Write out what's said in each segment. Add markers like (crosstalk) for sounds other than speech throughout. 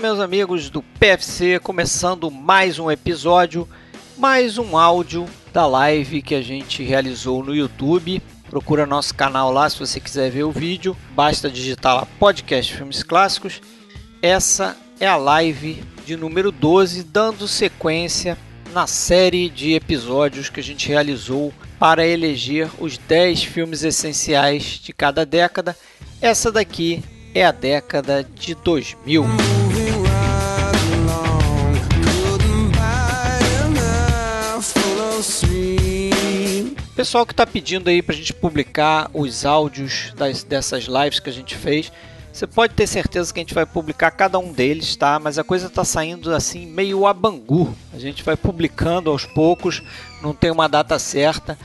Meus amigos do PFC, começando mais um episódio, mais um áudio da live que a gente realizou no YouTube. Procura nosso canal lá se você quiser ver o vídeo. Basta digitar lá Podcast Filmes Clássicos. Essa é a live de número 12, dando sequência na série de episódios que a gente realizou para eleger os 10 filmes essenciais de cada década. Essa daqui é a década de 2000. Pessoal que está pedindo aí para a gente publicar os áudios das, dessas lives que a gente fez, você pode ter certeza que a gente vai publicar cada um deles, tá? Mas a coisa está saindo assim meio a bangu. A gente vai publicando aos poucos, não tem uma data certa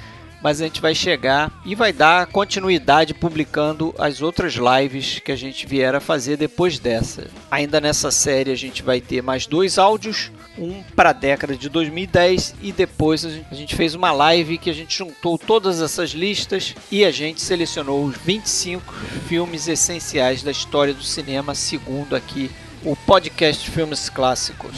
mas a gente vai chegar e vai dar continuidade publicando as outras lives que a gente vier a fazer depois dessa. Ainda nessa série a gente vai ter mais dois áudios, um para a década de 2010 e depois a gente fez uma live que a gente juntou todas essas listas e a gente selecionou os 25 filmes essenciais da história do cinema segundo aqui o podcast Filmes Clássicos.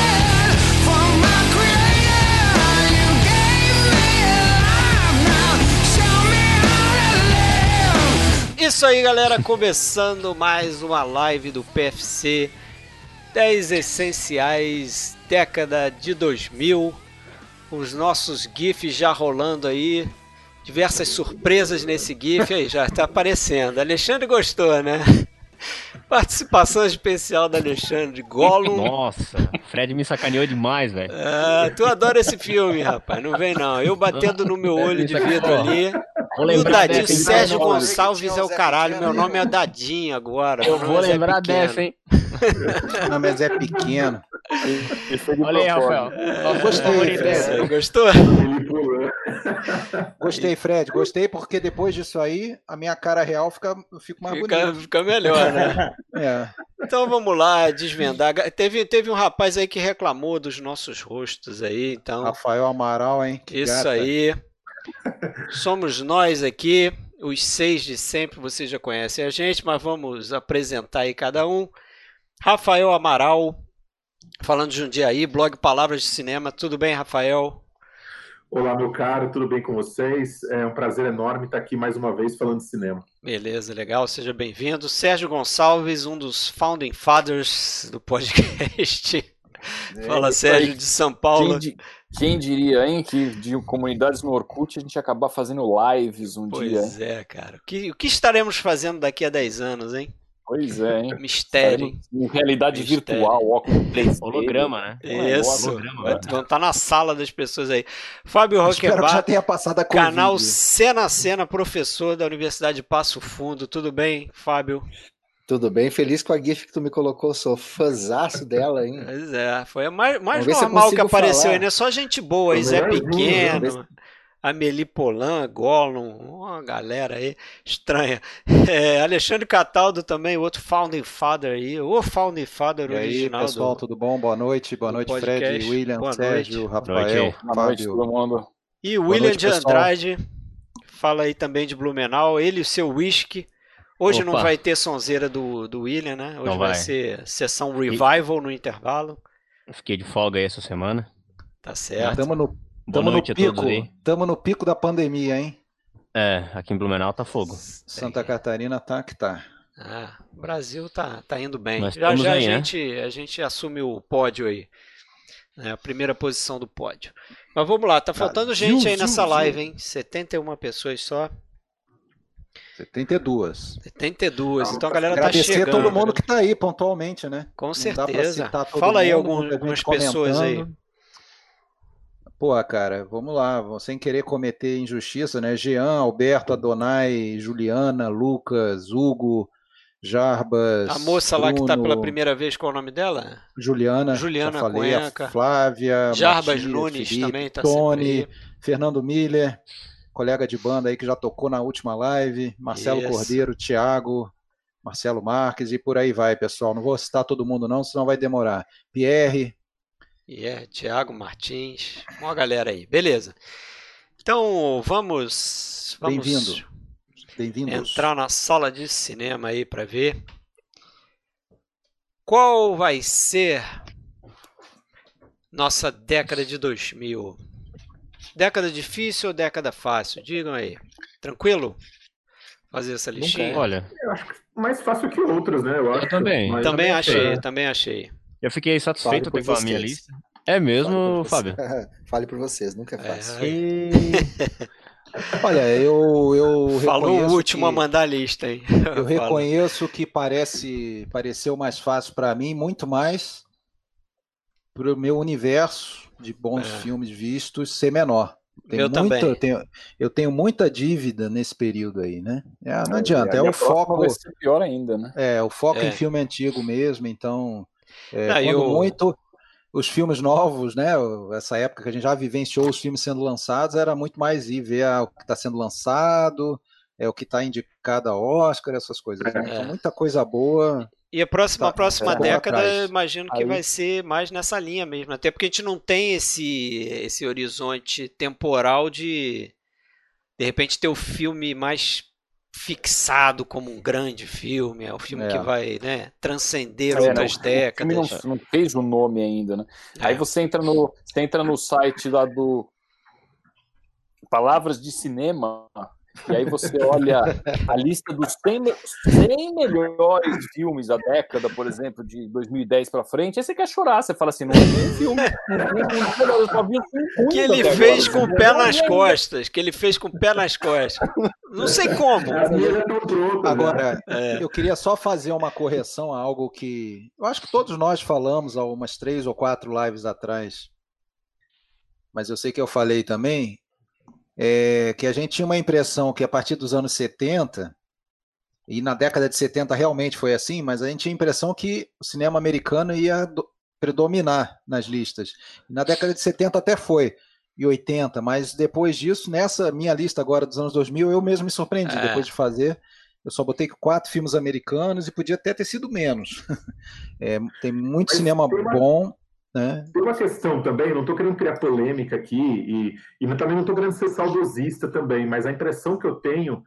Isso aí, galera, começando mais uma live do PFC 10 essenciais década de 2000. Os nossos GIFs já rolando aí, diversas surpresas nesse GIF aí, já está aparecendo. Alexandre gostou, né? Participação especial da Alexandre Gollum. Nossa, Fred me sacaneou demais, velho. Ah, tu adora esse filme, rapaz. Não vem não. Eu batendo no meu olho de vidro ali. Vou lembrar o Dadinho, dessa, Sérgio Gonçalves é o caralho. Meu nome é Dadinho agora. Eu vou é lembrar dessa, hein? Meu nome é Zé Pequeno. Olha aí, Rafael. Gostei, Fred. Gostou? Gostei, Fred. Gostei porque depois disso aí, a minha cara real fica, fica mais fica, bonita. Fica melhor, né? É. Então vamos lá, desvendar. Teve, teve um rapaz aí que reclamou dos nossos rostos aí, então... Rafael Amaral, hein? Que isso gata. aí. Somos nós aqui, os seis de sempre, vocês já conhecem a gente, mas vamos apresentar aí cada um. Rafael Amaral, falando de um dia aí, blog Palavras de Cinema. Tudo bem, Rafael? Olá, meu caro, tudo bem com vocês? É um prazer enorme estar aqui mais uma vez falando de cinema. Beleza, legal, seja bem-vindo. Sérgio Gonçalves, um dos founding fathers do podcast. (laughs) É, Fala, Sérgio, de São Paulo. Quem, quem, diria, hein, que de comunidades no Orkut a gente ia acabar fazendo lives um pois dia. Pois é, cara. O que, o que estaremos fazendo daqui a 10 anos, hein? Pois é, hein? Mistério. Em realidade Mistério. virtual, óculos 3D. Holograma, né? Isso. Holograma, Vai, vão estar na sala das pessoas aí. Fábio Roquebar, já tenha passado a canal Cena Cena, professor da Universidade de Passo Fundo. Tudo bem, Fábio? Tudo bem, feliz com a GIF que tu me colocou, sou fãzaço dela, hein? Pois é, foi a mais, mais normal que apareceu falar. aí, né? Só gente boa aí, Zé Pequeno. Amelie Polan, Gollum, uma galera aí estranha. (laughs) É, Alexandre Cataldo também, outro Founding Father aí, o Founding Father e original. Aí, pessoal, do, tudo bom? Boa noite, boa noite, podcast. Fred, William, boa Sérgio, noite. Rafael, boa noite, todo mundo. E o William noite, de Andrade, fala aí também de Blumenau, ele e o seu whisky. Hoje Opa. não vai ter sonzeira do, do William, né? Hoje vai. vai. ser sessão revival e... no intervalo. Fiquei de folga aí essa semana. Tá certo. Estamos no Estamos no pico. Estamos no pico da pandemia, hein? É, aqui em Blumenau tá fogo. Santa Catarina tá que tá. Ah, o Brasil tá, tá indo bem. Mas já já aí, a, gente, né? a gente assume o pódio aí. É a primeira posição do pódio. Mas vamos lá, tá faltando tá, gente aí nessa live, hein? 71 pessoas só. 72. 72. Então a galera Agradecer tá chegando. todo mundo que tá aí pontualmente, né? Com certeza. Fala aí algum, algumas pessoas aí. Pô, cara, vamos lá, sem querer cometer injustiça, né? Jean, Alberto, Adonai, Juliana, Lucas, Hugo, Jarbas. A moça Bruno, lá que tá pela primeira vez, qual é o nome dela? Juliana, Juliana já falei, Cuenca. a Flávia, Jarbas Matias, Nunes Felipe, também tá Tony, sempre Fernando Miller, colega de banda aí que já tocou na última live, Marcelo Isso. Cordeiro, Thiago, Marcelo Marques e por aí vai, pessoal. Não vou citar todo mundo não, senão vai demorar. Pierre, E é, Tiago Martins, uma galera aí. Beleza. Então, vamos, vamos Bem-vindo. bem-vindos. entrar na sala de cinema aí para ver qual vai ser nossa década de 2000. Década difícil ou década fácil? Digam aí. Tranquilo? Fazer essa listinha? Olha, Eu acho que mais fácil que outras, né? Eu, acho. também. Mas- Também achei, achei. também achei. eu fiquei satisfeito com a minha lista. É mesmo, Fale Fábio? (laughs) Fale por vocês, nunca é fácil. (laughs) Olha, eu, eu (laughs) Falou o último a que- mandar a lista, hein? Eu reconheço que parece pareceu mais fácil para mim, muito mais para o meu universo de bons É. filmes vistos ser menor. Tenho Meu muita- também. eu tenho, eu tenho muita dívida nesse período aí, né? É, não adianta, E é o foco, Vai ser pior ainda, né? é o foco É. em filme antigo mesmo. Então, é, Não, e quando o- muito os filmes novos, né? Essa época que a gente já vivenciou os filmes sendo lançados, era muito mais ir ver ah, o que está sendo lançado, é o que está indicado a Oscar, essas coisas. né? Então, É. muita coisa boa. E a próxima, Tá, a próxima é, década, imagino que Aí- vai ser mais nessa linha mesmo. Até porque a gente não tem esse, esse horizonte temporal de de repente ter o filme mais fixado como um grande filme, é o filme É. que vai né, transcender É, outras o- o filme décadas. não, não fez o nome ainda, né? Aí É. você entra no, você entra no site lá do Palavras de Cinema, e aí você olha a lista dos 100, me- 100 melhores filmes da década, por exemplo, de 2010 pra frente, aí você quer chorar, você fala assim, não é filme, é eu só vi um filme Que ele fez agora. com o pé nas costas, que ele fez com o pé nas costas. Não sei como. Prontas. né? Agora, É. eu queria só fazer uma correção a algo que eu acho que todos nós falamos há umas três ou quatro lives atrás, mas eu sei que eu falei também, é, que a gente tinha uma impressão que a partir dos anos 70, e na década de 70 realmente foi assim, mas a gente tinha a impressão que o cinema americano ia do- predominar nas listas. E na década de 70 até foi, e 80, mas depois disso, nessa minha lista agora dos anos 2000, eu mesmo me surpreendi É. depois de fazer. Eu só botei quatro filmes americanos e podia até ter sido menos. (laughs) É, tem muito Mas cinema uma- bom, né? Tem uma questão também, não estou querendo criar polêmica aqui e, e também não estou querendo ser saudosista também, mas a impressão que eu tenho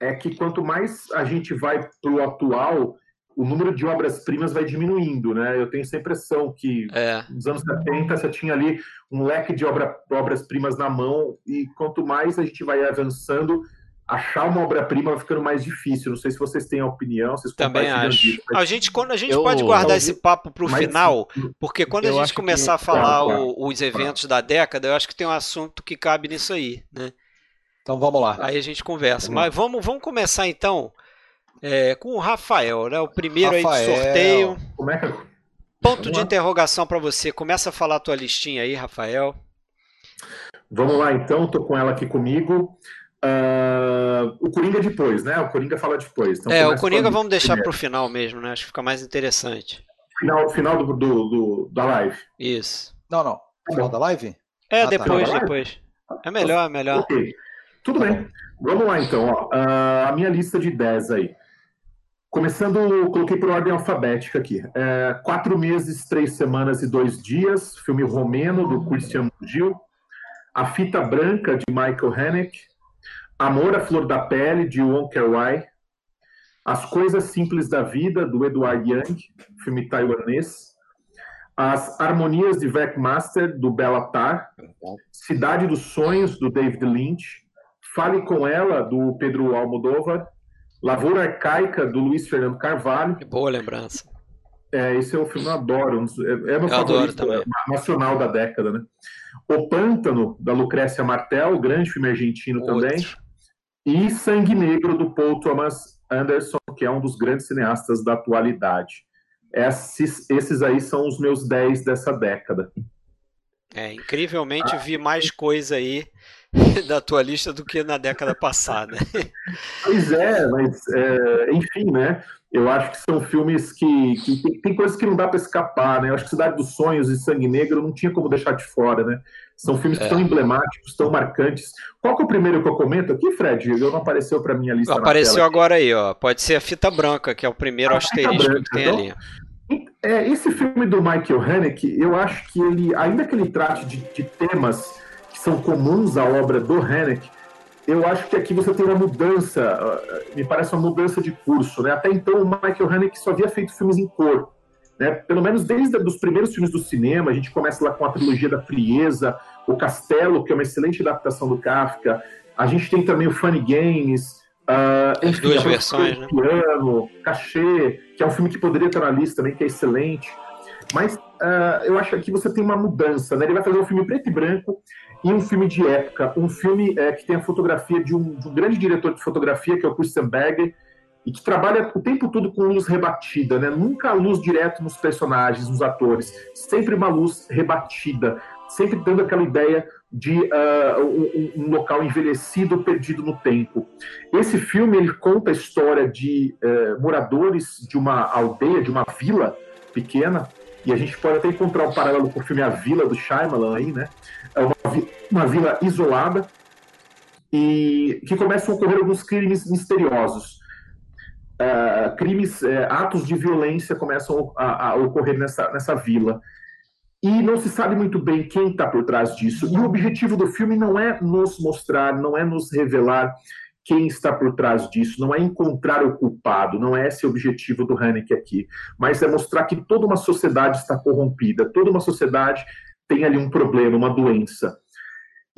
é que quanto mais a gente vai para o atual, o número de obras-primas vai diminuindo, né? Eu tenho essa impressão que É. nos anos 70 você tinha ali um leque de obra- obras-primas na mão e quanto mais a gente vai avançando, achar uma obra-prima vai ficando mais difícil. Não sei se vocês têm a opinião, vocês Também acho. disso, mas- A gente, quando a gente Eu- pode guardar eu- esse papo para o final, porque quando a gente acho que- começar a falar Claro, o- os eventos da década, eu acho que tem um assunto que cabe nisso aí, né? Então vamos lá. Aí a gente conversa. Vamos Mas vamos, vamos começar então é, com o Rafael, né? O primeiro aí Rafael. de sorteio. Como é que Ponto Vamos de lá. interrogação para você. Começa a falar a tua listinha aí, Rafael. Vamos lá, então, tô com ela aqui comigo. Ah, o Coringa depois, né? O Coringa fala depois. Então, é, o Coringa vamos deixar para o final mesmo, né? Acho que fica mais interessante. Final, final do, do- do- da live. Isso. Não, não. Final da live? É, Ah, tá. depois, Vai? depois. É melhor, é melhor. Ok. Tudo bem. Vamos lá, então. ó. Ah, a minha lista de 10 aí. Começando, coloquei por ordem alfabética aqui. É, quatro meses, três semanas e dois dias. Filme romeno, do Christian Gil. A Fita Branca, de Michael Haneke. Amor à Flor da Pele, de Wong Kar-wai. As Coisas Simples da Vida, do Edward Young, filme taiwanês. As Harmonias de Master, do Bela Tar. Cidade dos Sonhos, do David Lynch. Fale com Ela, do Pedro Almodóvar. Lavoura Arcaica, do Luiz Fernando Carvalho. Boa lembrança. É, esse é o filme que eu adoro. um É, é meu Eu favorito nacional da década, né? O Pântano, da Lucrécia Martel, grande filme argentino também. E Sangue Negro, do Paul Thomas Anderson, que é um dos grandes cineastas da atualidade. Esses, esses aí são os meus 10 dessa década. É, incrivelmente vi mais coisa aí (laughs) da tua lista do que na década passada. (laughs) Pois é, mas é, enfim, né? Eu acho que são filmes que, que tem, tem coisas que não dá para escapar, né? Eu acho que Cidade dos Sonhos e Sangue Negro não tinha como deixar de fora, né? São filmes que É. tão emblemáticos, tão marcantes. Qual que é o primeiro que eu comento aqui, Fred? Eu não apareceu para minha lista. Apareceu agora aí, ó. Pode ser a fita branca, que é o primeiro A fita asterisco branca, que tem então. ali. É, esse filme do Michael Haneke, eu acho que ele, ainda que ele trate de, de temas que são comuns à obra do Haneke, eu acho que aqui você tem uma mudança, ah, me parece uma mudança de curso, né? Até então o Michael Haneke só havia feito filmes em cor, né? Pelo menos desde os primeiros filmes do cinema, a gente começa lá com a trilogia da Frieza, o Castelo, que é uma excelente adaptação do Kafka, a gente tem também o Funny Games, As enfim, duas versões, né? Piano, Cachê, que é um filme que poderia estar na lista também, que é excelente. Mas ah, eu acho que aqui você tem uma mudança, né? Ele vai fazer um filme preto e branco e um filme de época, um filme eh, que tem a fotografia de um, de um grande diretor de fotografia, que é o Christian Berger, e que trabalha o tempo todo com luz rebatida, né? Nunca a luz direto nos personagens, nos atores, sempre uma luz rebatida, sempre dando aquela ideia de ah, um, um local envelhecido, perdido no tempo. Esse filme ele conta a história de eh, moradores de uma aldeia, de uma vila pequena, e a gente pode até encontrar um paralelo com o filme A Vila do Shyamalan aí, né? É uma, uma vila isolada e que começam a ocorrer alguns crimes misteriosos. Ah, crimes, eh, atos de violência começam a, a ocorrer nessa, nessa vila. E não se sabe muito bem quem está por trás disso. E o objetivo do filme não é nos mostrar, não é nos revelar quem está por trás disso, não é encontrar o culpado, não é esse o objetivo do Haneke aqui, mas é mostrar que toda uma sociedade está corrompida, toda uma sociedade tem ali um problema, uma doença.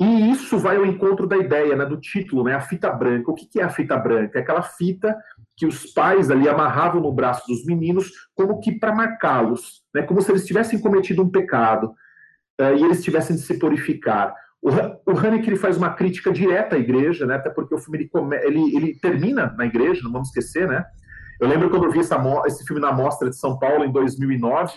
E isso vai ao encontro da ideia, né, do título, né, a fita branca. O que é a fita branca? É aquela fita que os pais ali amarravam no braço dos meninos como que para marcá-los, né, como se eles tivessem cometido um pecado eh, e eles tivessem de se purificar. O, o Haneke ele faz uma crítica direta à igreja, né, até porque o filme ele, come- ele, ele termina na igreja, não vamos esquecer, né? Eu lembro quando eu vi essa esse filme na Mostra de São Paulo em 2009,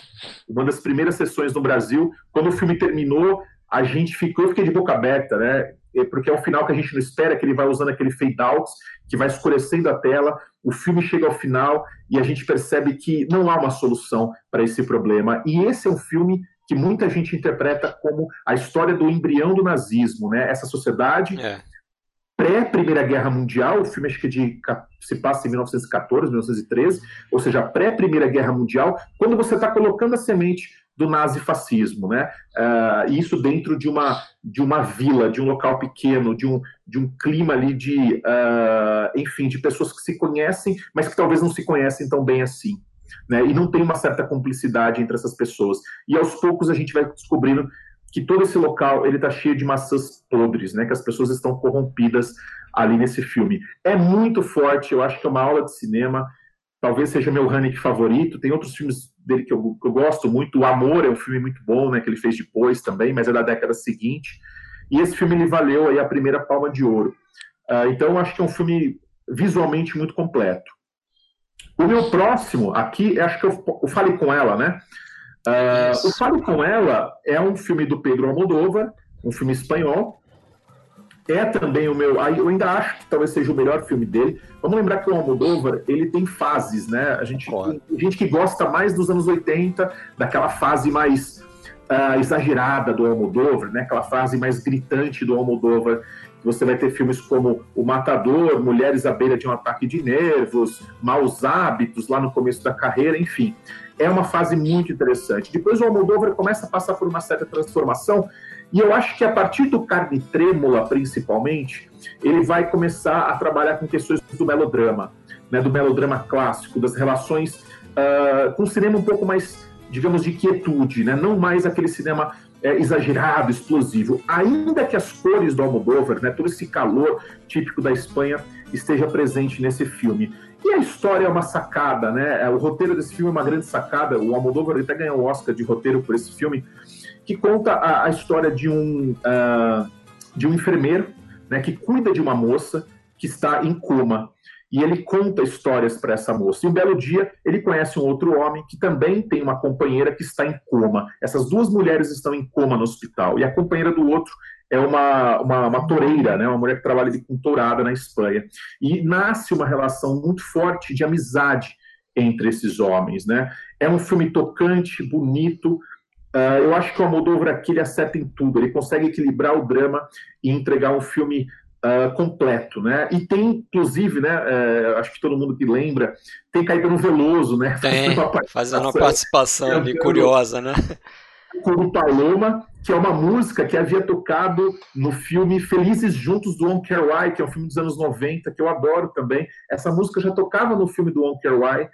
uma das primeiras sessões no Brasil. Quando o filme terminou, a gente ficou, eu fiquei de boca aberta, né? É Porque é o final que a gente não espera, que ele vai usando aquele fade out, que vai escurecendo a tela. O filme chega ao final e a gente percebe que não há uma solução para esse problema. E esse é um filme que muita gente interpreta como a história do embrião do nazismo, né? Essa sociedade É. pré-Primeira Guerra Mundial, o filme acho que é de, se passa em 1914, 1913, ou seja, pré-Primeira Guerra Mundial, quando você está colocando a semente do nazifascismo, né? E isso dentro de uma, de uma vila, de um local pequeno, de um, de um clima ali de, ah, enfim, de pessoas que se conhecem, mas que talvez não se conhecem tão bem assim. Né? E não tem uma certa cumplicidade entre essas pessoas. E aos poucos a gente vai descobrindo que todo esse local ele está cheio de maçãs podres, né? Que as pessoas estão corrompidas ali nesse filme. É muito forte, eu acho que é uma aula de cinema. Talvez seja meu Haneke favorito. Tem outros filmes dele que eu, que eu gosto muito. O Amor é um filme muito bom, né? Que ele fez depois também, mas é da década seguinte. E esse filme ele valeu aí a primeira palma de ouro. Ah, então acho que é um filme visualmente muito completo. O meu próximo aqui, acho que eu, eu falei com ela, né? Ah, o Fale com Ela é um filme do Pedro Almodóvar, um filme espanhol. É também o meu. aí Eu ainda acho que talvez seja o melhor filme dele. Vamos lembrar que o Almodóvar ele tem fases, né? A gente, Concordo. tem gente que gosta mais dos anos 80, daquela fase mais ah, exagerada do Almodóvar, né? Aquela fase mais gritante do Almodóvar. Você vai ter filmes como O Matador, Mulheres à beira de um ataque de nervos, Maus hábitos lá no começo da carreira, enfim é uma fase muito interessante. Depois o Almodóvar começa a passar por uma certa transformação e eu acho que a partir do Carne Trêmula, principalmente, ele vai começar a trabalhar com questões do melodrama, né, do melodrama clássico, das relações uh, com um cinema um pouco mais, digamos, de quietude, né, não mais aquele cinema é, exagerado, explosivo. Ainda que as cores do Almodóvar, né, todo esse calor típico da Espanha, esteja presente nesse filme. E a história é uma sacada, né? O roteiro desse filme é uma grande sacada. O Almodóvar até ganhou o Oscar de roteiro por esse filme, que conta a, a história de um, uh, de um enfermeiro né, que cuida de uma moça que está em coma. e ele conta histórias para essa moça. E um belo dia ele conhece um outro homem que também tem uma companheira que está em coma. Essas duas mulheres estão em coma no hospital e a companheira do outro é uma, uma, uma toureira, né? uma mulher que trabalha com tourada na Espanha. E nasce uma relação muito forte de amizade entre esses homens. Né? É um filme tocante, bonito. Uh, eu acho que o Almodóvar aqui ele acerta em tudo. Ele consegue equilibrar o drama e entregar um filme Uh, completo, né? E tem, inclusive, né? Uh, acho que todo mundo que lembra, tem Caetano Veloso, né? Tem, fazendo uma participação, fazendo uma participação ali, curiosa, né? Como Paloma, que é uma música que havia tocado no filme Felizes Juntos do On Why, que é um filme dos anos 90, que eu adoro também. Essa música já tocava no filme do On Why,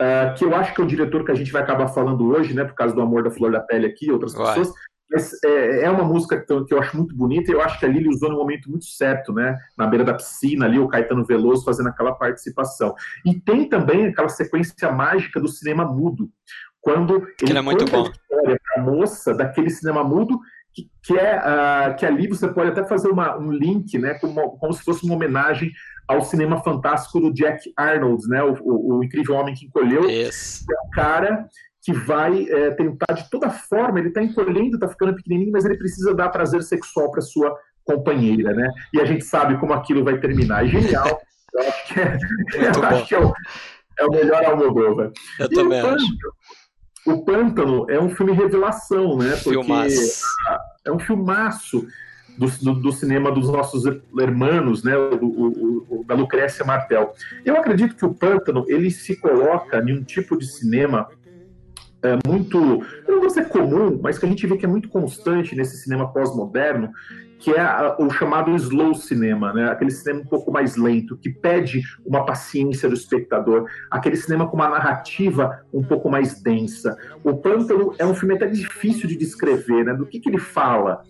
uh, que eu acho que é o diretor que a gente vai acabar falando hoje, né, por causa do Amor da Flor da Pele aqui, outras vai. pessoas. Mas é, é, uma música que eu acho muito bonita e eu acho que a Lili usou no momento muito certo, né? Na beira da piscina ali, o Caetano Veloso fazendo aquela participação. E tem também aquela sequência mágica do cinema mudo, quando ele é muito bom. a história para a moça daquele cinema mudo que, que é uh, que ali você pode até fazer uma, um link, né, como, como se fosse uma homenagem ao cinema fantástico do Jack Arnold, né, o, o, o incrível homem que encolheu, yes. é um cara que vai é, tentar de toda forma, ele está encolhendo, está ficando pequenininho, mas ele precisa dar prazer sexual para sua companheira, né? E a gente sabe como aquilo vai terminar. É genial. Eu acho que é, (laughs) eu acho que é, o, é o melhor Almodóvar. Eu e também acho. O Pântano é um filme revelação, né? Porque filmaço. é um filmaço do, do, do, cinema dos nossos hermanos, né? O, o, o, da Lucrécia Martel. Eu acredito que o Pântano ele se coloca em um tipo de cinema é, muito, eu não vou dizer comum, mas que a gente vê que é muito constante nesse cinema pós-moderno, que é o chamado slow cinema, né? aquele cinema um pouco mais lento, que pede uma paciência do espectador, aquele cinema com uma narrativa um pouco mais densa. O Pântano é um filme até difícil de descrever, né? do que, que ele fala.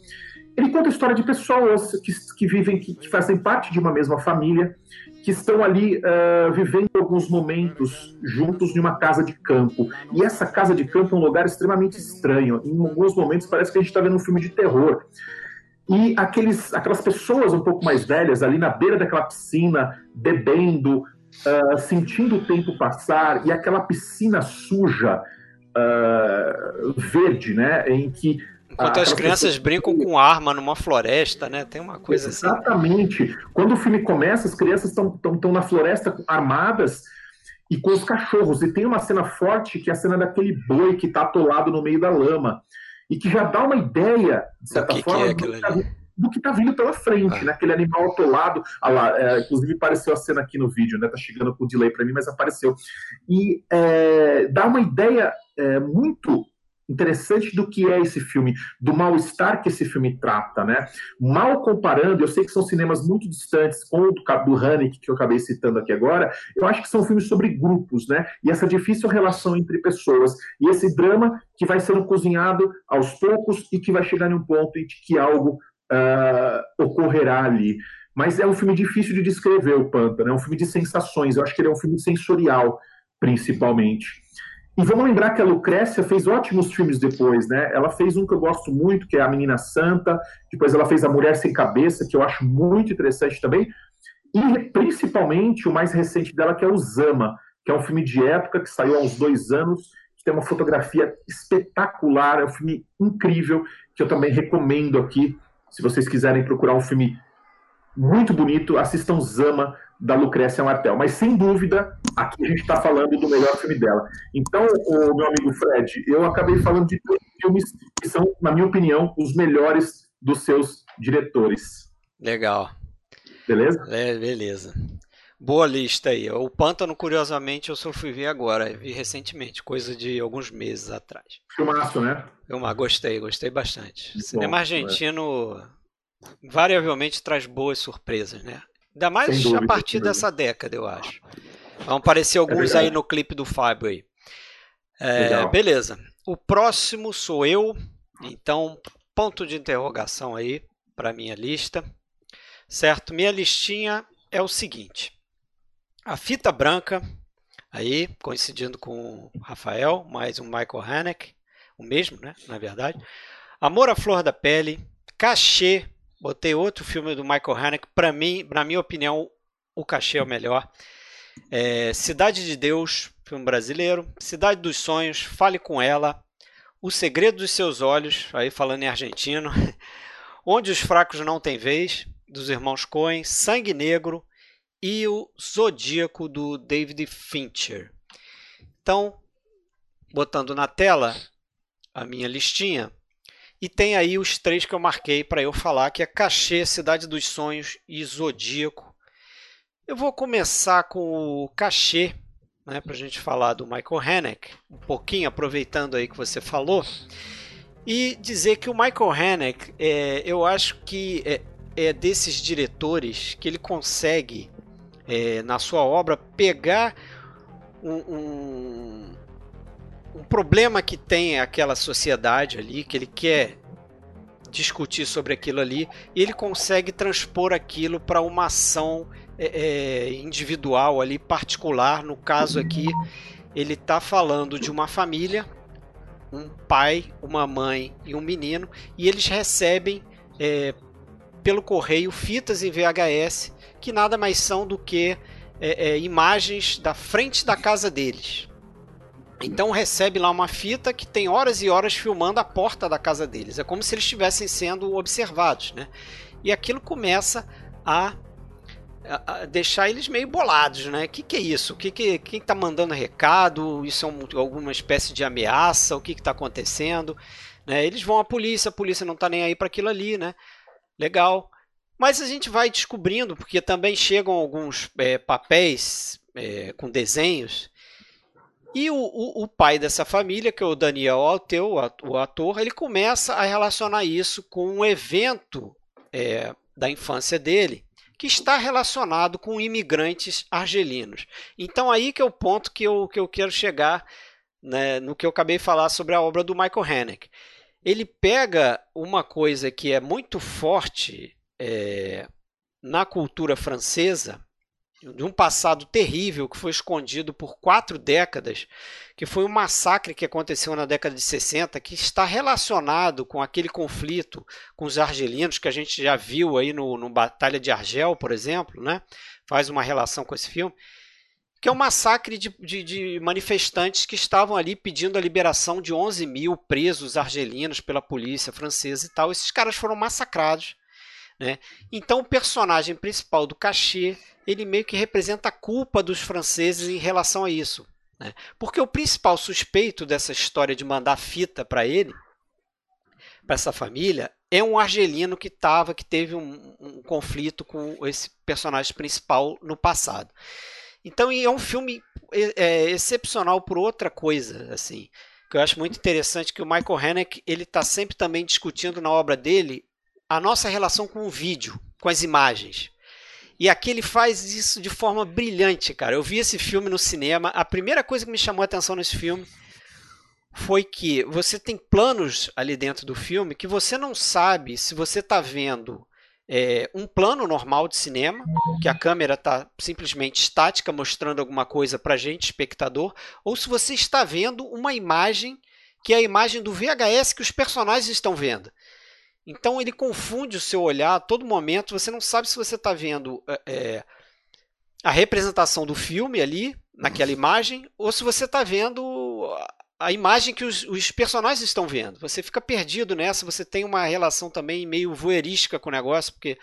Ele conta a história de pessoas que, que vivem, que, que fazem parte de uma mesma família, que estão ali uh, vivendo alguns momentos juntos em uma casa de campo. E essa casa de campo é um lugar extremamente estranho. Em alguns momentos parece que a gente está vendo um filme de terror. E aqueles, aquelas pessoas um pouco mais velhas ali na beira daquela piscina, bebendo, uh, sentindo o tempo passar, e aquela piscina suja, uh, verde, né? Em que. Enquanto as crianças brincam com arma numa floresta, né? Tem uma coisa Exatamente. assim. Exatamente. Quando o filme começa, as crianças estão na floresta armadas e com os cachorros. E tem uma cena forte que é a cena daquele boi que está atolado no meio da lama e que já dá uma ideia, de certa forma, que é do, que tá, do, que está vindo pela frente, ah. né? Aquele animal atolado. Ah lá, é, inclusive apareceu a cena aqui no vídeo, né? Tá chegando com delay para mim, mas apareceu. E é, dá uma ideia é, muito interessante do que é esse filme, do mal-estar que esse filme trata, né? Mal comparando, eu sei que são cinemas muito distantes com o do, do que eu acabei citando aqui agora, eu acho que são filmes sobre grupos, né? E essa difícil relação entre pessoas. E esse drama que vai sendo cozinhado aos poucos e que vai chegar em um ponto em que algo uh, ocorrerá ali. Mas é um filme difícil de descrever, o Pântano, é um filme de sensações, eu acho que ele é um filme sensorial, principalmente. E vamos lembrar que a Lucrécia fez ótimos filmes depois, né? Ela fez um que eu gosto muito, que é A Menina Santa, depois ela fez A Mulher Sem Cabeça, que eu acho muito interessante também, e principalmente o mais recente dela, que é o Zama, que é um filme de época que saiu há uns dois anos, que tem uma fotografia espetacular, é um filme incrível, que eu também recomendo aqui, se vocês quiserem procurar um filme muito bonito, assistam Zama, da Lucrécia Martel. Mas, sem dúvida, aqui a gente está falando do melhor filme dela. Então, o meu amigo Fred, eu acabei falando de dois filmes que são, na minha opinião, os melhores dos seus diretores. Legal. Beleza? É, beleza. Boa lista aí. O Pântano, curiosamente, eu só fui ver agora, vi recentemente, coisa de alguns meses atrás. Filmaço, né? Filmar, gostei, gostei bastante. Muito Cinema bom, argentino é. variavelmente traz boas surpresas, né? Ainda mais dúvida, a partir dessa década, eu acho. Vão aparecer alguns é aí no clipe do Fábio aí. É, beleza. O próximo sou eu. Então, ponto de interrogação aí para minha lista. Certo? Minha listinha é o seguinte. A fita branca, aí, coincidindo com o Rafael, mais um Michael Haneke, o mesmo, né? Na verdade. Amor à Flor da Pele, Cachê, Botei outro filme do Michael Haneke, para mim, na minha opinião, o cachê é o melhor. É, Cidade de Deus, filme brasileiro. Cidade dos Sonhos, Fale com Ela. O Segredo dos Seus Olhos, aí falando em argentino. (laughs) Onde os Fracos Não Têm Vez, dos irmãos Coen. Sangue Negro e o Zodíaco, do David Fincher. Então, botando na tela a minha listinha. E tem aí os três que eu marquei para eu falar, que é Cachê, Cidade dos Sonhos e Zodíaco. Eu vou começar com o Cachê, né, para a gente falar do Michael Haneke, um pouquinho aproveitando aí que você falou, e dizer que o Michael Haneke, é, eu acho que é, é, desses diretores que ele consegue, é, na sua obra, pegar um, um, um problema que tem aquela sociedade ali, que ele quer discutir sobre aquilo ali, e ele consegue transpor aquilo para uma ação é, é, individual ali, particular. No caso aqui, ele está falando de uma família, um pai, uma mãe e um menino, e eles recebem é, pelo correio fitas em VHS que nada mais são do que é, é, imagens da frente da casa deles. Então recebe lá uma fita que tem horas e horas filmando a porta da casa deles. É como se eles estivessem sendo observados, né? E aquilo começa a, a deixar eles meio bolados, né? O que, que é isso? Que, que quem está mandando recado? Isso é um, alguma espécie de ameaça? O que está acontecendo? Né? Eles vão à polícia, a polícia não está nem aí para aquilo ali, né? Legal. Mas a gente vai descobrindo, porque também chegam alguns é, papéis é, com desenhos e o, o, o, pai dessa família, que é o Daniel Alteu, o ator, ele começa a relacionar isso com um evento é, da infância dele, que está relacionado com imigrantes argelinos. Então aí que é o ponto que eu, que eu quero chegar né, no que eu acabei de falar sobre a obra do Michael Haneke. Ele pega uma coisa que é muito forte é, na cultura francesa, de um passado terrível que foi escondido por quatro décadas, que foi um massacre que aconteceu na década de 60, que está relacionado com aquele conflito com os argelinos que a gente já viu aí no, no Batalha de Argel, por exemplo, né? faz uma relação com esse filme, que é um massacre de, de, de manifestantes que estavam ali pedindo a liberação de 11 mil presos argelinos pela polícia francesa e tal. Esses caras foram massacrados. Né? Então o personagem principal do cachê ele meio que representa a culpa dos franceses em relação a isso. Né? Porque o principal suspeito dessa história de mandar fita para ele, para essa família, é um argelino que tava, que teve um, um, conflito com esse personagem principal no passado. Então é um filme é, é, excepcional por outra coisa, assim, que eu acho muito interessante que o Michael Haneke ele está sempre também discutindo na obra dele a nossa relação com o vídeo, com as imagens. E aqui ele faz isso de forma brilhante, cara. Eu vi esse filme no cinema. A primeira coisa que me chamou a atenção nesse filme foi que você tem planos ali dentro do filme que você não sabe se você está vendo é, um plano normal de cinema, que a câmera está simplesmente estática, mostrando alguma coisa para gente, espectador, ou se você está vendo uma imagem que é a imagem do VHS que os personagens estão vendo. Então ele confunde o seu olhar a todo momento. Você não sabe se você está vendo é, a representação do filme ali, naquela imagem, ou se você está vendo a imagem que os, os, personagens estão vendo. Você fica perdido nessa, você tem uma relação também meio voyeurística com o negócio, porque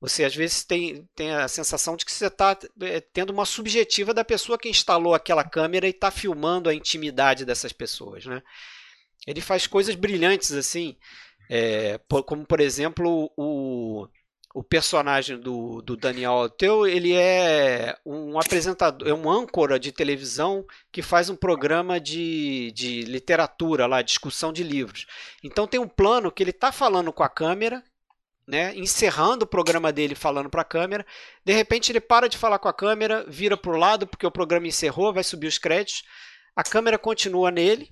você às vezes tem, tem a sensação de que você está é, tendo uma subjetiva da pessoa que instalou aquela câmera e está filmando a intimidade dessas pessoas. Né? Ele faz coisas brilhantes assim. É, como, por exemplo, o, o personagem do, do Daniel Alteu, ele é um apresentador, é um âncora de televisão que faz um programa de, de literatura lá, discussão de livros. Então tem um plano que ele está falando com a câmera, né, encerrando o programa dele falando para a câmera. De repente ele para de falar com a câmera, vira para o lado porque o programa encerrou, vai subir os créditos. A câmera continua nele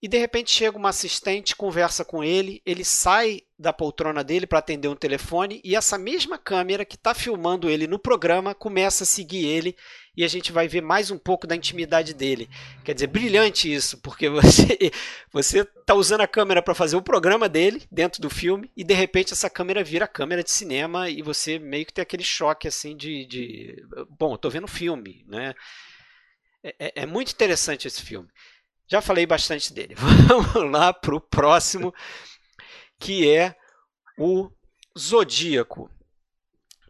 e de repente chega uma assistente, conversa com ele, ele sai da poltrona dele para atender um telefone e essa mesma câmera que está filmando ele no programa começa a seguir ele e a gente vai ver mais um pouco da intimidade dele. Quer dizer, brilhante isso, porque (laughs) você você está usando a câmera para fazer o programa dele dentro do filme e de repente essa câmera vira câmera de cinema e você meio que tem aquele choque assim de, de bom, estou vendo filme, né? É, é, é muito interessante esse filme. Já falei bastante dele. (laughs) Vamos lá para o próximo, que é o Zodíaco.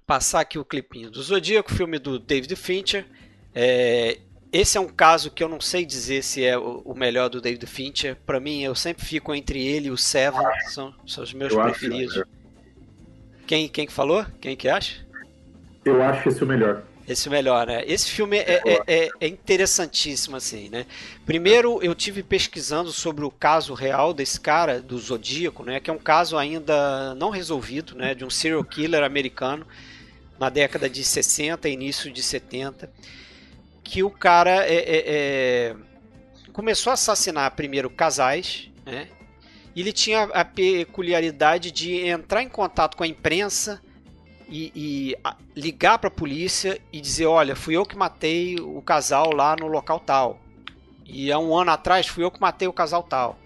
Passar aqui o clipinho do Zodíaco, filme do David Fincher. É, esse é um caso que eu não sei dizer se é o melhor do David Fincher. Para mim, eu sempre fico entre ele e o Seven, são, são os meus eu preferidos. Quem, quem que falou? Quem que acha? Eu acho esse o melhor. Esse melhor, né? Esse filme é, é, é, é, interessantíssimo, assim, né? Primeiro, eu tive pesquisando sobre o caso real desse cara, do Zodíaco, né? Que é um caso ainda não resolvido, né? De um serial killer americano na década de 60, início de 70. Que o cara é, é, é, começou a assassinar primeiro casais, né? Ele tinha a peculiaridade de entrar em contato com a imprensa e, e ligar para a polícia e dizer: olha, fui eu que matei o casal lá no local tal. E há um ano atrás fui eu que matei o casal tal.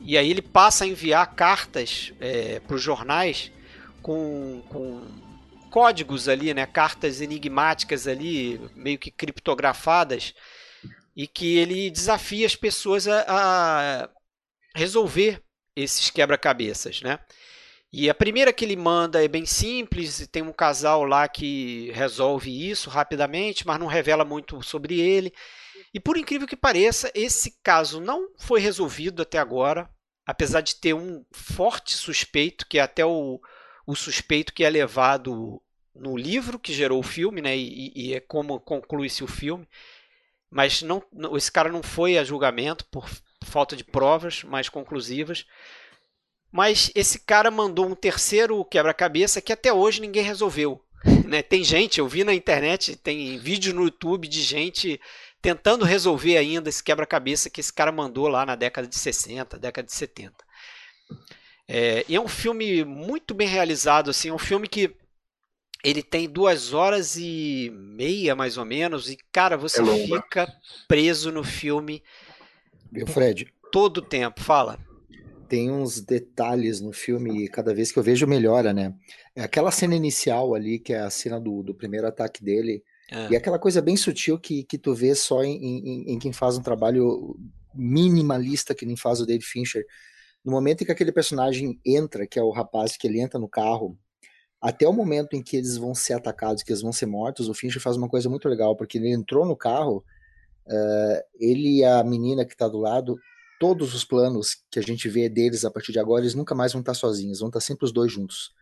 E aí ele passa a enviar cartas é, para os jornais com, com códigos ali, né, cartas enigmáticas ali, meio que criptografadas, e que ele desafia as pessoas a, a resolver esses quebra-cabeças, né? E a primeira que ele manda é bem simples, tem um casal lá que resolve isso rapidamente, mas não revela muito sobre ele. E por incrível que pareça, esse caso não foi resolvido até agora, apesar de ter um forte suspeito, que é até o, o suspeito que é levado no livro que gerou o filme, né? E, e é como conclui-se o filme. Mas não, esse cara não foi a julgamento por falta de provas mais conclusivas. Mas esse cara mandou um terceiro quebra-cabeça que até hoje ninguém resolveu. (laughs) Né? Tem gente, eu vi na internet, tem vídeo no YouTube de gente tentando resolver ainda esse quebra-cabeça que esse cara mandou lá na década de 60, década de 70. É, e é um filme muito bem realizado, assim, é um filme que ele tem duas horas e meia, mais ou menos, e, cara, você é fica preso no filme. Viu, Fred? Todo o tempo. Fala tem uns detalhes no filme e cada vez que eu vejo melhora, né? É aquela cena inicial ali, que é a cena do, do primeiro ataque dele, é. e aquela coisa bem sutil que, que tu vê só em, em, em, quem faz um trabalho minimalista que nem faz o David Fincher. No momento em que aquele personagem entra, que é o rapaz que ele entra no carro, até o momento em que eles vão ser atacados, que eles vão ser mortos, o Fincher faz uma coisa muito legal, porque ele entrou no carro, uh, ele e a menina que está do lado todos os planos que a gente vê deles a partir de agora, eles nunca mais vão estar sozinhos, vão estar sempre os dois juntos.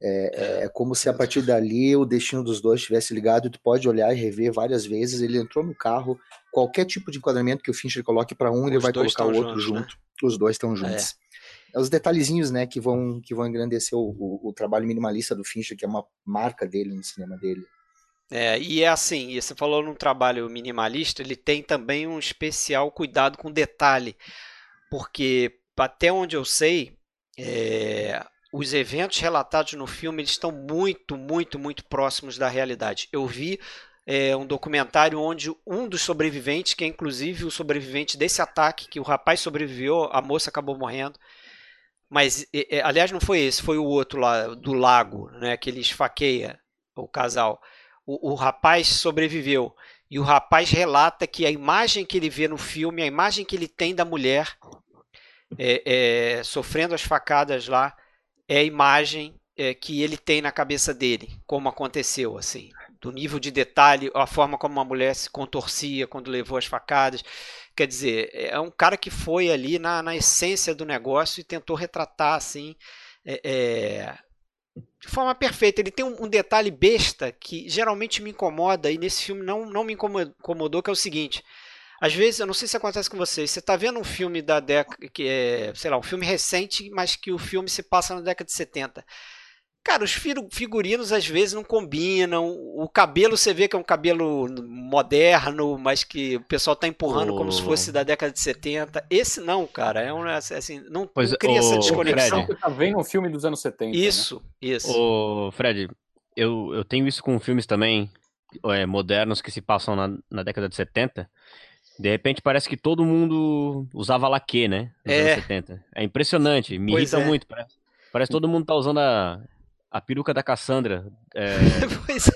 É, é, é como se a partir dali o destino dos dois estivesse ligado e tu pode olhar e rever várias vezes. Ele entrou no carro, qualquer tipo de enquadramento que o Fincher coloque para um, os ele vai colocar o outro juntos, junto. Né? Os dois estão juntos. É. é. Os detalhezinhos, né, que vão que vão engrandecer o, o, o trabalho minimalista do Fincher, que é uma marca dele no cinema dele. É, e é assim, você falou num trabalho minimalista, ele tem também um especial cuidado com detalhe, porque até onde eu sei, é, os eventos relatados no filme eles estão muito, muito, muito próximos da realidade. Eu vi é, um documentário onde um dos sobreviventes, que é inclusive o sobrevivente desse ataque, que o rapaz sobreviveu, a moça acabou morrendo. Mas, aliás, não foi esse, foi o outro lá do lago, né, que ele esfaqueia o casal o, o rapaz sobreviveu. E o rapaz relata que a imagem que ele vê no filme, a imagem que ele tem da mulher é, é, sofrendo as facadas lá, é a imagem é, que ele tem na cabeça dele, como aconteceu, assim, do nível de detalhe, a forma como a mulher se contorcia quando levou as facadas. Quer dizer, é um cara que foi ali na, na essência do negócio e tentou retratar assim é, é de forma perfeita. Ele tem um, um, detalhe besta que geralmente me incomoda e nesse filme não, não me incomodou, que é o seguinte. Às vezes, eu não sei se acontece com vocês, você está vendo um filme da década, que é, sei lá, um filme recente, mas que o filme se passa na década de 70. Cara, os figurinos às vezes não combinam. O cabelo você vê que é um cabelo moderno, mas que o pessoal tá empurrando como se fosse da década de 70. Esse não, cara. É um assim, não, pois, não cria essa desconexão. Fred, tá vendo um filme dos anos 70. Isso, né? isso. Ô, Fred, eu, eu tenho isso com filmes também é, modernos que se passam na, na década de 70. De repente parece que todo mundo usava laque, né? Nos é. anos 70. É impressionante, me pois irrita é. muito. Parece, parece que todo mundo tá usando a, a peruca da Cassandra. É, (laughs) pois, é.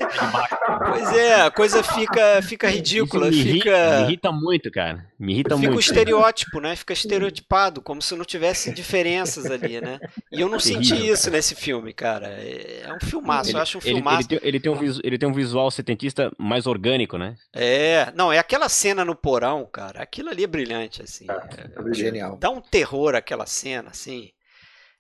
pois é, a coisa fica, fica ridícula. me, fica... irrita, me irrita muito, cara. Me irrita fica muito. o estereótipo, né? Fica estereotipado, como se não tivesse diferenças ali, né? E eu não senti Terrível, isso nesse filme, cara. É um filmaço, Ele, eu acho um ele, filmaço. ele, tem, ele, tem um visu, ele tem um visual setentista mais orgânico, né? É, não, é aquela cena no porão, cara. Aquilo ali é brilhante, assim. É, Genial. dá um terror aquela cena, assim.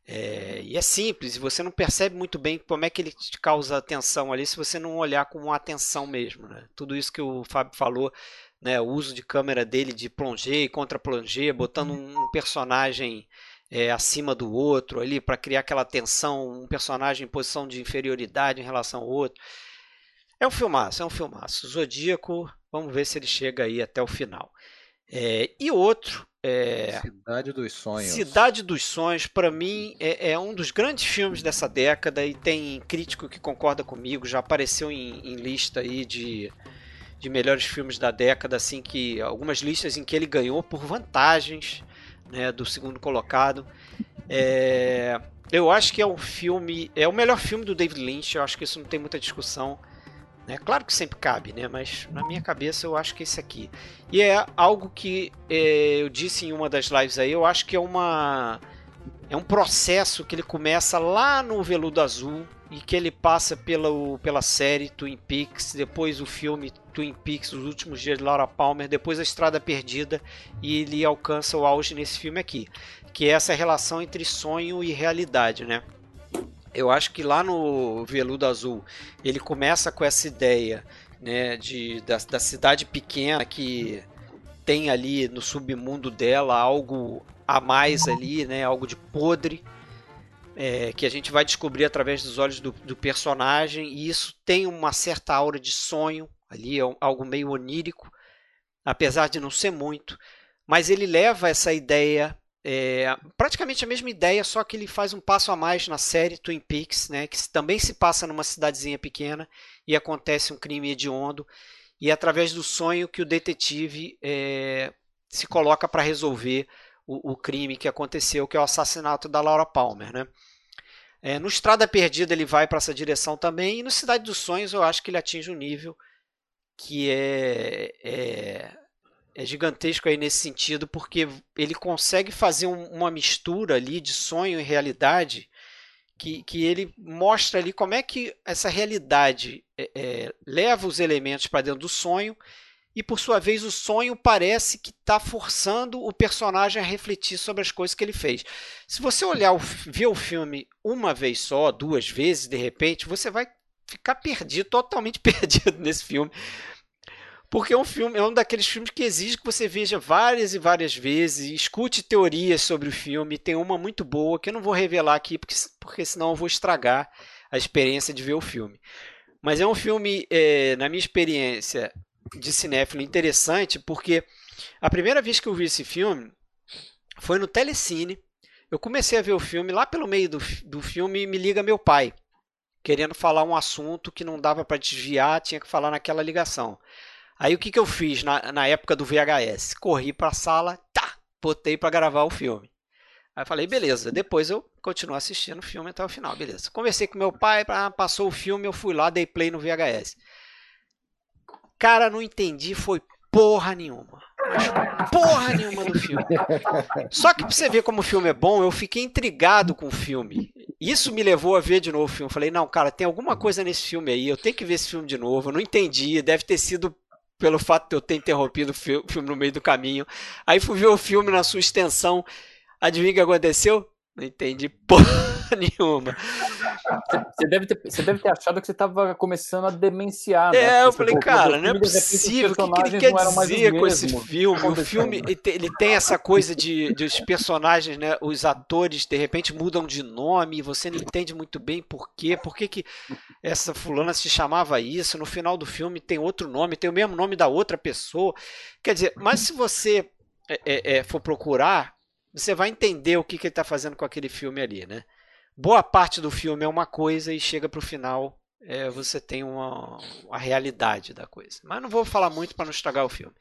É, e é simples, você não percebe muito bem como é que ele te causa atenção ali se você não olhar com atenção mesmo. Né? Tudo isso que o Fábio falou, né, o uso de câmera dele de plongé e contra plongé, botando um personagem é, acima do outro ali para criar aquela tensão, um personagem em posição de inferioridade em relação ao outro. É um filmaço, é um filmaço. Zodíaco, vamos ver se ele chega aí até o final. É, e outro é... Cidade dos Sonhos. Cidade dos Sonhos, para mim, é, é, um dos grandes filmes dessa década e tem crítico que concorda comigo, já apareceu em, em, lista aí de, de melhores filmes da década, assim que algumas listas em que ele ganhou por vantagens né, do segundo colocado. É, eu acho que é um filme, é o melhor filme do David Lynch, eu acho que isso não tem muita discussão. É claro que sempre cabe, né? Mas na minha cabeça eu acho que esse aqui. E é algo que é, eu disse em uma das lives aí, eu acho que é uma. É um processo que ele começa lá no Veludo Azul e que ele passa pela, pela série Twin Peaks, depois o filme Twin Peaks, Os Últimos Dias de Laura Palmer, depois A Estrada Perdida e ele alcança o auge nesse filme aqui, que é essa relação entre sonho e realidade, né? Eu acho que lá no Veludo Azul ele começa com essa ideia né, de, da, da, cidade pequena que tem ali no submundo dela algo a mais ali, né, algo de podre, é, que a gente vai descobrir através dos olhos do, do, personagem, e isso tem uma certa aura de sonho ali, é algo meio onírico, apesar de não ser muito, mas ele leva essa ideia é, praticamente a mesma ideia, só que ele faz um passo a mais na série Twin Peaks, né, que também se passa numa cidadezinha pequena e acontece um crime hediondo, e é através do sonho que o detetive é, se coloca para resolver o, o, crime que aconteceu, que é o assassinato da Laura Palmer. Né? É, no Estrada Perdida ele vai para essa direção também, e no Cidade dos Sonhos eu acho que ele atinge um nível que é, é gigantesco aí nesse sentido, porque ele consegue fazer um, uma mistura ali de sonho e realidade, que, que ele mostra ali como é que essa realidade é, é, leva os elementos para dentro do sonho, e por sua vez o sonho parece que está forçando o personagem a refletir sobre as coisas que ele fez. Se você olhar o, ver o filme uma vez só, duas vezes, de repente, você vai ficar perdido, totalmente (laughs) perdido nesse filme porque é um filme, é um daqueles filmes que exige que você veja várias e várias vezes, escute teorias sobre o filme. Tem uma muito boa que eu não vou revelar aqui, porque, porque senão eu vou estragar a experiência de ver o filme. Mas é um filme, é, na minha experiência de cinéfilo, interessante, porque a primeira vez que eu vi esse filme foi no Telecine. Eu comecei a ver o filme, lá pelo meio do, do filme me liga meu pai, querendo falar um assunto que não dava para desviar, tinha que falar naquela ligação. Aí o que, que eu fiz na, na época do VHS? Corri para a sala, tá, botei para gravar o filme. Aí falei, beleza, depois eu continuo assistindo o filme até o final, beleza. Conversei com meu pai, passou o filme, eu fui lá, dei play no VHS. Cara, não entendi, foi porra nenhuma. Porra nenhuma do filme. Só que pra você ver como o filme é bom, eu fiquei intrigado com o filme. Isso me levou a ver de novo o filme. Falei, não, cara, tem alguma coisa nesse filme aí, eu tenho que ver esse filme de novo. Eu não entendi, deve ter sido pelo fato de eu ter interrompido o filme no meio do caminho. Aí fui ver o filme na sua extensão. Adivinha o que aconteceu? Não entendi porra (laughs) nenhuma. Você deve, ter, você deve ter achado que você estava começando a demenciar, né? É, eu falei, cara, não é possível. O que, que ele quer dizer com esse filme? O filme ele tem essa coisa de, de os personagens, né? Os atores, de repente, mudam de nome e você não entende muito bem por quê. Por que, que essa fulana se chamava isso? No final do filme tem outro nome, tem o mesmo nome da outra pessoa. Quer dizer, mas se você é, é, é for procurar, você vai entender o que, que ele está fazendo com aquele filme ali, né? Boa parte do filme é uma coisa e chega para o final é, você tem uma, a realidade da coisa. Mas não vou falar muito para não estragar o filme.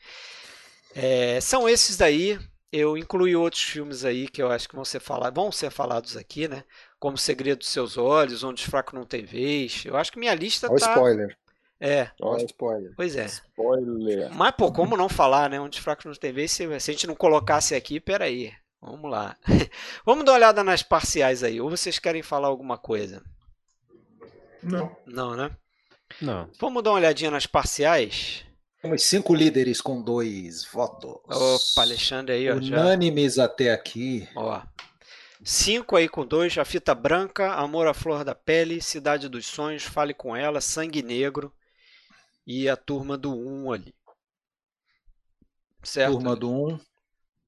É, são esses daí. Eu incluí outros filmes aí que eu acho que vão ser, falados, vão ser falados aqui, né? Como Segredo dos Seus Olhos, Onde os Fracos Não Tem Vez. Eu acho que minha lista Olha tá... spoiler. É. Olha spoiler. Pois é. Spoiler. Mas, pô, como não falar, né? Onde os Fracos Não Tem Vez, se, se a gente não colocasse aqui, peraí. Vamos lá. (laughs) Vamos dar uma olhada nas parciais aí. Ou vocês querem falar alguma coisa? Não. Não, né? Não. Vamos dar uma olhadinha nas parciais. Temos cinco líderes com dois votos. Opa, Alexandre aí, ó. Já, Unânimes até aqui. ó. Cinco aí com dois. A Fita Branca, Amor à Flor da Pele, Cidade dos Sonhos, Fale com Ela, Sangue Negro e a turma do 1 ali. Certo? Turma do 1.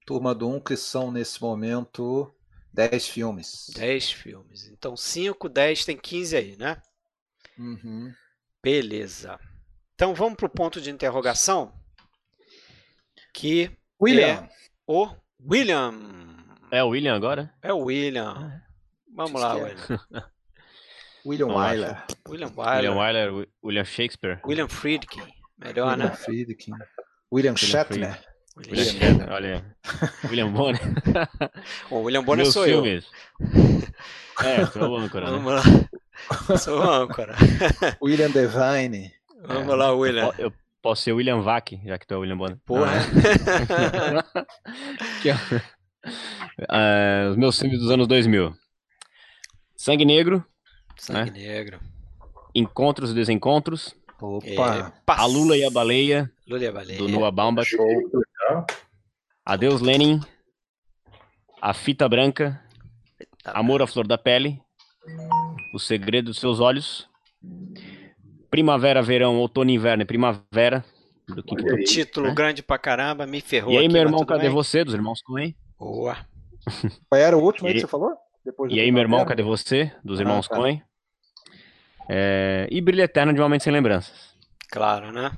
Turma do 1, que são nesse momento 10 filmes. 10 filmes. Então 5, 10, tem 15 aí, né? Uhum. Beleza. Então vamos para o ponto de interrogação. Que William. é o William. É o William agora? É o William. (laughs) Vamos lá, que William. William. Wyler. William William Wyler. Wyler, Wi- William Shakespeare. William Friedkin. Melhor, William né? Friedkin. William Shatner. William Shatner, olha aí. (laughs) William Bonner. (laughs) O William Bonner Meus sou filmes. É, sou o âncora, eu. né? Vamos lá. Sou o âncora. (laughs) William Devine. Vamos lá, William. Po- Eu posso ser William Vac, já que tu é o William Bonner. Porra. É- Ah, os meus filmes dos anos 2000. Sangue Negro, Sangue Negro. Encontros e Desencontros, Opa. É, A Lula e a Baleia, Lula e a Baleia. do Noah Baumbach, Show. Legal. Adeus Lenin, A Fita Branca. Amor à Flor da Pele, O Segredo dos Seus Olhos, Primavera, Verão, Outono e Inverno e Primavera, do aí. Título né? grande pra caramba, me ferrou E aí, aqui, meu irmão, cadê bem. você? Dos irmãos Coen. Boa. (laughs) Qual era o último aí que você falou? Depois E aí, meu irmão, cadê você? Dos Ah, irmãos tá. Coen. É, E Brilho Eterno de Uma Mente Sem Lembranças. Claro, né?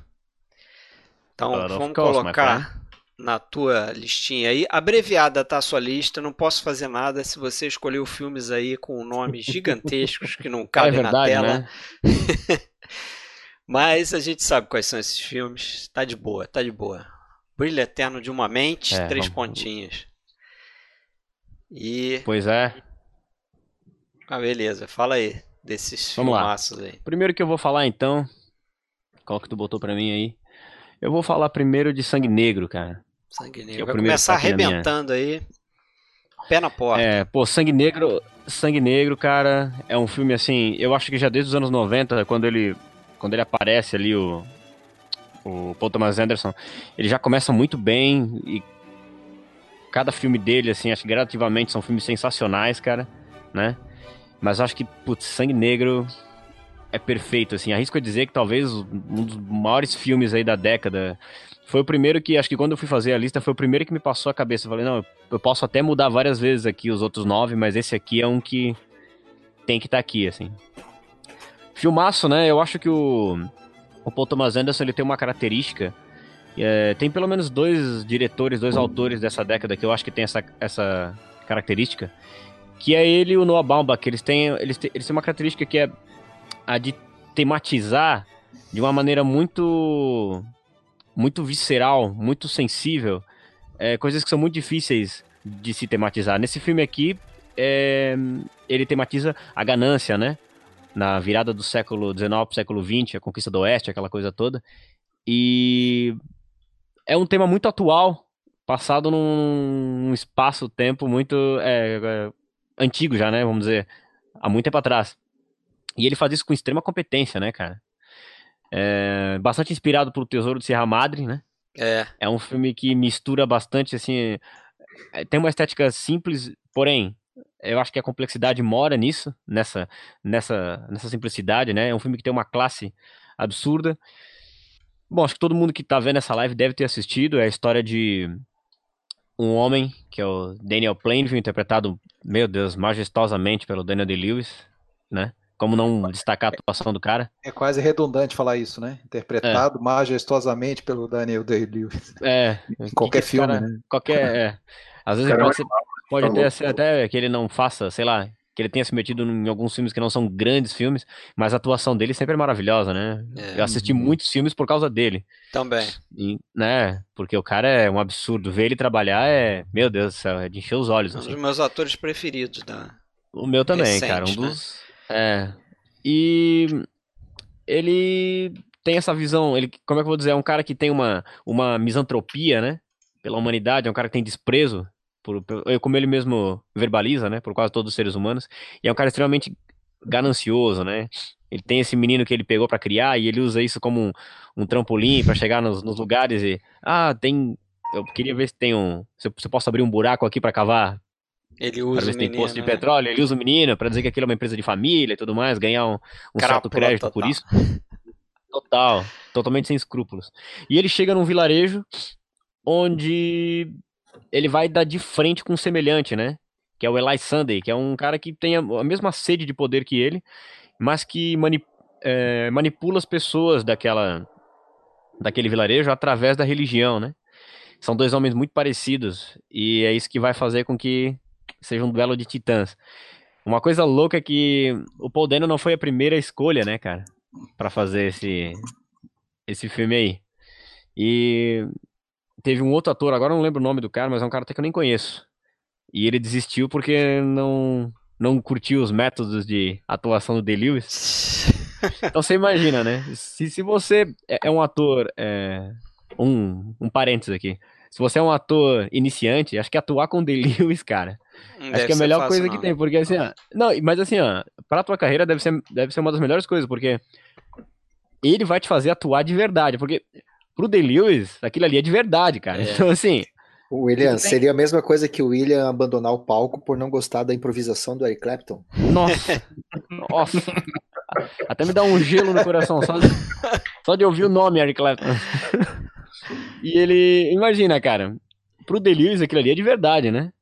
Então, vamos colocar na tua listinha aí. Abreviada tá a sua lista, não posso fazer nada se você escolheu filmes aí com nomes gigantescos que não (laughs) É cabem na verdade, tela. né? (laughs) Mas a gente sabe quais são esses filmes. Tá de boa, tá de boa. Brilho Eterno de uma Mente, É, três vamos- pontinhos. E. Pois é. Ah, beleza, fala aí desses Vamos lá. filmaços aí. Primeiro que eu vou falar, então. Qual que tu botou pra mim aí? Eu vou falar primeiro de Sangue Negro, cara. Sangue é Negro. Vai começar na minha. arrebentando aí. Pé na porta. É, pô, Sangue Negro, Sangue Negro, cara, é um filme assim, eu acho que já desde os anos 90, quando ele quando ele aparece ali o o Paul Thomas Anderson, ele já começa muito bem e cada filme dele assim, acho que gradativamente são filmes sensacionais, cara, né? Mas acho que putz, Sangue Negro é perfeito assim. Arrisco a dizer que talvez um dos maiores filmes aí da década foi o primeiro que, acho que quando eu fui fazer a lista, foi o primeiro que me passou a cabeça. Eu falei, não, eu posso até mudar várias vezes aqui os outros nove, mas esse aqui é um que tem que estar aqui, assim. Filmaço, né? Eu acho que o, o Paul Thomas Anderson ele tem uma característica. é, tem pelo menos dois diretores, dois autores dessa década que eu acho que tem essa, essa característica. Que é ele e o Noah Baumbach. Eles têm, eles, têm, eles têm uma característica que é a de tematizar de uma maneira muito muito visceral, muito sensível, é, coisas que são muito difíceis de se tematizar. Nesse filme aqui, é, ele tematiza a ganância, né? Na virada do século XIX para o século XX, a conquista do Oeste, aquela coisa toda. E é um tema muito atual, passado num, espaço-tempo muito é, é, antigo já, né? Vamos dizer, há muito tempo atrás. E ele faz isso com extrema competência, né, cara? É, bastante inspirado pelo Tesouro de Serra Madre, né? É. É um filme que mistura bastante, assim. é, Tem uma estética simples, porém, eu acho que a complexidade mora nisso, nessa, nessa, nessa simplicidade, né? É um filme que tem uma classe absurda. Bom, acho que todo mundo que tá vendo essa live deve ter assistido. É a história de um homem, que é o Daniel Plainview, interpretado, meu Deus, majestosamente pelo Daniel Day-Lewis, né? Como não destacar a atuação do cara? É quase redundante falar isso, né? Interpretado é. majestosamente pelo Daniel Day-Lewis. É. (laughs) Em qualquer filme, cara, né? Qualquer, é. Às vezes pode, ser, pode até ser até que ele não faça, sei lá, que ele tenha se metido em alguns filmes que não são grandes filmes, mas a atuação dele sempre é maravilhosa, né? É. Eu assisti muitos filmes por causa dele. Também. E, né? Porque o cara é um absurdo. Ver ele trabalhar é, meu Deus do céu, é de encher os olhos. Um assim. dos meus atores preferidos da. O meu também, Recente, cara. Um né? dos. É. E ele tem essa visão, ele, como é que eu vou dizer, é um cara que tem uma, uma misantropia, né? Pela humanidade, é um cara que tem desprezo por, como ele mesmo verbaliza, né, por quase todos os seres humanos, e é um cara extremamente ganancioso, né? Ele tem esse menino que ele pegou para criar e ele usa isso como um, um trampolim para chegar nos, nos, lugares e ah, tem eu queria ver se tem um se eu posso abrir um buraco aqui para cavar ele usa ver se tem posto de né? petróleo, ele usa o menino para dizer que aquilo é uma empresa de família e tudo mais, ganhar um, um certo crédito total. por isso. Total, totalmente sem escrúpulos. E ele chega num vilarejo onde ele vai dar de frente com um semelhante, né? Que é o Eli Sunday, que é um cara que tem a, mesma sede de poder que ele, mas que é, manipula as pessoas daquela, daquele vilarejo através da religião, né? São dois homens muito parecidos e é isso que vai fazer com que seja um duelo de titãs. Uma coisa louca é que o Paul Dano não foi a primeira escolha, né, cara, para fazer esse esse filme aí. E teve um outro ator, agora não lembro o nome do cara, mas é um cara até que eu nem conheço. E ele desistiu porque não não curtiu os métodos de atuação do The Lewis. (laughs) Então você imagina, né? Se, se você é, é um ator, é, um, um parênteses aqui. Se você é um ator iniciante, acho que atuar com o The Lewis, cara, Deve acho que é a melhor coisa não. que tem, porque assim, ó, não, mas assim, ó, pra tua carreira deve ser, deve ser uma das melhores coisas, porque ele vai te fazer atuar de verdade, porque pro The Lewis, aquilo ali é de verdade, cara. É. (laughs) Então, assim. O William, tem... seria a mesma coisa que o William abandonar o palco por não gostar da improvisação do Eric Clapton? Nossa! (laughs) Nossa! Até me dá um gelo no coração, só de, só de ouvir o nome Eric Clapton. (laughs) e ele, imagina, cara, pro Lewis aquilo ali é de verdade, né?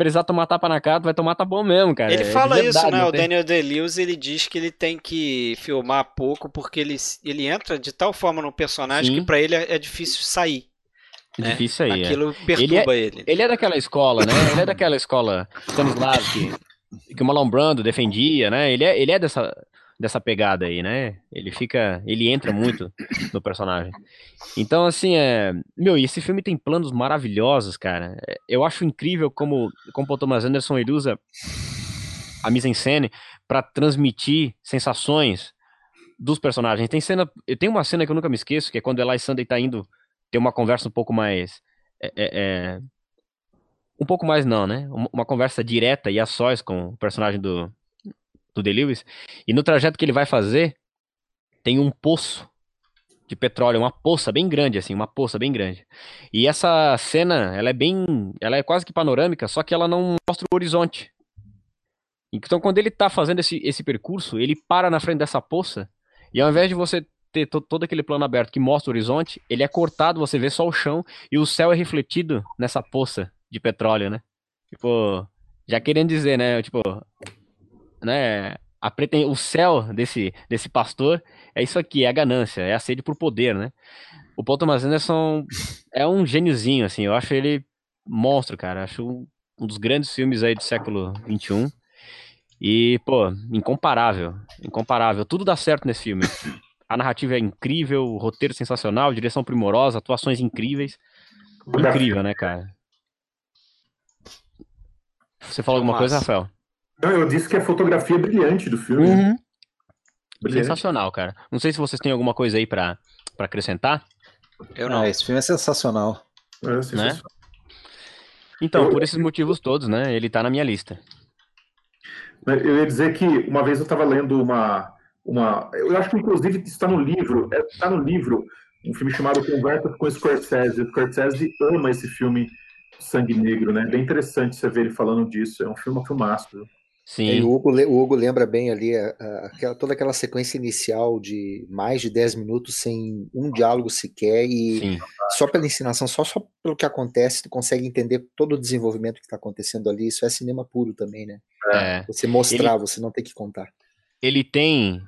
precisar tomar tapa na cara, vai tomar tá bom mesmo, cara. Ele é fala verdade, isso, né? O tem... Daniel Day-Lewis, ele diz que ele tem que filmar pouco porque ele, ele entra de tal forma no personagem Sim. que para ele é, é, difícil sair. É né? difícil aí. É. Aquilo é. perturba ele, ele. Ele é daquela escola, né? Ele é daquela escola Stanislavski que o Marlon Brando defendia, né? Ele é, ele é dessa, dessa pegada aí, né? Ele fica, ele entra muito no personagem. Então, assim, é, meu, e esse filme tem planos maravilhosos, cara. É, eu acho incrível como, como o Thomas Anderson ele usa a mise-en-scène para transmitir sensações dos personagens. Tem cena, tem uma cena que eu nunca me esqueço, que é quando Eli Sunday tá indo ter uma conversa um pouco mais é, é, é um pouco mais não, né? Uma conversa direta e a sós com o personagem do do Lewis, e no trajeto que ele vai fazer, tem um poço de petróleo, uma poça bem grande, assim, uma poça bem grande. E essa cena, ela é bem, ela é quase que panorâmica, só que ela não mostra o horizonte. Então, quando ele tá fazendo esse, esse percurso, ele para na frente dessa poça, e ao invés de você ter todo aquele plano aberto que mostra o horizonte, ele é cortado, você vê só o chão, e o céu é refletido nessa poça de petróleo, né? Tipo, já querendo dizer, né? Tipo, né, a preten... o céu desse, desse pastor é isso aqui, é a ganância, é a sede por poder, né? O Paul Thomas Anderson é um gêniozinho, assim, eu acho ele monstro, cara, acho um dos grandes filmes aí do século XXI. E, pô, incomparável, incomparável. Tudo dá certo nesse filme. A narrativa é incrível, o roteiro sensacional, direção primorosa, atuações incríveis. Incrível, né, cara? Você falou alguma coisa, Rafael? Não, eu disse que a fotografia é brilhante do filme. Uhum. Brilhante. Sensacional, cara. Não sei se vocês têm alguma coisa aí para acrescentar. Eu não. Ah, esse filme é sensacional. É sensacional. Né? Então, eu... por esses motivos todos, né? Ele tá na minha lista. Eu ia dizer que uma vez eu estava lendo uma, uma. Eu acho que inclusive está no livro. Está é, no livro um filme chamado Conversa com Scorsese. O Scorsese ama esse filme Sangue Negro, né? Bem interessante você ver ele falando disso. É um filme, filmaço. Sim. E o Hugo, o Hugo lembra bem ali a, a, toda aquela sequência inicial de mais de 10 minutos sem um diálogo sequer e Sim. só pela ensinação, só, só pelo que acontece, tu consegue entender todo o desenvolvimento que está acontecendo ali. Isso é cinema puro também, né? É. Você mostrar, ele, você não tem que contar. Ele tem,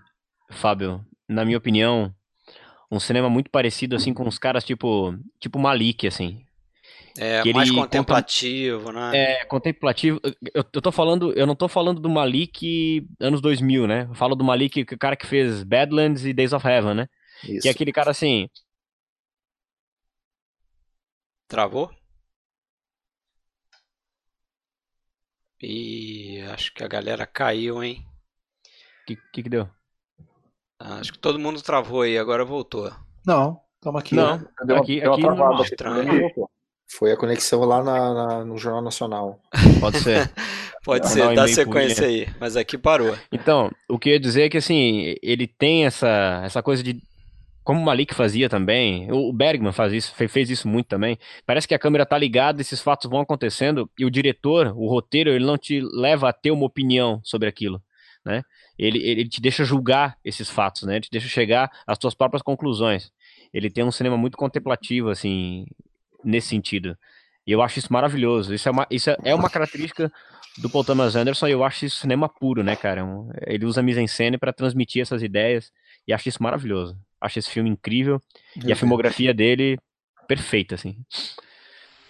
Fábio, na minha opinião, um cinema muito parecido assim com os caras tipo, tipo Malik, assim. É, mais contemplativo, né? É, contemplativo. Eu, eu tô falando, eu não tô falando do Malik anos 2000, né? Eu falo do Malik, o cara que fez Badlands e Days of Heaven, né? Isso. Que é aquele cara assim. Travou? E acho que a galera caiu, hein? O que, que, que deu? Acho que todo mundo travou aí, agora voltou. Não, estamos aqui. Não, deu aqui, aqui, aqui não, estranho. Foi a conexão lá na, na, no Jornal Nacional. Pode ser. (laughs) Pode ser, dá sequência aí, mas aqui parou. Então, o que eu ia dizer é que assim, ele tem essa, essa coisa de. Como o Malik fazia também, o Bergman faz isso, fez isso muito também. Parece que a câmera tá ligada, esses fatos vão acontecendo e o diretor, o roteiro, ele não te leva a ter uma opinião sobre aquilo, né? Ele, ele te deixa julgar esses fatos, né? Ele te deixa chegar às suas próprias conclusões. Ele tem um cinema muito contemplativo, assim, nesse sentido. E eu acho isso maravilhoso. Isso é uma, isso é uma característica do Paul Thomas Anderson e eu acho isso cinema puro, né, cara? É ele usa mise-en-scène para transmitir essas ideias e acho isso maravilhoso. Acho esse filme incrível e a filmografia dele perfeita, assim.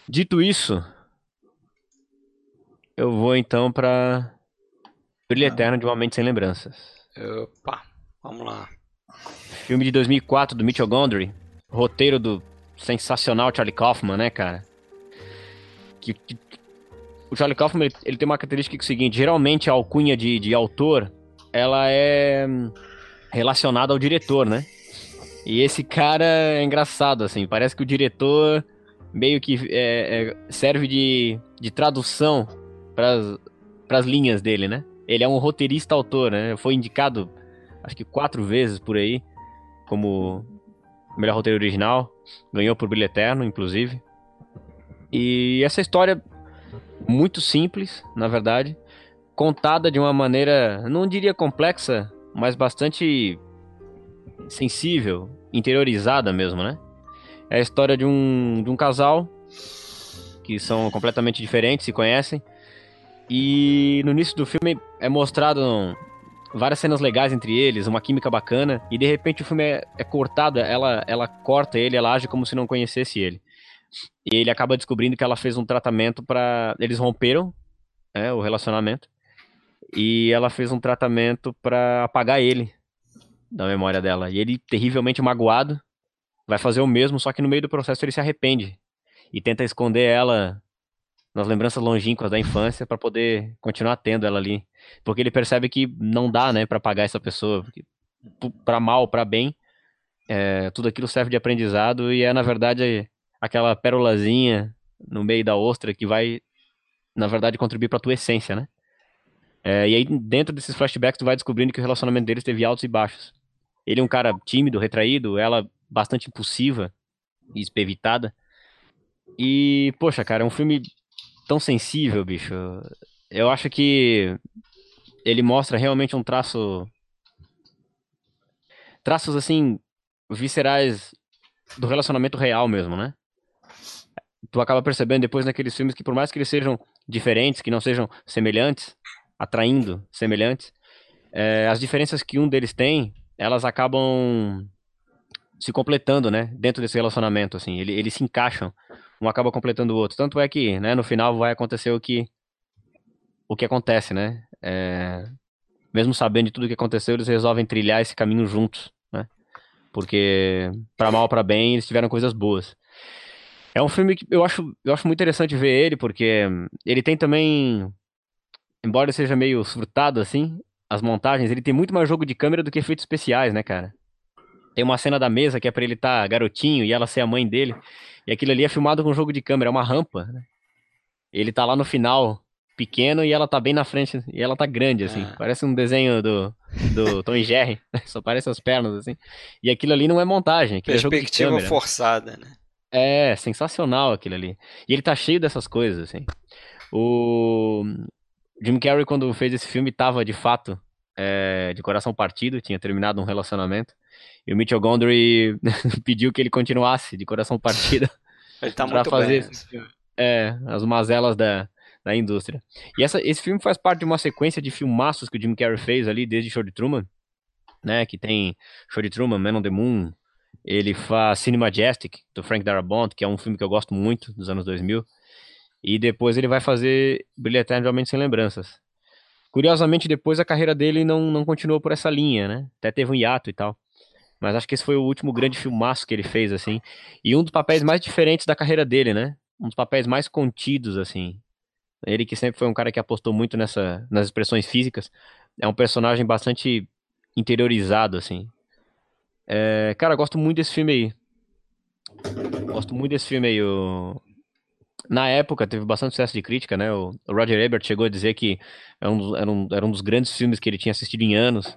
Dito isso, eu vou então para Brilho ah. Eterno de Uma Mente Sem Lembranças. Opa, vamos lá. Filme de 2004 do Mitchell Gondry, roteiro do sensacional Charlie Kaufman, né, cara? Que, que, o Charlie Kaufman ele, ele, tem uma característica que é o seguinte: geralmente a alcunha de, de autor ela é relacionada ao diretor, né? E esse cara é engraçado, assim. Parece que o diretor meio que é, é, serve de, de tradução para as linhas dele, né? Ele é um roteirista autor, né? Foi indicado, acho que quatro vezes por aí, como melhor roteiro original. Ganhou por Brilho Eterno, inclusive. E essa história muito simples, na verdade, contada de uma maneira, não diria complexa, mas bastante sensível, interiorizada mesmo, né? É a história de um, de um casal que são completamente diferentes, se conhecem. E no início do filme é mostrado várias cenas legais entre eles, uma química bacana, e de repente o filme é, é, cortado, ela, ela corta ele, ela age como se não conhecesse ele. E ele acaba descobrindo que ela fez um tratamento para Eles romperam é, o relacionamento, e ela fez um tratamento para apagar ele da memória dela. E ele, terrivelmente magoado, vai fazer o mesmo, só que no meio do processo ele se arrepende e tenta esconder ela nas lembranças longínquas da infância para poder continuar tendo ela ali, porque ele percebe que não dá, né, para pagar essa pessoa, para mal, para bem, é, tudo aquilo serve de aprendizado e é na verdade aquela pérolazinha no meio da ostra que vai, na verdade, contribuir para tua essência, né? É, e aí dentro desses flashbacks tu vai descobrindo que o relacionamento deles teve altos e baixos. Ele é um cara tímido, retraído, ela bastante impulsiva e espevitada. E, poxa, cara, é um filme tão sensível, bicho. Eu acho que ele mostra realmente um traço. Traços assim, viscerais do relacionamento real mesmo, né? Tu acaba percebendo depois naqueles filmes que, por mais que eles sejam diferentes, que não sejam semelhantes, atraindo semelhantes, é, as diferenças que um deles tem, elas acabam se completando, né? Dentro desse relacionamento, assim. Ele, eles se encaixam um acaba completando o outro. Tanto é que, né, no final vai acontecer o que o que acontece, né? É, mesmo sabendo de tudo o que aconteceu, eles resolvem trilhar esse caminho juntos, né? Porque para mal ou para bem, eles tiveram coisas boas. É um filme que eu acho, eu acho muito interessante ver ele, porque ele tem também, embora seja meio surtado assim, as montagens, ele tem muito mais jogo de câmera do que efeitos especiais, né, cara? Tem uma cena da mesa que é para ele estar tá garotinho e ela ser a mãe dele. E aquilo ali é filmado com jogo de câmera, é uma rampa, né? Ele tá lá no final, pequeno, e ela tá bem na frente, e ela tá grande, assim. É. Parece um desenho do, do (laughs) Tom e Jerry, (laughs) só parece as pernas, assim. E aquilo ali não é montagem, aquilo Perspectiva é forçada, né? É, sensacional aquele ali. E ele tá cheio dessas coisas, assim. O Jim Carrey, quando fez esse filme, tava de fato é, de coração partido, tinha terminado um relacionamento. E o Mitchell Gondry (laughs) pediu que ele continuasse de coração partido. Ele tá muito fazer bem esse filme. É, as mazelas da, da indústria. E essa, esse filme faz parte de uma sequência de filmaços que o Jim Carrey fez ali desde Show de Truman, né? Que tem Show de Truman, Man on the Moon. Ele faz Cine Majestic, do Frank Darabont, que é um filme que eu gosto muito, dos anos 2000. E depois ele vai fazer de Homem Sem Lembranças. Curiosamente, depois a carreira dele não, não continuou por essa linha, né? Até teve um hiato e tal. Mas acho que esse foi o último grande filmaço que ele fez, assim. E um dos papéis mais diferentes da carreira dele, né? Um dos papéis mais contidos, assim. Ele que sempre foi um cara que apostou muito nessa, nas expressões físicas. É um personagem bastante interiorizado, assim. É, cara, gosto muito desse filme aí. Gosto muito desse filme aí. O... Na época teve bastante sucesso de crítica, né? O Roger Ebert chegou a dizer que era um, era um, era um dos grandes filmes que ele tinha assistido em anos.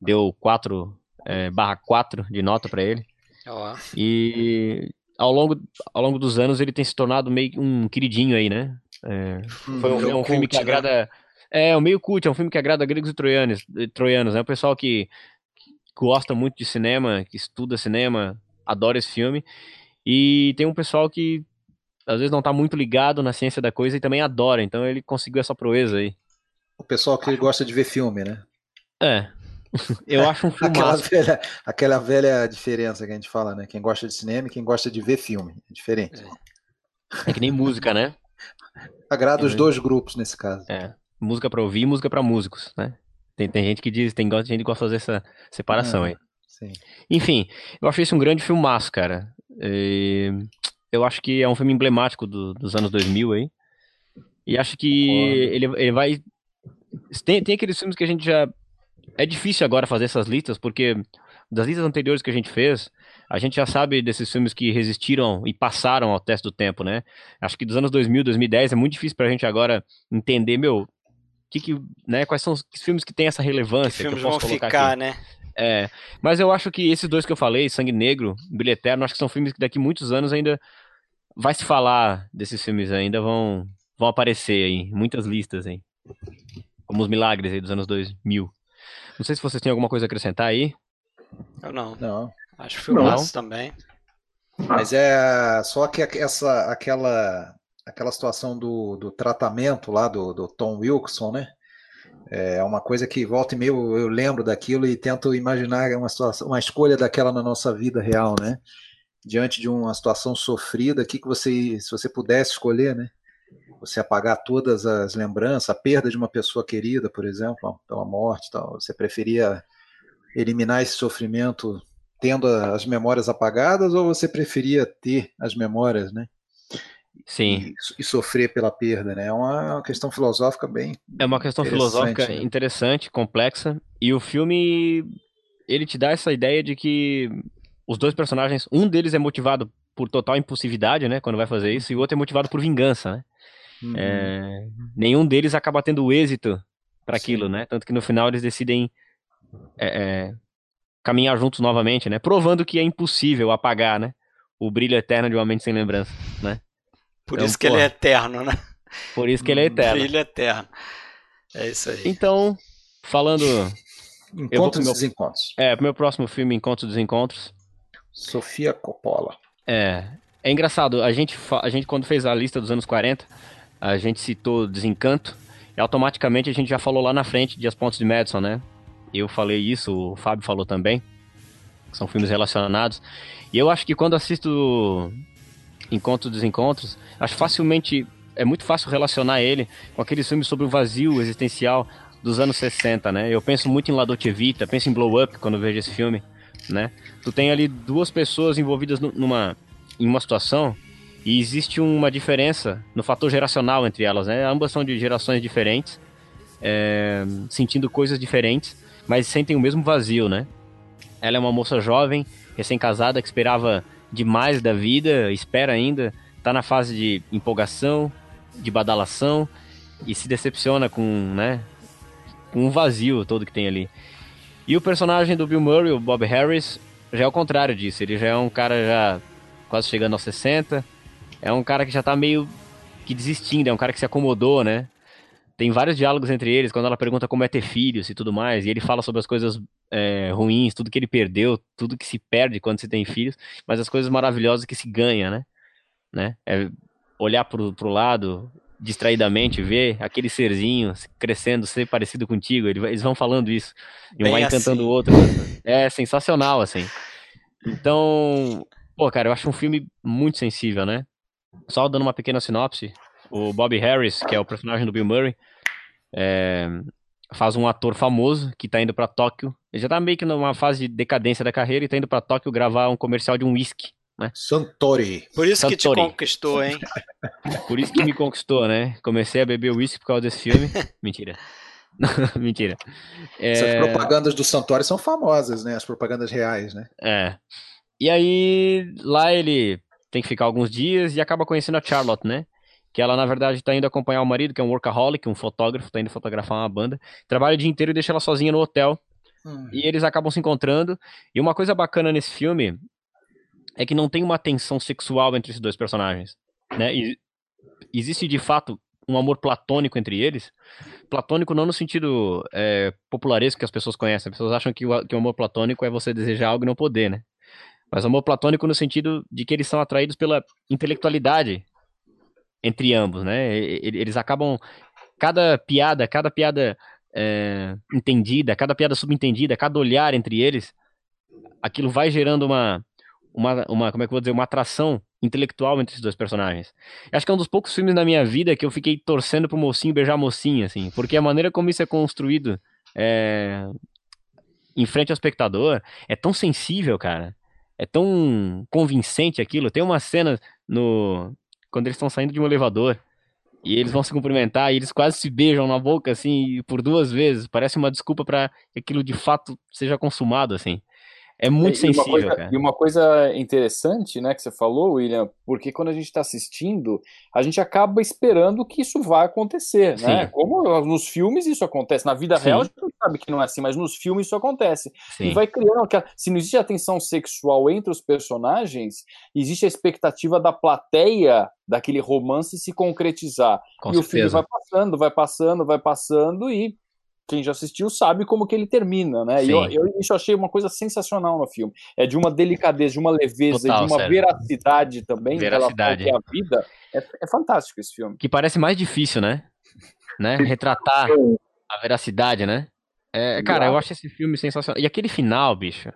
Deu 4 é, barra 4 de nota para ele. Oh. E ao longo, ao longo dos anos ele tem se tornado meio um queridinho aí, né? É, foi um, é um filme que né? agrada. É, um meio cult, é um filme que agrada gregos e troianos, troianos né? O pessoal que, que gosta muito de cinema, que estuda cinema, adora esse filme. E tem um pessoal que às vezes não tá muito ligado na ciência da coisa e também adora, então ele conseguiu essa proeza aí. O pessoal que gosta de ver filme, né? É. (laughs) Eu acho um filme. aquela, velha, aquela velha diferença que a gente fala, né? Quem gosta de cinema e quem gosta de ver filme. É diferente. É, é que nem música, né? Agrada os dois grupos nesse caso. É. Música para ouvir e música para músicos, né? Tem, tem gente que diz, tem gente que gosta de fazer essa separação é, aí. Sim. Enfim, eu achei esse um grande filmaço, cara. E eu acho que é um filme emblemático do, dos anos 2000 aí. E acho que ele, ele vai. Tem, tem aqueles filmes que a gente já. É difícil agora fazer essas listas, porque das listas anteriores que a gente fez, a gente já sabe desses filmes que resistiram e passaram ao teste do tempo, né? Acho que dos anos 2000, 2010 é muito difícil pra gente agora entender, meu, que que, né, quais são os filmes que têm essa relevância. Que filmes que vão ficar, aqui. né? É, mas eu acho que esses dois que eu falei, Sangue Negro, Brilho Eterno, acho que são filmes que daqui muitos anos ainda vai se falar desses filmes ainda vão vão aparecer aí, muitas listas aí. Como os milagres aí dos anos 2000. Não sei se vocês têm alguma coisa a acrescentar aí. Eu não. Não. Acho filmaço também. Mas é só que essa, aquela, aquela situação do, do tratamento lá do, do Tom Wilson, né? É uma coisa que volta e meio eu lembro daquilo e tento imaginar uma, situação, uma escolha daquela na nossa vida real, né? Diante de uma situação sofrida, que, que você, se você pudesse escolher, né? Você apagar todas as lembranças, a perda de uma pessoa querida, por exemplo, pela morte, tal, você preferia eliminar esse sofrimento tendo as memórias apagadas ou você preferia ter as memórias, né? Sim. E, e sofrer pela perda, né? É uma questão filosófica bem. É uma questão filosófica né? interessante, complexa. E o filme ele te dá essa ideia de que os dois personagens, um deles é motivado por total impulsividade, né? Quando vai fazer isso, e o outro é motivado por vingança, né? Uhum. É, nenhum deles acaba tendo êxito para aquilo, né? Tanto que no final eles decidem é, é, caminhar juntos novamente, né? Provando que é impossível apagar, né? O brilho eterno de uma mente sem lembrança, né? Por então, isso que ele é eterno, né? Por isso que ele é eterno. Brilho eterno. É isso aí. Então, falando... Encontros e Desencontros. É, pro meu próximo filme, Encontros e Desencontros. Sofia Coppola. É, é engraçado, a gente, a gente quando fez a lista dos anos 40, a gente citou Desencanto, e automaticamente a gente já falou lá na frente de As Pontes de Madison, né? Eu falei isso, o Fábio falou também. São filmes relacionados. E eu acho que quando assisto Encontros e Desencontros, acho facilmente. É muito fácil relacionar ele com aqueles filmes sobre o vazio existencial dos anos 60, né? Eu penso muito em La Dolce Vita, penso em Blow Up quando vejo esse filme, né? Tu tem ali duas pessoas envolvidas numa em uma situação e existe uma diferença no fator geracional entre elas, né? Ambas são de gerações diferentes, é, sentindo coisas diferentes, mas sentem o mesmo vazio, né? Ela é uma moça jovem, recém-casada, que esperava demais da vida, espera ainda, tá na fase de empolgação, de badalação e se decepciona com, né, com um vazio todo que tem ali. E o personagem do Bill Murray, o Bob Harris, já é o contrário disso. Ele já é um cara já quase chegando aos 60. É um cara que já tá meio que desistindo, é um cara que se acomodou, né? Tem vários diálogos entre eles, quando ela pergunta como é ter filhos e tudo mais, e ele fala sobre as coisas é, ruins, tudo que ele perdeu, tudo que se perde quando se tem filhos, mas as coisas maravilhosas que se ganha, né? né? É olhar pro, pro lado, distraidamente, ver aquele serzinho crescendo, ser parecido contigo, eles vão falando isso, e um vai encantando o assim. outro. É sensacional, assim. Então, pô, cara, eu acho um filme muito sensível, né? Só dando uma pequena sinopse, o Bobby Harris, que é o personagem do Bill Murray, é, faz um ator famoso que tá indo para Tóquio. Ele já tá meio que numa fase de decadência da carreira e tá indo para Tóquio gravar um comercial de um whisky, né? Santori. Por isso Santori. que te conquistou, hein? (laughs) Por isso que me conquistou, né? Comecei a beber whisky por causa desse filme. (laughs) Mentira. (laughs) Mentira. É... Essas propagandas do Santori são famosas, né? As propagandas reais, né? É. E aí, lá ele tem que ficar alguns dias e acaba conhecendo a Charlotte, né? Que ela, na verdade, está indo acompanhar o marido, que é um workaholic, um fotógrafo, está indo fotografar uma banda. Trabalha o dia inteiro e deixa ela sozinha no hotel. Hum. E eles acabam se encontrando. E uma coisa bacana nesse filme é que não tem uma tensão sexual entre esses dois personagens. Né? E existe, de fato, um amor platônico entre eles. Platônico não no sentido é, popularesco que as pessoas conhecem. As pessoas acham que o, que o amor platônico é você desejar algo e não poder, né? Mas amor platônico no sentido de que eles são atraídos pela intelectualidade entre ambos, né? Eles acabam cada piada, cada piada é, entendida, cada piada subentendida, cada olhar entre eles, aquilo vai gerando uma, uma, uma como é que eu vou dizer, uma atração intelectual entre esses dois personagens. Acho que é um dos poucos filmes na minha vida que eu fiquei torcendo pro mocinho beijar a mocinha, assim, porque a maneira como isso é construído é, em frente ao espectador é tão sensível, cara. É tão convincente aquilo. Tem uma cena no, quando eles estão saindo de um elevador e eles vão se cumprimentar e eles quase se beijam na boca, assim, por duas vezes. Parece uma desculpa para que aquilo de fato seja consumado, assim. É muito e sensível, coisa, cara. E uma coisa interessante, né, que você falou, William, porque quando a gente está assistindo, a gente acaba esperando que isso vai acontecer, Sim. né? Como nos filmes isso acontece, na vida Sim. real sabe que não é assim, mas nos filmes isso acontece. Sim. E vai criando aquela, se não existe atenção sexual entre os personagens, existe a expectativa da plateia daquele romance se concretizar. Com e certeza. o filme vai passando, vai passando, vai passando e quem já assistiu sabe como que ele termina, né? Sim. E eu, eu, isso eu achei uma coisa sensacional no filme. É de uma delicadeza, de uma leveza, Total, de uma sério. veracidade também. Veracidade. A vida. É, é, fantástico esse filme. Que parece mais difícil, né? né? (laughs) Retratar a veracidade, né? É, cara, eu acho esse filme sensacional. E aquele final, bicho,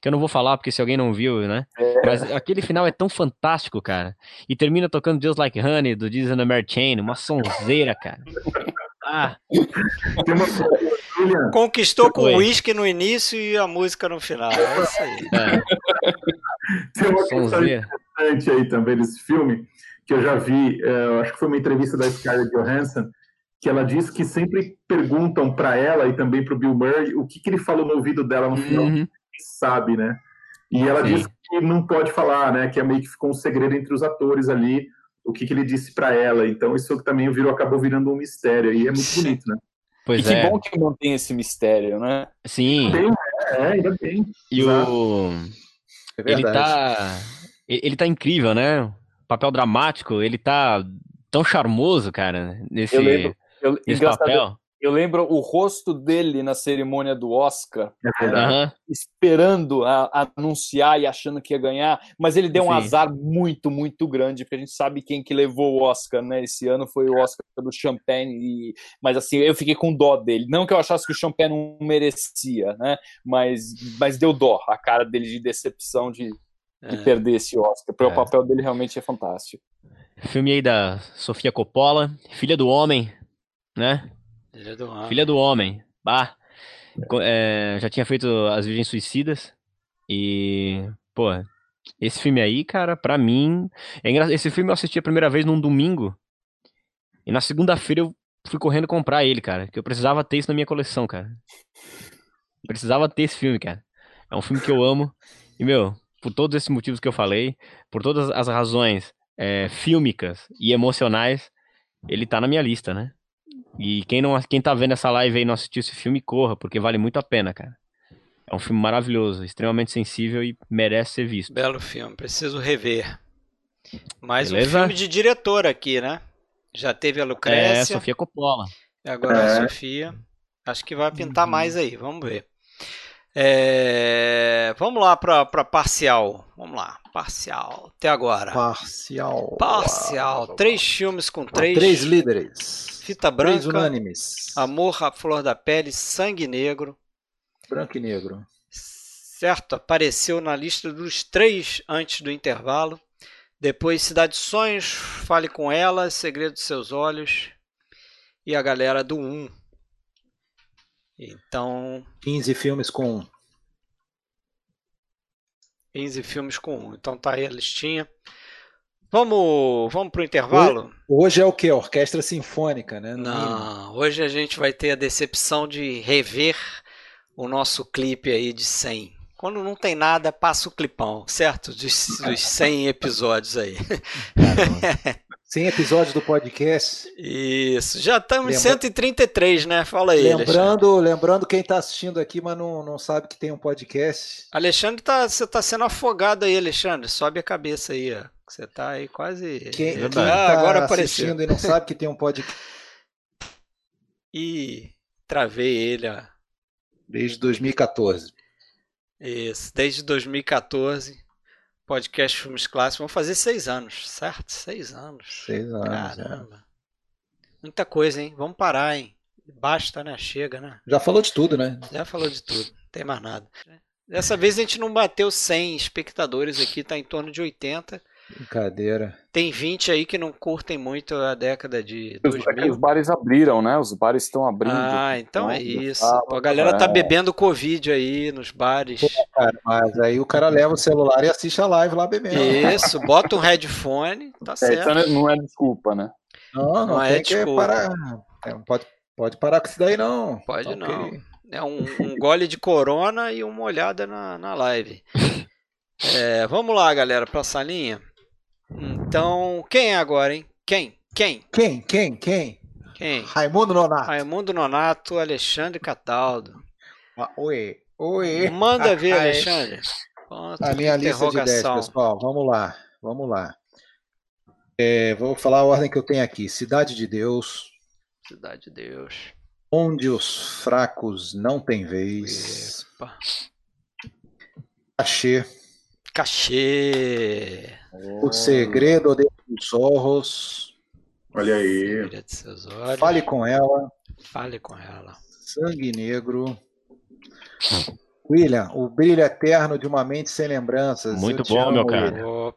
que eu não vou falar porque se alguém não viu, né? É. Mas aquele final é tão fantástico, cara. E termina tocando Just Like Honey do Disney Mary Chain, uma sonzeira, cara. (laughs) Ah. Conquistou com o uísque no início e a música no final. É isso aí. É. Tem uma questão interessante aí também desse filme, que eu já vi, é, acho que foi uma entrevista da Scarlett Johansson, que ela disse que sempre perguntam para ela e também para o Bill Murray o que, que ele falou no ouvido dela no final. Uhum. Sabe, né? E ela Sim. disse que não pode falar, né? Que é meio que ficou um segredo entre os atores ali o que, que ele disse para ela. Então isso também virou, acabou virando um mistério e é muito bonito, né? Pois e é. que bom que mantém esse mistério, né? Sim. Tem, é, ainda bem. E o é ele tá ele tá incrível, né? O papel dramático, ele tá tão charmoso, cara, nesse, eu lembro, eu, nesse papel. Eu lembro o rosto dele na cerimônia do Oscar, uhum. esperando a, a anunciar e achando que ia ganhar, mas ele deu um Sim. azar muito, muito grande, porque a gente sabe quem que levou o Oscar, né? Esse ano foi o Oscar do Champagne, e, mas assim, eu fiquei com dó dele. Não que eu achasse que o Champagne não merecia, né? Mas, mas deu dó a cara dele de decepção de, de é. perder esse Oscar, porque é. o papel dele realmente é fantástico. Filme aí da Sofia Coppola, Filha do Homem, né? Filha do Homem. Filha do Homem. Bah. É, já tinha feito As Virgens Suicidas. E, pô, esse filme aí, cara, pra mim. É engra... Esse filme eu assisti a primeira vez num domingo. E na segunda-feira eu fui correndo comprar ele, cara. Que eu precisava ter isso na minha coleção, cara. precisava ter esse filme, cara. É um filme que eu amo. E, meu, por todos esses motivos que eu falei, por todas as razões é, fílmicas e emocionais, ele tá na minha lista, né? E quem, não, quem tá vendo essa live aí e não assistiu esse filme, corra, porque vale muito a pena, cara. É um filme maravilhoso, extremamente sensível e merece ser visto. Belo filme, preciso rever. Mais Beleza? um filme de diretor aqui, né? Já teve a É, Lucrécia, Sofia Coppola. e agora a É. Sofia. Acho que vai pintar Uhum. mais aí, vamos ver. É, Vamos lá para parcial. Vamos lá, parcial. Até agora. Parcial. Parcial. Três filmes com três. Três líderes. Fita Três branca. unânimes. Amor à Flor da Pele, Sangue Negro. Branco e negro. Certo, apareceu na lista dos três antes do intervalo. Depois Cidade de Sonhos, Fale com Ela, Segredo dos Seus Olhos. E a galera do 1. Então, 15 filmes com 15 filmes com 1. Então tá aí a listinha. Vamos, vamos pro intervalo? Hoje é o que? Orquestra Sinfônica, né? No mínimo. Não, hoje a gente vai ter a decepção de rever o nosso clipe aí de 100. Quando não tem nada, passa o clipão, certo? Dos, dos 100 episódios aí. (laughs) Caramba. 100 episódios do podcast. Isso, já estamos em Lembra- 133, né? Fala aí, Alexandre. Lembrando, lembrando quem está assistindo aqui, mas não, não sabe que tem um podcast. Alexandre, tá, você tá sendo afogado aí, Alexandre. Sobe a cabeça aí, ó. Você tá aí quase. Quem, Verdade. quem ah, tá agora apareceu. assistindo e não sabe que tem um podcast (laughs) Ih, travei ele, ó. desde 2014. Isso, desde 2014. Podcast Filmes Clássicos. Vamos fazer seis anos, certo? Seis anos. Seis anos. é. Caramba. Muita coisa, hein? Vamos parar, hein? Basta, né? Chega, né? Já falou de tudo, né? Já falou de tudo. Não tem mais nada. Dessa vez a gente não bateu 100 espectadores aqui, tá em torno de 80. Brincadeira. Tem 20 aí que não curtem muito a década de Os, é que 2000. os bares abriram, né? Os bares estão abrindo. Ah, então é Então, isso. ah, Pô, a galera tá é. bebendo Covid aí nos bares. Cara, mas aí o cara leva o celular e assiste a live lá bebendo. Isso, bota um headphone, tá É, certo. então não é desculpa, né? Não, não, Não é desculpa. parar. É, pode, pode parar com isso daí, não. Pode Tá não. É um, um gole de corona e uma olhada na, na live. (laughs) É, vamos lá, galera, pra salinha. Então, quem é agora, hein? Quem? Quem? Quem? Quem? Quem? Quem? Raimundo Nonato. Raimundo Nonato, Alexandre Cataldo. Ah, Oi. Oi. Manda ver. Alexandre. Ponto A minha lista de 10, interrogação. pessoal. Vamos lá. Vamos lá. É, vou falar a ordem que eu tenho aqui. Cidade de Deus. Cidade de Deus. Onde os fracos não têm vez. Epa. Cachê. Cachê. O segredo de dos zorros. Olha aí. Seus olhos. Fale com ela. Fale com ela. Sangue negro. William, o brilho eterno de uma mente sem lembranças. Muito bom, amo, meu cara.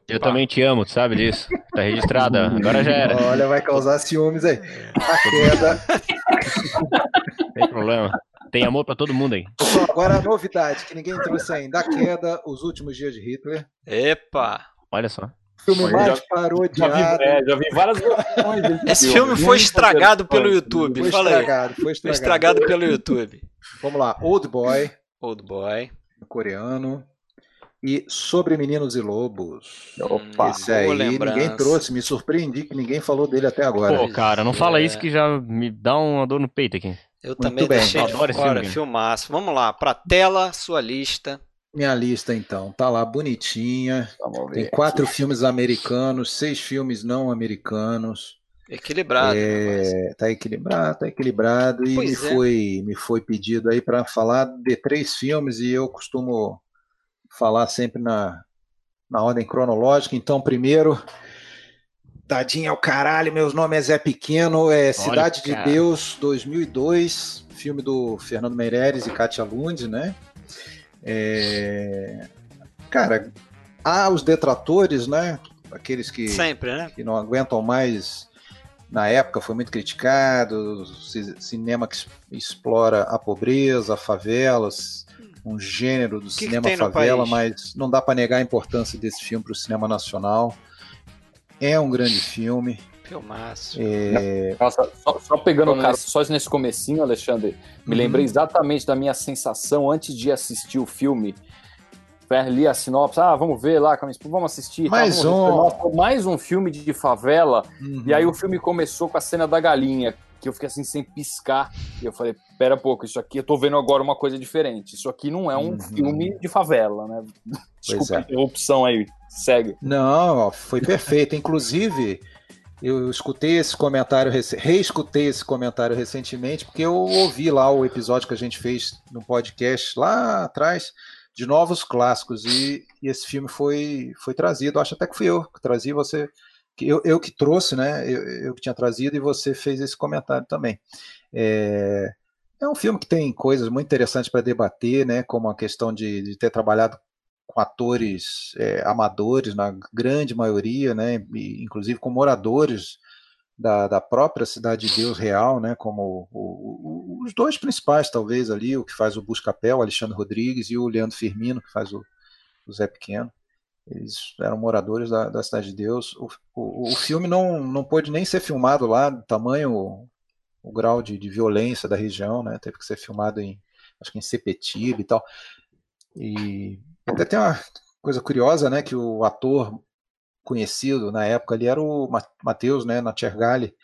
Eu também te amo, tu sabe disso. Tá registrada. Agora já era. Olha, vai causar ciúmes aí. A queda. Não (laughs) tem problema. Tem amor pra todo mundo aí. Pessoal, agora a novidade que ninguém trouxe ainda. A queda, os últimos dias de Hitler. Epa. Olha só. Filme Olha, mais Já vi, parodiado. é, já vi várias versões (laughs) desse Esse filme foi estragado pelo YouTube. Foi Fala aí. estragado, foi Foi estragado. estragado pelo YouTube. Vamos lá. Old Boy, Old Boy. coreano. E Sobre Meninos e Lobos. Opa. Esse aí boa ninguém lembrança. trouxe. Me surpreendi que ninguém falou dele até agora. Pô, cara, não fala é. isso que já me dá uma dor no peito aqui. Eu também bem. deixei de fora. filme. Filmaço. Vamos lá. Pra tela, sua lista. Minha lista, então. Tá lá bonitinha. Tem quatro filmes americanos, seis filmes não americanos. Equilibrado. É, tá equilibrado, tá equilibrado. E me é. foi, me foi pedido aí para falar de três filmes e eu costumo falar sempre na, na ordem cronológica. Então, primeiro, Tadinho ao caralho, meus nomes é Zé Pequeno, é Cidade de cara. Deus, 2002, filme do Fernando Meireles e Katia Lund, né? É, Cara, há os detratores, né? Aqueles que Sempre, né? que não aguentam mais. Na época foi muito criticado, ci- cinema que explora a pobreza, favelas, um gênero do que que cinema no favela, mas não dá para negar a importância desse filme para o cinema nacional. É um grande filme. Filmaço. É, Nossa, só, só pegando o Como cara, esse- só nesse comecinho, Alexandre, me Uhum. lembrei exatamente da minha sensação antes de assistir o filme. Ali a sinopse, ah, vamos ver lá, vamos assistir. tá, Mais vamos ver. um. Nossa, mais um filme de favela. uhum. E aí o filme começou com a cena da galinha. que eu fiquei assim sem piscar. E eu falei, pera pouco, isso aqui eu tô vendo agora uma coisa diferente. Isso aqui não é um uhum. filme de favela, né? (laughs) Desculpa é. a interrupção aí, segue. Não, foi perfeito. Inclusive, eu escutei esse comentário, reescutei esse comentário recentemente, porque eu ouvi lá o episódio que a gente fez no podcast lá atrás de novos clássicos e, e esse filme foi, foi trazido. Acho até que fui eu que trazi você eu, eu que trouxe, né? Eu, eu, que tinha trazido e você fez esse comentário também. É, é um filme que tem coisas muito interessantes para debater, né? Como a questão de, de ter trabalhado com atores é, amadores, na grande maioria, né? Inclusive com moradores da, da, própria Cidade de Deus real, né? Como o, o, os dois principais, talvez, ali, o que faz o Buscapé, o Alexandre Rodrigues, e o Leandro Firmino, que faz o, o Zé Pequeno. Eles eram moradores da, da Cidade de Deus. O, o, o, filme não, não pôde nem ser filmado lá, do tamanho, o, o grau de, de, violência da região, né? Teve que ser filmado em, acho que em Sepetiba e tal. E até tem uma coisa curiosa, né? Que o ator conhecido na época ali era o Matheus, né? Na Chergali.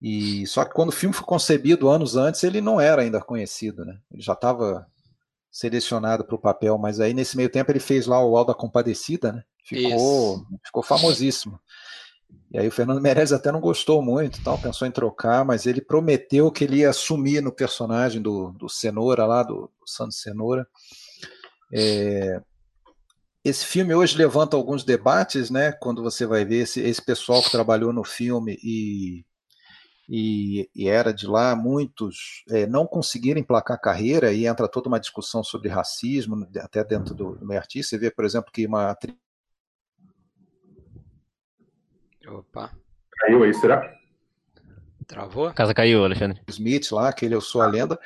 E só que quando o filme foi concebido anos antes, ele não era ainda conhecido, né? Ele já estava selecionado para o papel, mas aí nesse meio tempo ele fez lá o Alda Compadecida, né? Ficou, ficou famosíssimo. E aí o Fernando Meirelles até não gostou muito, tal, pensou em trocar, mas ele prometeu que ele ia assumir no personagem do, do Cenoura lá, do, do Santos Cenoura. É, esse filme hoje levanta alguns debates, né? Quando você vai ver esse, esse pessoal que trabalhou no filme e e, e, era de lá, muitos é, não conseguiram emplacar carreira e entra toda uma discussão sobre racismo, até dentro do, do meio artista. Você vê, por exemplo, que uma atriz. Opa. Caiu aí, será? Travou? A casa caiu, Alexandre. Smith lá, aquele Eu Sou a Lenda.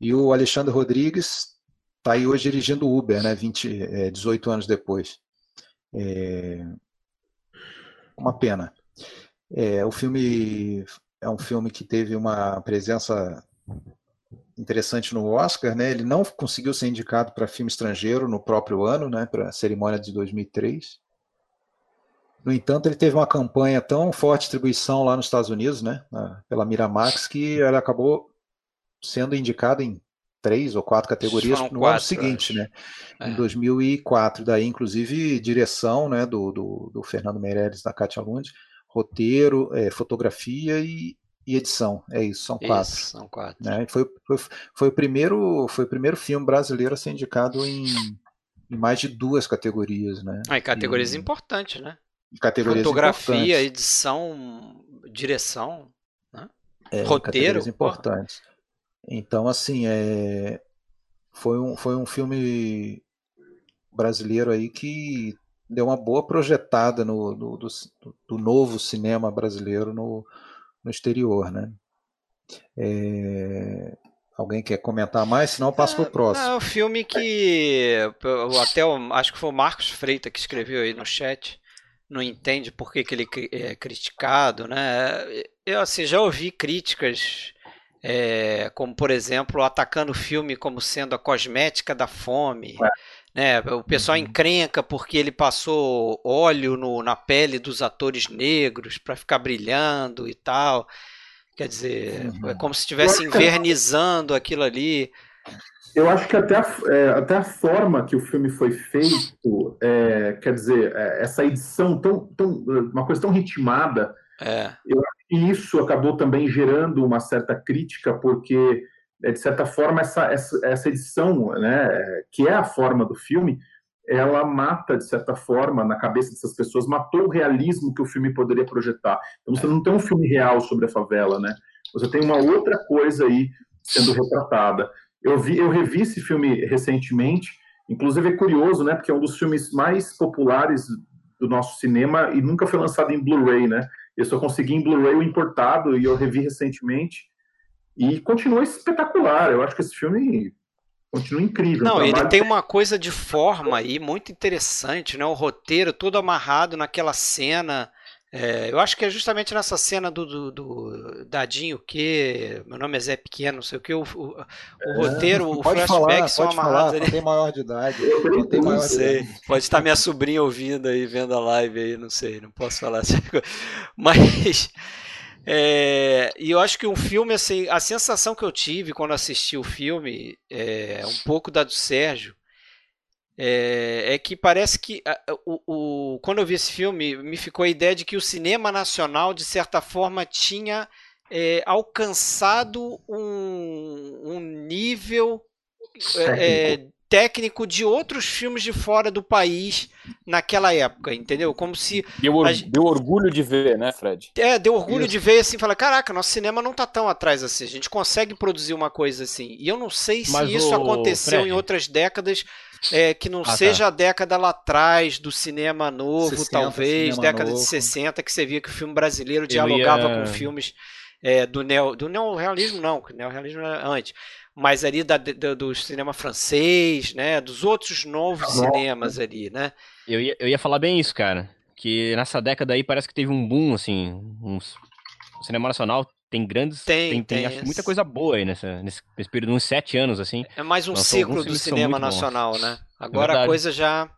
E o Alexandre Rodrigues está aí hoje dirigindo o Uber, né? 20, é, 18 anos depois. É... Uma pena. É, o filme é um filme que teve uma presença interessante no Oscar, né? Ele não conseguiu ser indicado para filme estrangeiro no próprio ano, né? Para a cerimônia de 2003. No entanto, ele teve uma campanha tão forte de distribuição lá nos Estados Unidos, né? Pela Miramax, que ele acabou sendo indicado em três ou quatro categorias no quatro, ano seguinte, né? É. Em 2004. Daí, inclusive, direção, né? Do, do, do Fernando Meirelles, da Katia Lund roteiro, é, fotografia e, e, edição. É isso, são quatro. Isso, são quatro. Né? Foi, foi, foi, o primeiro, foi o primeiro filme brasileiro a ser indicado em, em mais de duas categorias. Né? Ah, categorias e, importantes, né? Categorias Fotografia, importantes. edição, direção, né? É, roteiro. importantes. Então, assim, é, foi, um, foi um filme brasileiro aí que deu uma boa projetada no, no do, do, novo cinema brasileiro no, no exterior, né? É, alguém quer comentar mais? Senão eu passo para o próximo. É um filme que até o, acho que foi o Marcos Freita que escreveu aí no chat. Não entende por que, que ele é criticado, né? Eu assim já ouvi críticas é, como por exemplo atacando o filme como sendo a cosmética da fome. É né? O pessoal uhum. encrenca porque ele passou óleo no, na pele dos atores negros para ficar brilhando e tal. Quer dizer, uhum. é como se estivesse invernizando aquilo ali. Eu acho que até a, é, até a forma que o filme foi feito, é, quer dizer, é, essa edição tão, tão, uma coisa tão ritmada, é. eu acho que isso acabou também gerando uma certa crítica, porque é, de certa forma, essa, essa, essa edição, né, que é a forma do filme, ela mata, de certa forma, na cabeça dessas pessoas, matou o realismo que o filme poderia projetar. Então, você não tem um filme real sobre a favela, né? Você tem uma outra coisa aí sendo retratada. Eu vi, eu revi esse filme recentemente, inclusive é curioso, né? Porque é um dos filmes mais populares do nosso cinema e nunca foi lançado em Blu-ray, né? Eu só consegui em Blu-ray o importado e eu revi recentemente. E continua espetacular. Eu acho que esse filme continua incrível. Não, ele tem uma coisa de forma aí muito interessante, né? O roteiro todo amarrado naquela cena. É, eu acho que é justamente nessa cena do, do, do, Dadinho que meu nome é Zé Pequeno, não sei o que, o, o, o é, roteiro, o flashback falar, são amarrados falar, ali. Tem maior de idade. Eu tem não sei. Pode estar minha sobrinha ouvindo aí, vendo a live aí, não sei, não posso falar. (laughs) Mas É, e eu acho que um filme, assim, a sensação que eu tive quando assisti o filme, é, um pouco da do Sérgio, é, é que parece que o, o, quando eu vi esse filme, me ficou a ideia de que o cinema nacional, de certa forma, tinha é, alcançado um, um nível é, técnico de outros filmes de fora do país naquela época, entendeu? Como se. Deu, or a... deu orgulho de ver, né, Fred? É, deu orgulho Isso. de ver assim, falar: caraca, nosso cinema não tá tão atrás assim, a gente consegue produzir uma coisa assim. E eu não sei se Mas isso o... aconteceu Fred. em outras décadas. É, que não ah, tá. seja tá. a década lá atrás do cinema novo, 60, talvez, cinema década novo. de 60, que você via que o filme brasileiro dialogava ia... com filmes é, do, neo, do neorrealismo, não, que o neorrealismo era antes, mas ali da, da, do cinema francês, né? Dos outros novos Nossa. cinemas ali, né? Eu ia, eu ia falar bem isso, cara. Que nessa década aí parece que teve um boom, assim. Um, o cinema nacional tem grandes. Tem, tem, tem, tem muita coisa boa aí nessa, nesse, nesse período, uns sete anos, assim. É mais um ciclo do cinema nacional, bons. né? Agora a coisa já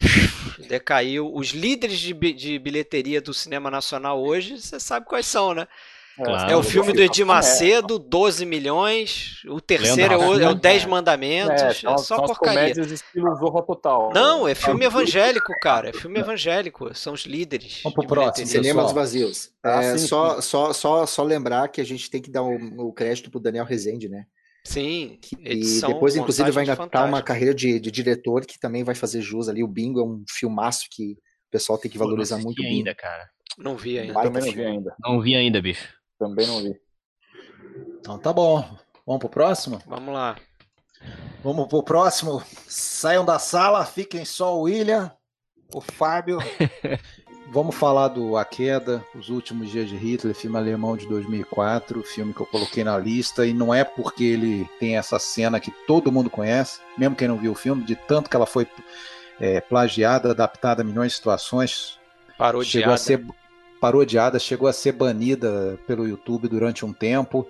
(laughs) decaiu. Os líderes de, de bilheteria do cinema nacional hoje, você sabe quais são, né? Claro. É o filme do Edir Macedo, 12 milhões. O terceiro é o, é o 10 Mandamentos. É, é só são porcaria. Total. Não, é filme evangélico, cara. É filme evangélico. São os líderes. Vamos pro próximo. Cinemas vazios. Ah, é, sim, só, sim. Só, só, só lembrar que a gente tem que dar o, o crédito pro Daniel Rezende, né? Sim. e depois, inclusive, vai engatar uma carreira de, de, diretor que também vai fazer jus ali. O Bingo é um filmaço que o pessoal tem que valorizar muito. ainda, cara. Não vi ainda. Também não vi ainda. Não vi ainda, bicho. Também não vi. Então tá bom. Vamos pro próximo? Vamos lá. Vamos pro próximo. Saiam da sala, fiquem só o William, o Fábio. (laughs) Vamos falar do A Queda, Os Últimos Dias de Hitler, filme alemão de 2004, filme que eu coloquei na lista, e não é porque ele tem essa cena que todo mundo conhece, mesmo quem não viu o filme, de tanto que ela foi é, plagiada, adaptada a milhões de situações. Parodiada. Chegou a ser parodiada, chegou a ser banida pelo YouTube durante um tempo,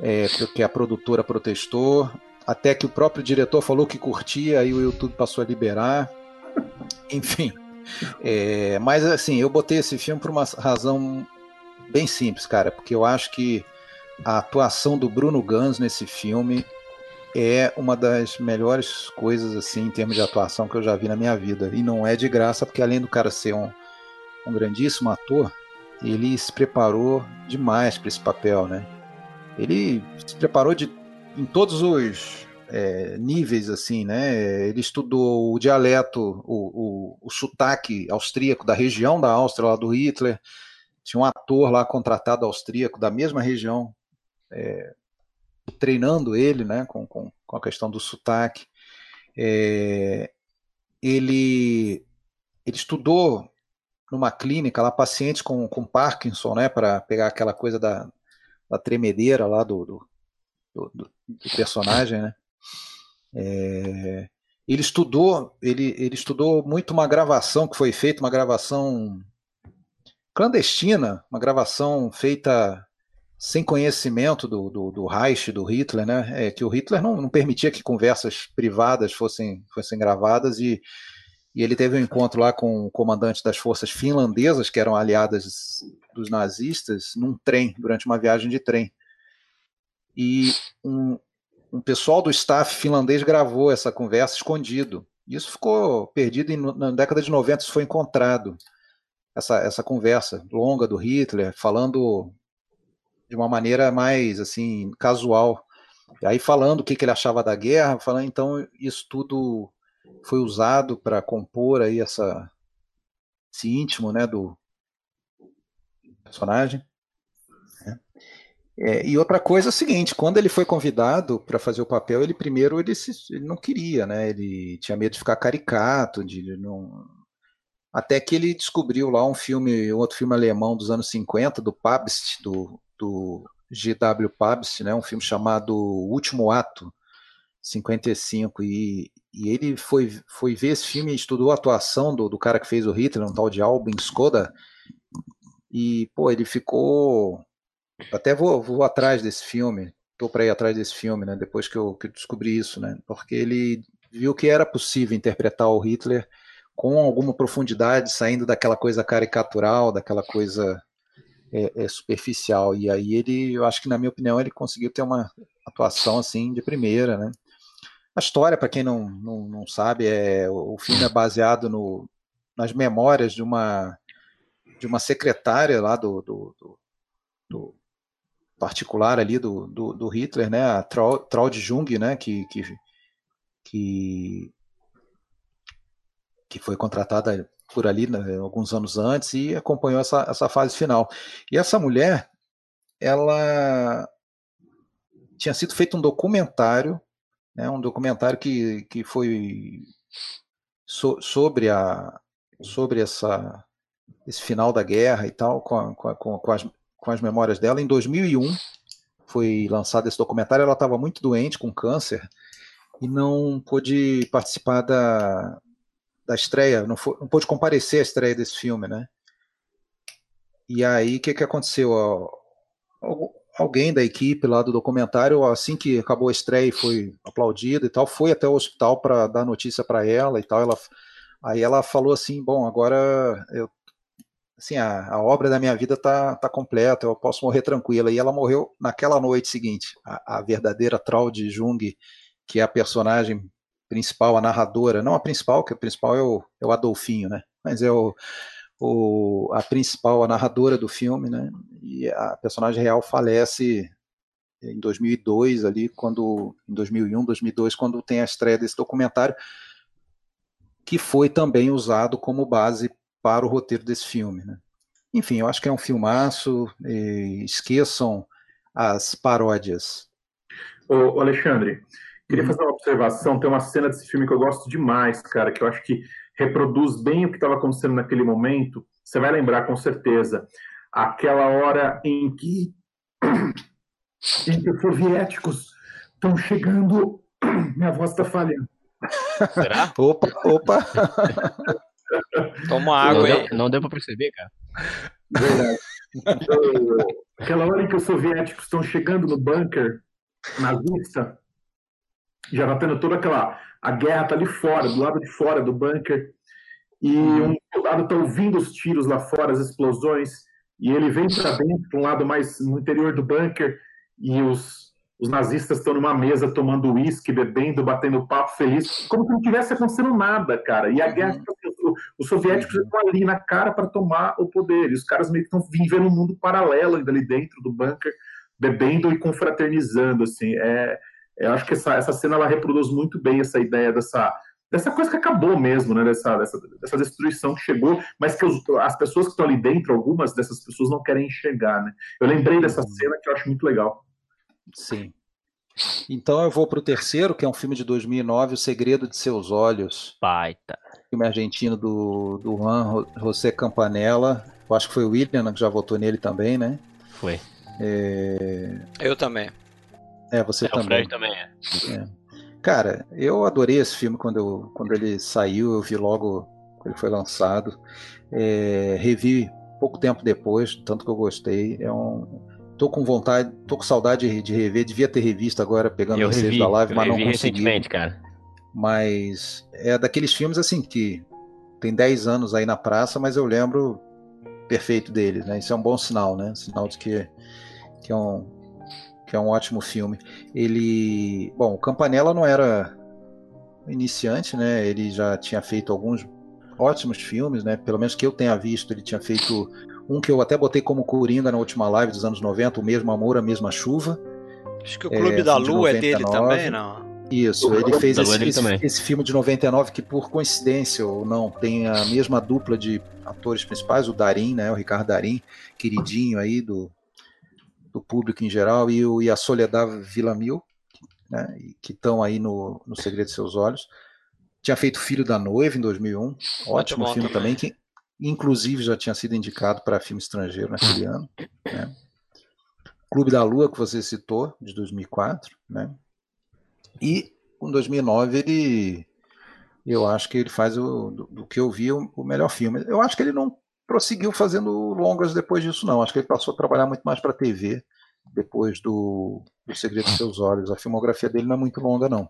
é, porque a produtora protestou, até que o próprio diretor falou que curtia, aí o YouTube passou a liberar. (laughs) Enfim. É, mas assim, eu botei esse filme por uma razão bem simples, cara, porque eu acho que a atuação do Bruno Gans nesse filme é uma das melhores coisas assim em termos de atuação que eu já vi na minha vida. E não é de graça, porque além do cara ser um, um grandíssimo ator, ele se preparou demais para esse papel, né? Ele se preparou de, em todos os é, níveis, assim, né? Ele estudou o dialeto, o, o, o sotaque austríaco da região da Áustria, lá do Hitler. Tinha um ator lá contratado austríaco da mesma região, é, treinando ele, né? Com, com, com, a questão do sotaque. É, ele, ele estudou numa clínica lá pacientes com, com Parkinson, né, para pegar aquela coisa da, da tremedeira lá do, do, do, do personagem, né. É, ele estudou, ele, ele estudou muito uma gravação que foi feita, uma gravação clandestina, uma gravação feita sem conhecimento do, do, do Reich, do Hitler, né? É, que o Hitler não, não permitia que conversas privadas fossem, fossem gravadas e e ele teve um encontro lá com o comandante das forças finlandesas, que eram aliadas dos nazistas, num trem, durante uma viagem de trem. E um, um pessoal do staff finlandês gravou essa conversa escondido. Isso ficou perdido em, na década de 90, isso foi encontrado. Essa, essa conversa longa do Hitler, falando de uma maneira mais assim casual. E aí falando o que, que ele achava da guerra, falando então isso tudo foi usado para compor aí essa, esse íntimo né, do personagem. Né. É, e outra coisa é o seguinte, quando ele foi convidado para fazer o papel, ele primeiro ele, se, ele não queria, né? Ele tinha medo de ficar caricato, de não, até que ele descobriu lá um filme, outro filme alemão dos anos 50, do Pabst, do, do G.W. Pabst, né? Um filme chamado O Último Ato, 55 e, e ele foi, foi ver esse filme e estudou a atuação do, do cara que fez o Hitler, um tal de Albin Skoda, e, pô, ele ficou... Até vou, vou atrás desse filme, tô para ir atrás desse filme, né, depois que eu, que eu descobri isso, né, porque ele viu que era possível interpretar o Hitler com alguma profundidade, saindo daquela coisa caricatural, daquela coisa é, é, superficial. E aí ele, eu acho que na minha opinião, ele conseguiu ter uma atuação assim de primeira, né? A história, para quem não, não, não, sabe, é o filme é baseado no, nas memórias de uma de uma secretária lá do, do, do, do particular ali do, do, do, Hitler, né, a Traud Jung, né, que, que, que, que foi contratada por ali né, alguns anos antes e acompanhou essa, essa fase final. E essa mulher, ela tinha sido feito um documentário, né, um documentário que, que foi so, sobre, a, sobre essa, esse final da guerra e tal, com, com, com, as, com as memórias dela. Em 2001 foi lançado esse documentário, ela estava muito doente, com câncer, e não pôde participar da, da estreia, não, foi, não pôde comparecer à estreia desse filme, né? E aí, o que, que aconteceu? Alguém da equipe lá do documentário, assim que acabou a estreia e foi aplaudido e tal, foi até o hospital para dar notícia para ela e tal. Ela, aí ela falou assim: Bom, agora eu, assim, a, a obra da minha vida tá, tá completa, eu posso morrer tranquila. E ela morreu naquela noite seguinte. A, a verdadeira Traud Jung, que é a personagem principal, a narradora, não a principal, que a principal é o, é o Adolfinho, né? Mas é o, o, a principal, a narradora do filme, né? E a personagem real falece em 2002 ali, quando em 2001, 2002, quando tem a estreia desse documentário, que foi também usado como base para o roteiro desse filme, né? Enfim, eu acho que é um filmaço. esqueçam as paródias. Ô, Alexandre, Queria uhum. fazer uma observação. Tem uma cena desse filme que eu gosto demais, cara, que eu acho que reproduz bem o que estava acontecendo naquele momento. Você vai lembrar com certeza. Aquela hora em que, em que os soviéticos estão chegando. Minha voz está falhando. Será? (laughs) opa, opa. Toma água não, aí. Não deu para perceber, cara. Verdade. Aquela hora em que os soviéticos estão chegando no bunker nazista já tá tendo toda aquela. A guerra tá ali fora, do lado de fora do bunker, e uhum. um soldado tá ouvindo os tiros lá fora, as explosões, e ele vem para dentro, para um lado mais no interior do bunker, e os, os nazistas estão numa mesa tomando uísque, bebendo, batendo papo feliz, como se não tivesse acontecendo nada, cara. E a guerra, uhum. os soviéticos estão ali na cara para tomar o poder, e os caras meio que estão vivendo um mundo paralelo ainda ali dentro do bunker, bebendo e confraternizando, assim. É, eu acho que essa, essa cena ela reproduz muito bem essa ideia dessa, dessa coisa que acabou mesmo, né? Dessa, dessa, dessa destruição que chegou, mas que os, as pessoas que estão ali dentro, algumas dessas pessoas não querem enxergar, né? Eu lembrei dessa uhum. cena que eu acho muito legal. Sim. Então eu vou para o terceiro, que é um filme de 2009, O Segredo de Seus Olhos. Baita. Filme argentino do, do Juan José Campanella. Eu acho que foi o William que já votou nele também, né? Foi. É... Eu também. É, você é, também. O Fred também é. é. Cara, eu adorei esse filme quando, eu, quando ele saiu, eu vi logo quando ele foi lançado. É, revi pouco tempo depois, tanto que eu gostei. É um, tô com vontade, tô com saudade de rever, devia ter revisto agora pegando o ensejo da live, mas não consegui. recentemente, cara. Mas é daqueles filmes assim que tem 10 anos aí na praça, mas eu lembro perfeito deles, né? Isso é um bom sinal, né? Sinal de que, que é um, que é um ótimo filme. Ele, bom, o Campanella não era iniciante, né? Ele já tinha feito alguns ótimos filmes, né? Pelo menos que eu tenha visto, ele tinha feito um que eu até botei como Coringa na última live dos anos 90, o mesmo amor, a mesma chuva. Acho que o Clube é, da Lua é dele também, não? Isso, ele fez esse, esse, esse, filme de 99 que por coincidência ou não tem a mesma dupla de atores principais, o Darim, né, o Ricardo Darim, queridinho aí do do público em geral, e, o, e a Soledad Villamil, né, que estão aí no, no Segredo de Seus Olhos. Tinha feito Filho da Noiva em 2001, ótimo filme também, que inclusive já tinha sido indicado para filme estrangeiro naquele ano. Né. Clube da Lua, que você citou, de 2004, né? E em 2009 ele, eu acho que ele faz o, do, do que eu vi o, o, melhor filme. Eu acho que ele não prosseguiu fazendo longas depois disso, não. Acho que ele passou a trabalhar muito mais para TV depois do, do Segredo dos Seus Olhos. A filmografia dele não é muito longa, não.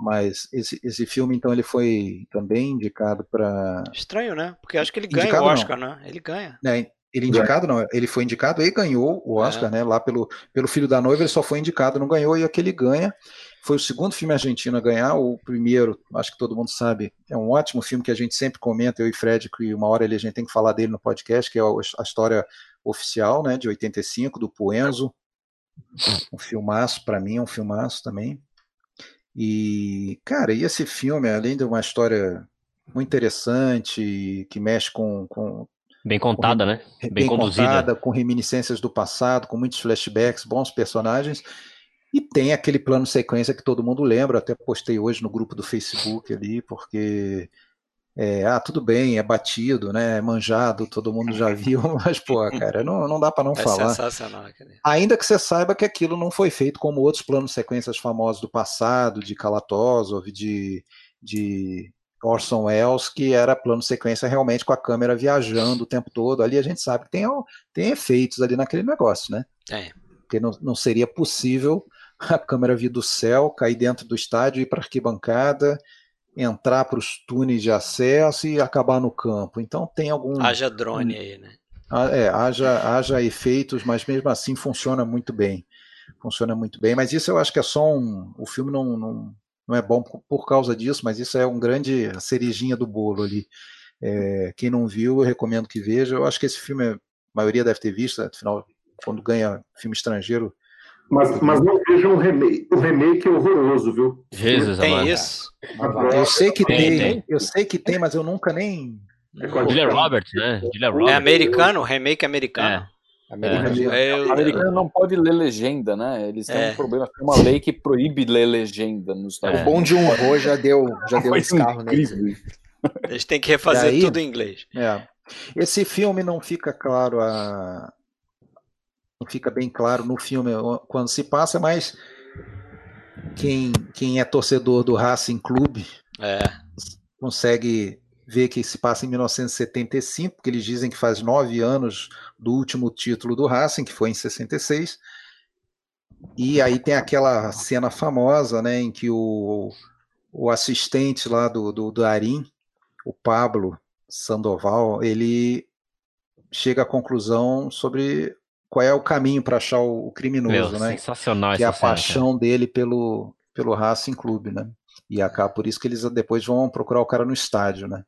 Mas esse, esse filme, então, ele foi também indicado para. Estranho, né? Porque acho que ele ganha indicado, o Oscar, não. né? Ele ganha. É, Ele indicado, não, ele foi indicado e ganhou o Oscar, é. né? Lá pelo, pelo Filho da Noiva, ele só foi indicado, não ganhou, e aquele ganha. Foi o segundo filme argentino a ganhar, o primeiro, acho que todo mundo sabe, é um ótimo filme que a gente sempre comenta, eu e Fred, que uma hora ele, a gente tem que falar dele no podcast, que é a história oficial, né, de 85, do Puenzo. Um filmaço, para mim, é um filmaço também. E, cara, e esse filme, além de uma história muito interessante, que mexe com. com bem contada, com, né? Bem, bem conduzida. Contada, com reminiscências do passado, com muitos flashbacks, bons personagens. E tem aquele plano sequência que todo mundo lembra, até postei hoje no grupo do Facebook ali, porque é, ah, tudo bem, é batido, né? É manjado, todo mundo já viu, (laughs) mas, pô, cara, não, não dá para não é falar. Sensacional, Ainda que você saiba que aquilo não foi feito como outros planos sequências famosos do passado, de Kalatozov, de, de Orson Welles, que era plano sequência realmente com a câmera viajando o tempo todo. Ali a gente sabe que tem, tem efeitos ali naquele negócio, né? É. Porque não, não seria possível a câmera vir do céu, cair dentro do estádio, ir para a arquibancada, entrar para os túneis de acesso e acabar no campo. Então tem algum. Haja drone aí, né? É, haja, haja efeitos, mas mesmo assim funciona muito bem. Funciona muito bem. Mas isso eu acho que é só um. O filme não, não, não é bom por, causa disso, mas isso é um grande cerejinha do bolo ali. É, quem não viu, eu recomendo que veja. Eu acho que esse filme a maioria deve ter visto, afinal, quando ganha filme estrangeiro, mas, mas não vejam o remake. O remake é horroroso, viu? Jesus, tem amado. isso? Eu sei que tem, tem, tem, eu sei que tem, mas eu nunca nem. É Julia Roberts, né? Julia Roberts. É americano, remake americano. É. Americano. É, o americano não pode ler legenda, né? Eles têm é. um problema, tem uma lei que proíbe ler legenda nos Estados Unidos. O bom de um horror já deu, já deu esse carro nele. Eles têm que refazer aí, tudo em inglês. É. Esse filme não fica claro a, não fica bem claro no filme quando se passa, mas quem, quem é torcedor do Racing Clube é. consegue ver que se passa em 1975, porque eles dizem que faz nove anos do último título do Racing, que foi em 66. E aí tem aquela cena famosa, né, em que o, o assistente lá do, do, do Arim, o Pablo Sandoval, ele chega à conclusão sobre qual é o caminho para achar o, criminoso, Meu, né? Sensacional Que é a paixão dele pelo, pelo Racing Clube, né? E acá por isso que eles depois vão procurar o cara no estádio, né?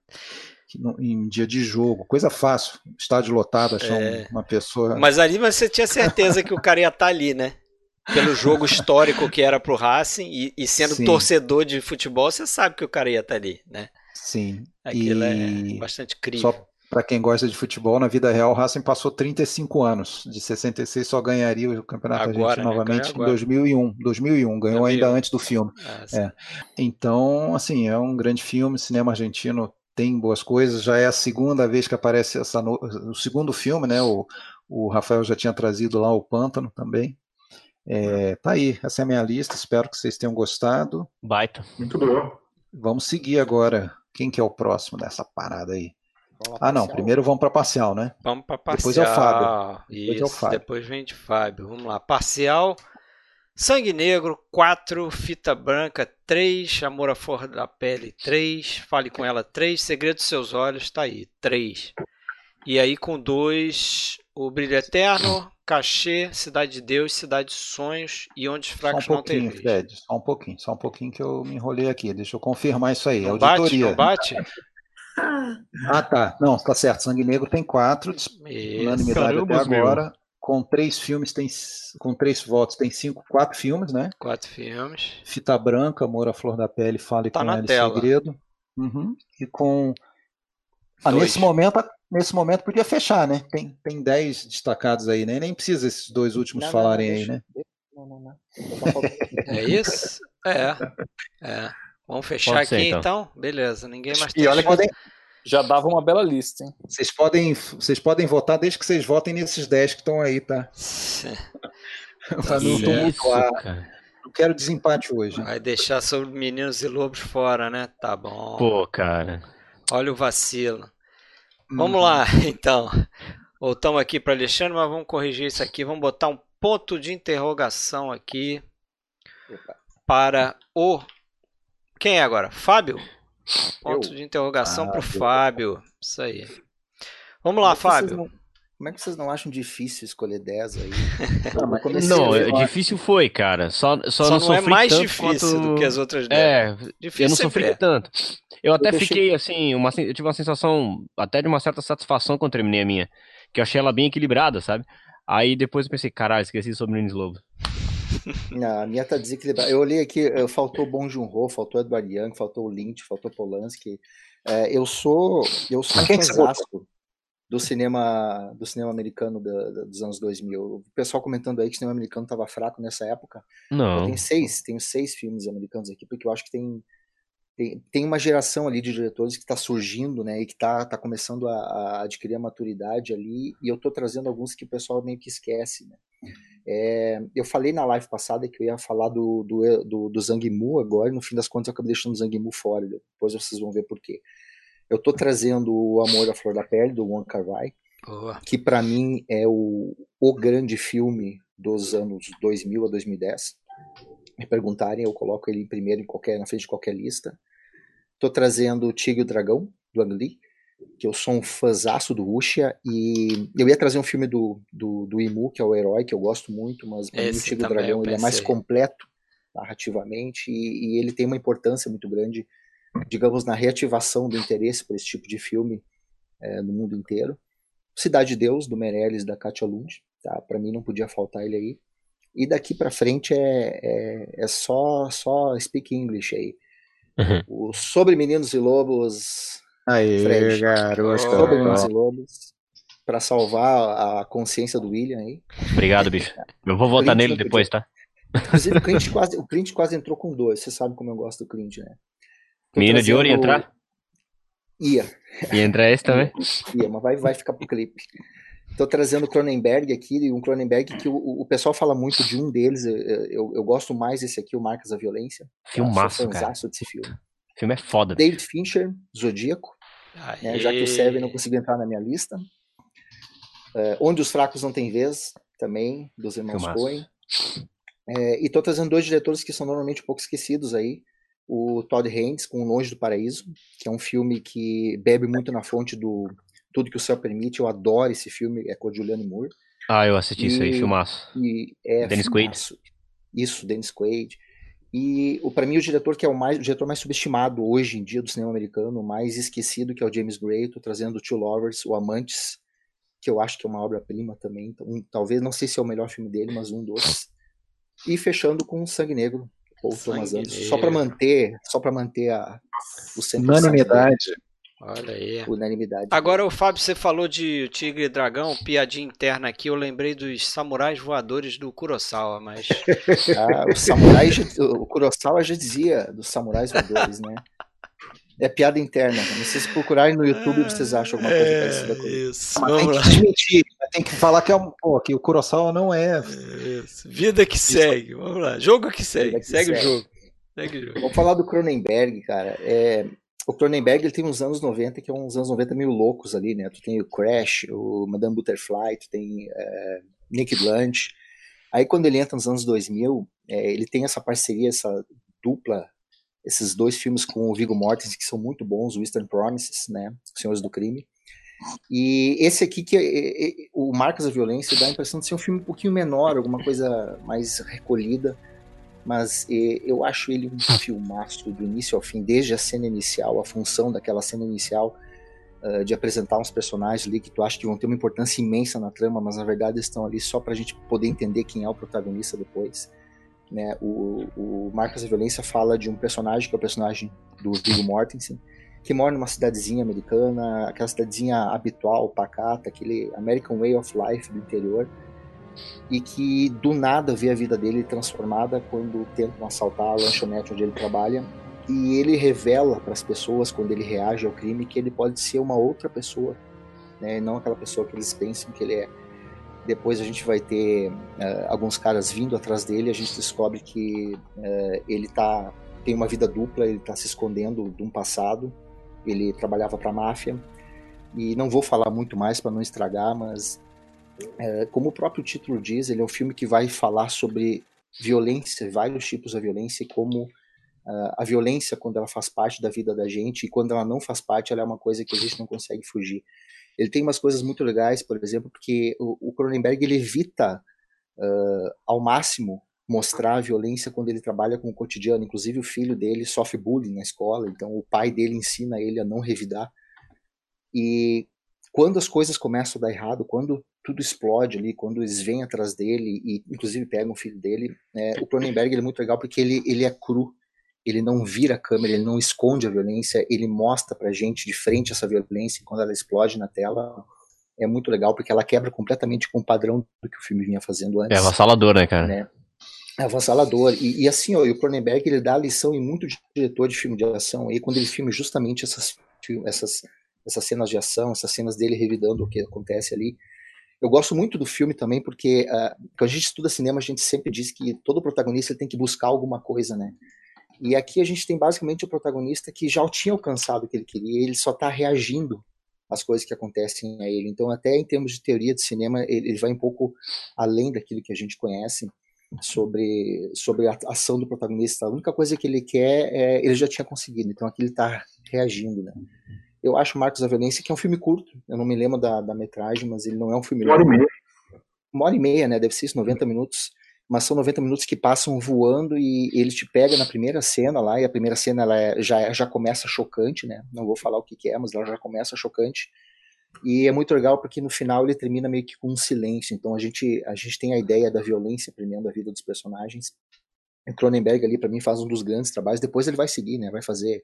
em dia de jogo, coisa fácil, estádio lotado, achar é... uma pessoa. Mas ali você tinha certeza que o cara ia estar tá ali, né? Pelo jogo histórico que era pro Racing e, e sendo Sim. torcedor de futebol, você sabe que o cara ia estar tá ali, né? Sim. Aquilo é e... é bastante crível. Só para quem gosta de futebol, na vida real, o Racing passou 35 anos. De 66 só ganharia o Campeonato agora, Argentino né? novamente em 2001. 2001, ganhou 2001. ainda antes do filme. Ah, é. Então, assim, é um grande filme, cinema argentino tem boas coisas. Já é a segunda vez que aparece essa no... o segundo filme, né? O, o Rafael já tinha trazido lá o Pântano também. É, tá aí, essa é a minha lista. Espero que vocês tenham gostado. Baita. Muito bom. Vamos seguir agora. Quem que é o próximo dessa parada aí? Ah, não. Primeiro vamos para parcial, né? Vamos para parcial. Depois é o Fábio. Depois Isso, é o Fábio. Depois vem de Fábio. Vamos lá. Parcial. Sangue Negro, 4. Fita Branca, 3. Amor à Flor da Pele, 3. Fale com ela, 3. Segredo dos Seus Olhos, tá aí, 3. E aí com 2, O Brilho Eterno, Cachê, Cidade de Deus, Cidade de Sonhos e Onde os Fracos um não têm Fred, só um pouquinho, só um pouquinho que eu me enrolei aqui. Deixa eu confirmar isso aí. Não Auditoria. Bate, não bate? Ah, tá. Não, tá certo. Sangue Negro tem quatro, unanimidade até agora. Com três filmes, tem com três votos, tem cinco, quatro filmes, né? Quatro filmes. Fita Branca, Amor à Flor da Pele, Fale tá com ela Segredo. Uhum. E com. Ah, nesse momento, nesse momento podia fechar, né? Tem, tem dez destacados aí, né? Nem precisa esses dois últimos não, falarem não, aí, né? Não, não, não. (laughs) É isso? É. É. Vamos fechar Pode aqui ser, então. então. Beleza, ninguém mais tem. E olha que podem... já dava uma bela lista, hein? Vocês podem, vocês podem votar desde que vocês votem nesses 10 que estão aí, tá? (laughs) tá não tô muito claro. Não quero desempate hoje. Vai deixar sobre meninos e lobos fora, né? Tá bom. Pô, cara. Olha o vacilo. Vamos lá, (laughs) então. Voltamos aqui para Alexandre, mas vamos corrigir isso aqui. Vamos botar um ponto de interrogação aqui para o quem é agora? Fábio? Ponto Eu. de interrogação para o Fábio. Isso aí. Vamos lá, Fábio. Como é que vocês não acham difícil escolher 10 aí? (laughs) Não, não é difícil foi, cara. Só, só, só não, não é mais difícil quanto... do que as outras 10. É, difícil eu não sofri é. tanto. Eu até eu fiquei, deixei... assim, uma, eu tive uma sensação até de uma certa satisfação quando terminei a minha. Que eu achei ela bem equilibrada, sabe? Aí depois eu pensei, caralho, esqueci sobre o Nins Lobo. Não, a minha tá desequilibrada. Eu olhei aqui, faltou Bong Joon-ho, faltou Edward Young, faltou Lynch, faltou Polanski. É, eu sou, eu sou um fãzaço do cinema do cinema americano da, da, dos anos 2000. O pessoal comentando aí que o cinema americano estava fraco nessa época. Não. Tem seis, tenho seis filmes americanos aqui, porque eu acho que tem tem, tem uma geração ali de diretores que está surgindo, né, e que está tá começando a, a, adquirir a maturidade ali, e eu estou trazendo alguns que o pessoal meio que esquece, né. É, eu falei na live passada que eu ia falar do, do, do, do agora, e no fim das contas eu acabei deixando o Zhang Mu fora, depois vocês vão ver por quê. Eu estou trazendo o Amor à Flor da Pele, do Wong Kar Wai, que para mim é o, o grande filme dos anos 2000 a 2010. Me perguntarem, eu coloco ele primeiro em qualquer, na frente de qualquer lista. Estou trazendo o Tigre e o Dragão, do Ang Lee, que eu sou um fãzaço do Wuxia, e eu ia trazer um filme do, do, do Imu, que é o herói, que eu gosto muito, mas o Tigre o Dragão ele é mais completo narrativamente, e, e, ele tem uma importância muito grande, digamos, na reativação do interesse por esse tipo de filme é, no mundo inteiro. Cidade de Deus, do Meirelles, da Katia Lund, tá? para mim não podia faltar ele aí. E daqui para frente é, é, é, só, só speak English aí. Uhum. O Sobre Meninos e Lobos. Aí, Fred, garoto. E Lobos. Pra salvar a consciência do William aí. Obrigado, bicho. Eu vou votar nele depois, tá? Inclusive, o Clint, quase, o Clint quase entrou com dois. Você sabe como eu gosto do Clint, né? Tô Menina de ouro ia entrar? Ia. Ia entrar esse também? Ia, mas vai, vai ficar pro clipe. Estou trazendo o Cronenberg aqui, um Cronenberg que o, o pessoal fala muito de um deles. Eu, eu, eu gosto mais desse aqui, o Marcas da Violência. Filmaço, cara. desse filme. O filme é foda. David Fincher, Zodíaco. Né, já que o Seven não conseguiu entrar na minha lista. É, Onde os Fracos Não Têm Vez, também, dos irmãos Coen. É, e estou trazendo dois diretores que são normalmente um pouco esquecidos aí. O Todd Haynes, com Longe do Paraíso, que é um filme que bebe muito na fonte do tudo que o Céu Permite. Eu adoro esse filme, é com a Julianne Moore. Ah, eu assisti e, isso aí, filmaço. E é Dennis filmaço. Quaid. Isso, Dennis Quaid. E para mim o diretor que é o mais o diretor mais subestimado hoje em dia do cinema americano, mais esquecido, que é o James Gray, tô trazendo o Two Lovers, o Amantes, que eu acho que é uma obra-prima também. Então, um, talvez não sei se é o melhor filme dele, mas um dos. E fechando com Sangue Negro, ou Thomas Anderson, só para manter, só para manter a o unanimidade. Olha aí. Unanimidade. Agora, o Fábio, você falou de Tigre e Dragão, piadinha interna aqui. Eu lembrei dos samurais voadores do Kurosawa, mas. (laughs) ah, o samurai, o Kurosawa já dizia dos samurais voadores, né? É piada interna. Se vocês procurarem no YouTube, vocês acham alguma coisa é, parecida com isso. Mas tem que desmentir, tem que falar que, é um, pô, que o Kurosawa não é. Isso. Vida que segue. Vamos lá. Jogo que segue. Que segue, segue, o jogo. segue o jogo. Vamos falar do Cronenberg, cara. É, o Cronenberg ele tem uns anos 90 que é uns anos 90 meio loucos ali, né? Tu tem o Crash, o Madame Butterfly, tu tem é, Nick Blunt. Aí quando ele entra nos anos 2000, é, ele tem essa parceria, essa dupla, esses dois filmes com o Viggo Mortensen que são muito bons, o Eastern Promises, né? Senhores do Crime. E esse aqui que é, o Marcos da Violência dá a impressão de ser um filme um pouquinho menor, alguma coisa mais recolhida mas eu acho ele um filmaço do início ao fim, desde a cena inicial, a função daquela cena inicial uh, de apresentar uns personagens ali que tu acha que vão ter uma importância imensa na trama, mas na verdade estão ali só pra gente poder entender quem é o protagonista depois. Né? O, o Marcos da Violência fala de um personagem que é o personagem do Viggo Mortensen, que mora numa cidadezinha americana, aquela cidadezinha habitual, pacata, aquele American Way of Life do interior, e que do nada vê a vida dele transformada quando tentam assaltar a lanchonete onde ele trabalha e ele revela para as pessoas quando ele reage ao crime que ele pode ser uma outra pessoa, né? Não aquela pessoa que eles pensam que ele é. Depois a gente vai ter uh, alguns caras vindo atrás dele, a gente descobre que uh, ele tá tem uma vida dupla, ele está se escondendo de um passado. Ele trabalhava para a máfia e não vou falar muito mais para não estragar, mas é, como o próprio título diz, ele é um filme que vai falar sobre violência, vários tipos de violência e como Uh, a violência, quando ela faz parte da vida da gente, e quando ela não faz parte, ela é uma coisa que a gente não consegue fugir. Ele tem umas coisas muito legais, por exemplo, porque o, Cronenberg evita uh, ao máximo mostrar a violência quando ele trabalha com o cotidiano. Inclusive, o filho dele sofre bullying na escola, então o pai dele ensina ele a não revidar. E quando as coisas começam a dar errado, quando tudo explode ali, quando eles vêm atrás dele e inclusive pegam o filho dele, é, o Cronenberg ele é muito legal porque ele, ele é cru, ele não vira a câmera, ele não esconde a violência, ele mostra pra gente de frente essa violência quando ela explode na tela é muito legal porque ela quebra completamente com o padrão do que o filme vinha fazendo antes. É avassalador, né, cara? Né? É avassalador. E, e assim, ó, o Cronenberg ele dá lição em muito diretor de filme de ação aí, quando ele filma justamente essas, essas essas cenas de ação, essas cenas dele revidando o que acontece ali. Eu gosto muito do filme também porque uh, quando a gente estuda cinema a gente sempre diz que todo protagonista tem que buscar alguma coisa, né? E aqui a gente tem basicamente o protagonista que já tinha alcançado o que ele queria, ele só está reagindo às coisas que acontecem a ele. Então, até em termos de teoria de cinema, ele, vai um pouco além daquilo que a gente conhece sobre, sobre a ação do protagonista. A única coisa que ele quer, é, ele já tinha conseguido. Então, aqui ele está reagindo, né? Eu acho Marcos da Violência, que é um filme curto, eu não me lembro da, da metragem, mas ele não é um filme Uma hora e meia. Uma hora e meia, né? Deve ser isso, 90 minutos. Mas são 90 minutos que passam voando e ele te pega na primeira cena lá, e a primeira cena ela é, já, já começa chocante, né? Não vou falar o que, que é, mas ela já começa chocante. E é muito legal porque no final ele termina meio que com um silêncio. Então a gente, a gente tem a ideia da violência premiando a vida dos personagens. O Cronenberg ali, para mim, faz um dos grandes trabalhos. Depois ele vai seguir, né? Vai fazer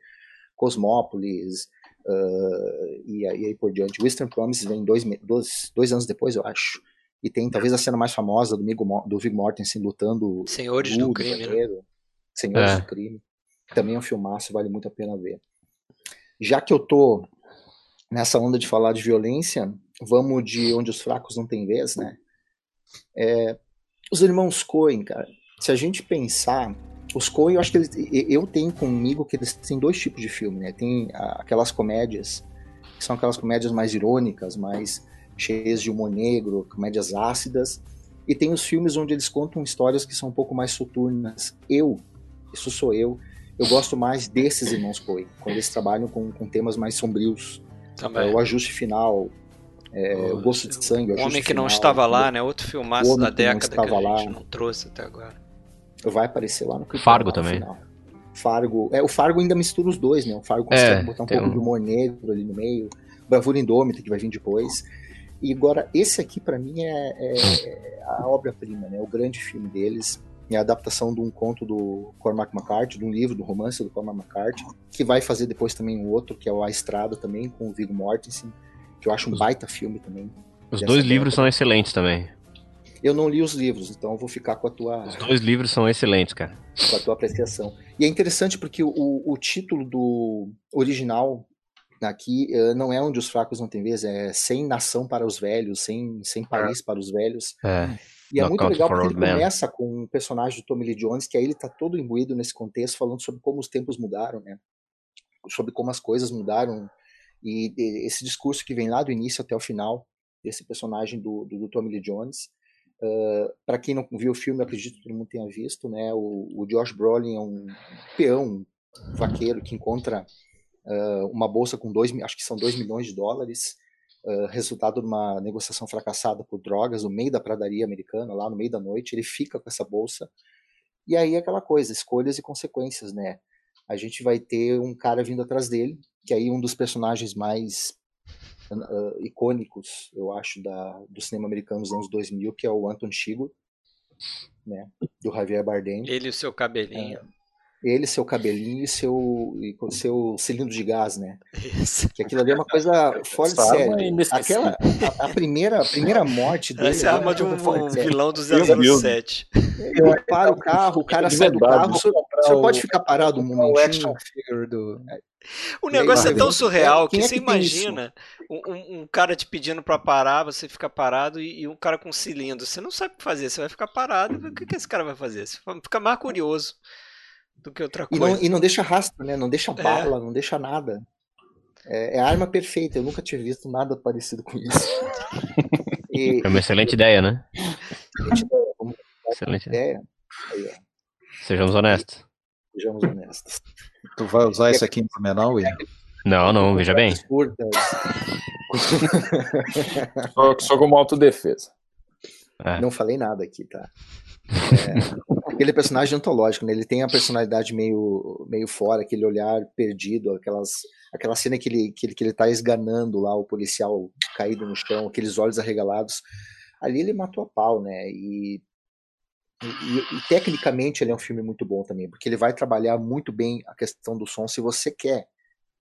Cosmópolis, uh, e, e, aí por diante. Western Promises vem dois, dois, dois anos depois, eu acho. E tem talvez a cena mais famosa do, Migo, do Viggo Mortensen lutando. Senhores do Crime, né? Senhores é. do Crime. Também é um filmaço, vale muito a pena ver. Já que eu tô nessa onda de falar de violência, vamos de onde os fracos não têm vez, né? É, os irmãos Coen, cara. Se a gente pensar os Coen, eu acho que eles, eu tenho comigo que eles têm dois tipos de filme, né? Tem aquelas comédias, que são aquelas comédias mais irônicas, mais cheias de humor negro, comédias ácidas, e tem os filmes onde eles contam histórias que são um pouco mais soturnas. Eu, isso sou eu, eu gosto mais desses irmãos Coen, quando eles trabalham com, com temas mais sombrios. Também. É, o ajuste final, é, o, o Gosto de Sangue, o, o Homem que Não Estava Lá, né? Outro filmaço da década que a gente lá. não trouxe até agora. Vai aparecer lá no Fargo também. Final. Fargo. É, o Fargo ainda mistura os dois, né? O Fargo consegue é, botar um pouco um... de humor negro ali no meio. Bravura Indômita, que vai vir depois. E agora, esse aqui, para mim, é, é, é a obra-prima, né? O grande filme deles. É a adaptação de um conto do Cormac McCarthy, de um livro, do romance do Cormac McCarthy, que vai fazer depois também um outro, que é o A Estrada também, com o Viggo Mortensen, que eu acho um baita filme também. Os dois livros são excelentes também. Eu não li os livros, então eu vou ficar com a tua. Os dois livros são excelentes, cara. Com a tua apreciação. E é interessante porque o, o título do original aqui uh, não é onde os fracos não têm vez, é sem nação para os velhos, sem, sem país é. para os velhos. É. E é muito legal porque ele man. começa com um personagem do Tommy Lee Jones, que aí ele tá todo imbuído nesse contexto, falando sobre como os tempos mudaram, né? Sobre como as coisas mudaram. E, e esse discurso que vem lá do início até o final, desse personagem do, do, do Tommy Lee Jones, Uh, para quem não viu o filme, acredito que todo mundo tenha visto, né? O, o Josh Brolin é um peão, um vaqueiro que encontra uh, uma bolsa com dois, acho que são dois milhões de dólares, uh, resultado de uma negociação fracassada por drogas no meio da pradaria americana, lá no meio da noite. Ele fica com essa bolsa e aí aquela coisa, escolhas e consequências, né? A gente vai ter um cara vindo atrás dele, que aí um dos personagens mais uh, icônicos, eu acho, da, do cinema americano dos anos 2000, que é o Anton Chigurh, né, do Javier Bardem. Ele e o seu cabelinho. É, ele, seu cabelinho e seu, e seu cilindro de gás, né? Isso. Que aquilo ali é uma coisa fora de sério. Aquela, a, a, primeira, a primeira morte dele. Essa é a arma de um, um vilão do 007. Ele para o carro, o cara sai do carro. O senhor pode ficar parado um momentinho? Do... O negócio é tão surreal que, é que você imagina um, um, cara te pedindo para parar, você fica parado e, e, um cara com cilindro. Você não sabe o que fazer, você vai ficar parado. O que, que esse cara vai fazer? Você fica mais curioso do que outra coisa. E não, e não deixa rastro, né? Não deixa é. bala, é. não deixa nada. É, é, a arma perfeita. Eu nunca tinha visto nada parecido com isso. (laughs) E, é uma excelente ideia, né? Excelente ideia. Excelente ideia. Aí, Sejamos honestos. Sejamos honestos. Tu vai usar isso aqui em Blumenau, Will? Não, não, veja bem. só, só como autodefesa. É. Não falei nada aqui, tá? É, aquele personagem antológico, né? Ele tem a personalidade meio, meio fora, aquele olhar perdido, aquelas, aquela cena que ele, que, ele, que ele tá esganando lá o policial caído no chão, aqueles olhos arregalados. Ali ele matou a pau, né? E, e, e, tecnicamente ele é um filme muito bom também, porque ele vai trabalhar muito bem a questão do som. Se você quer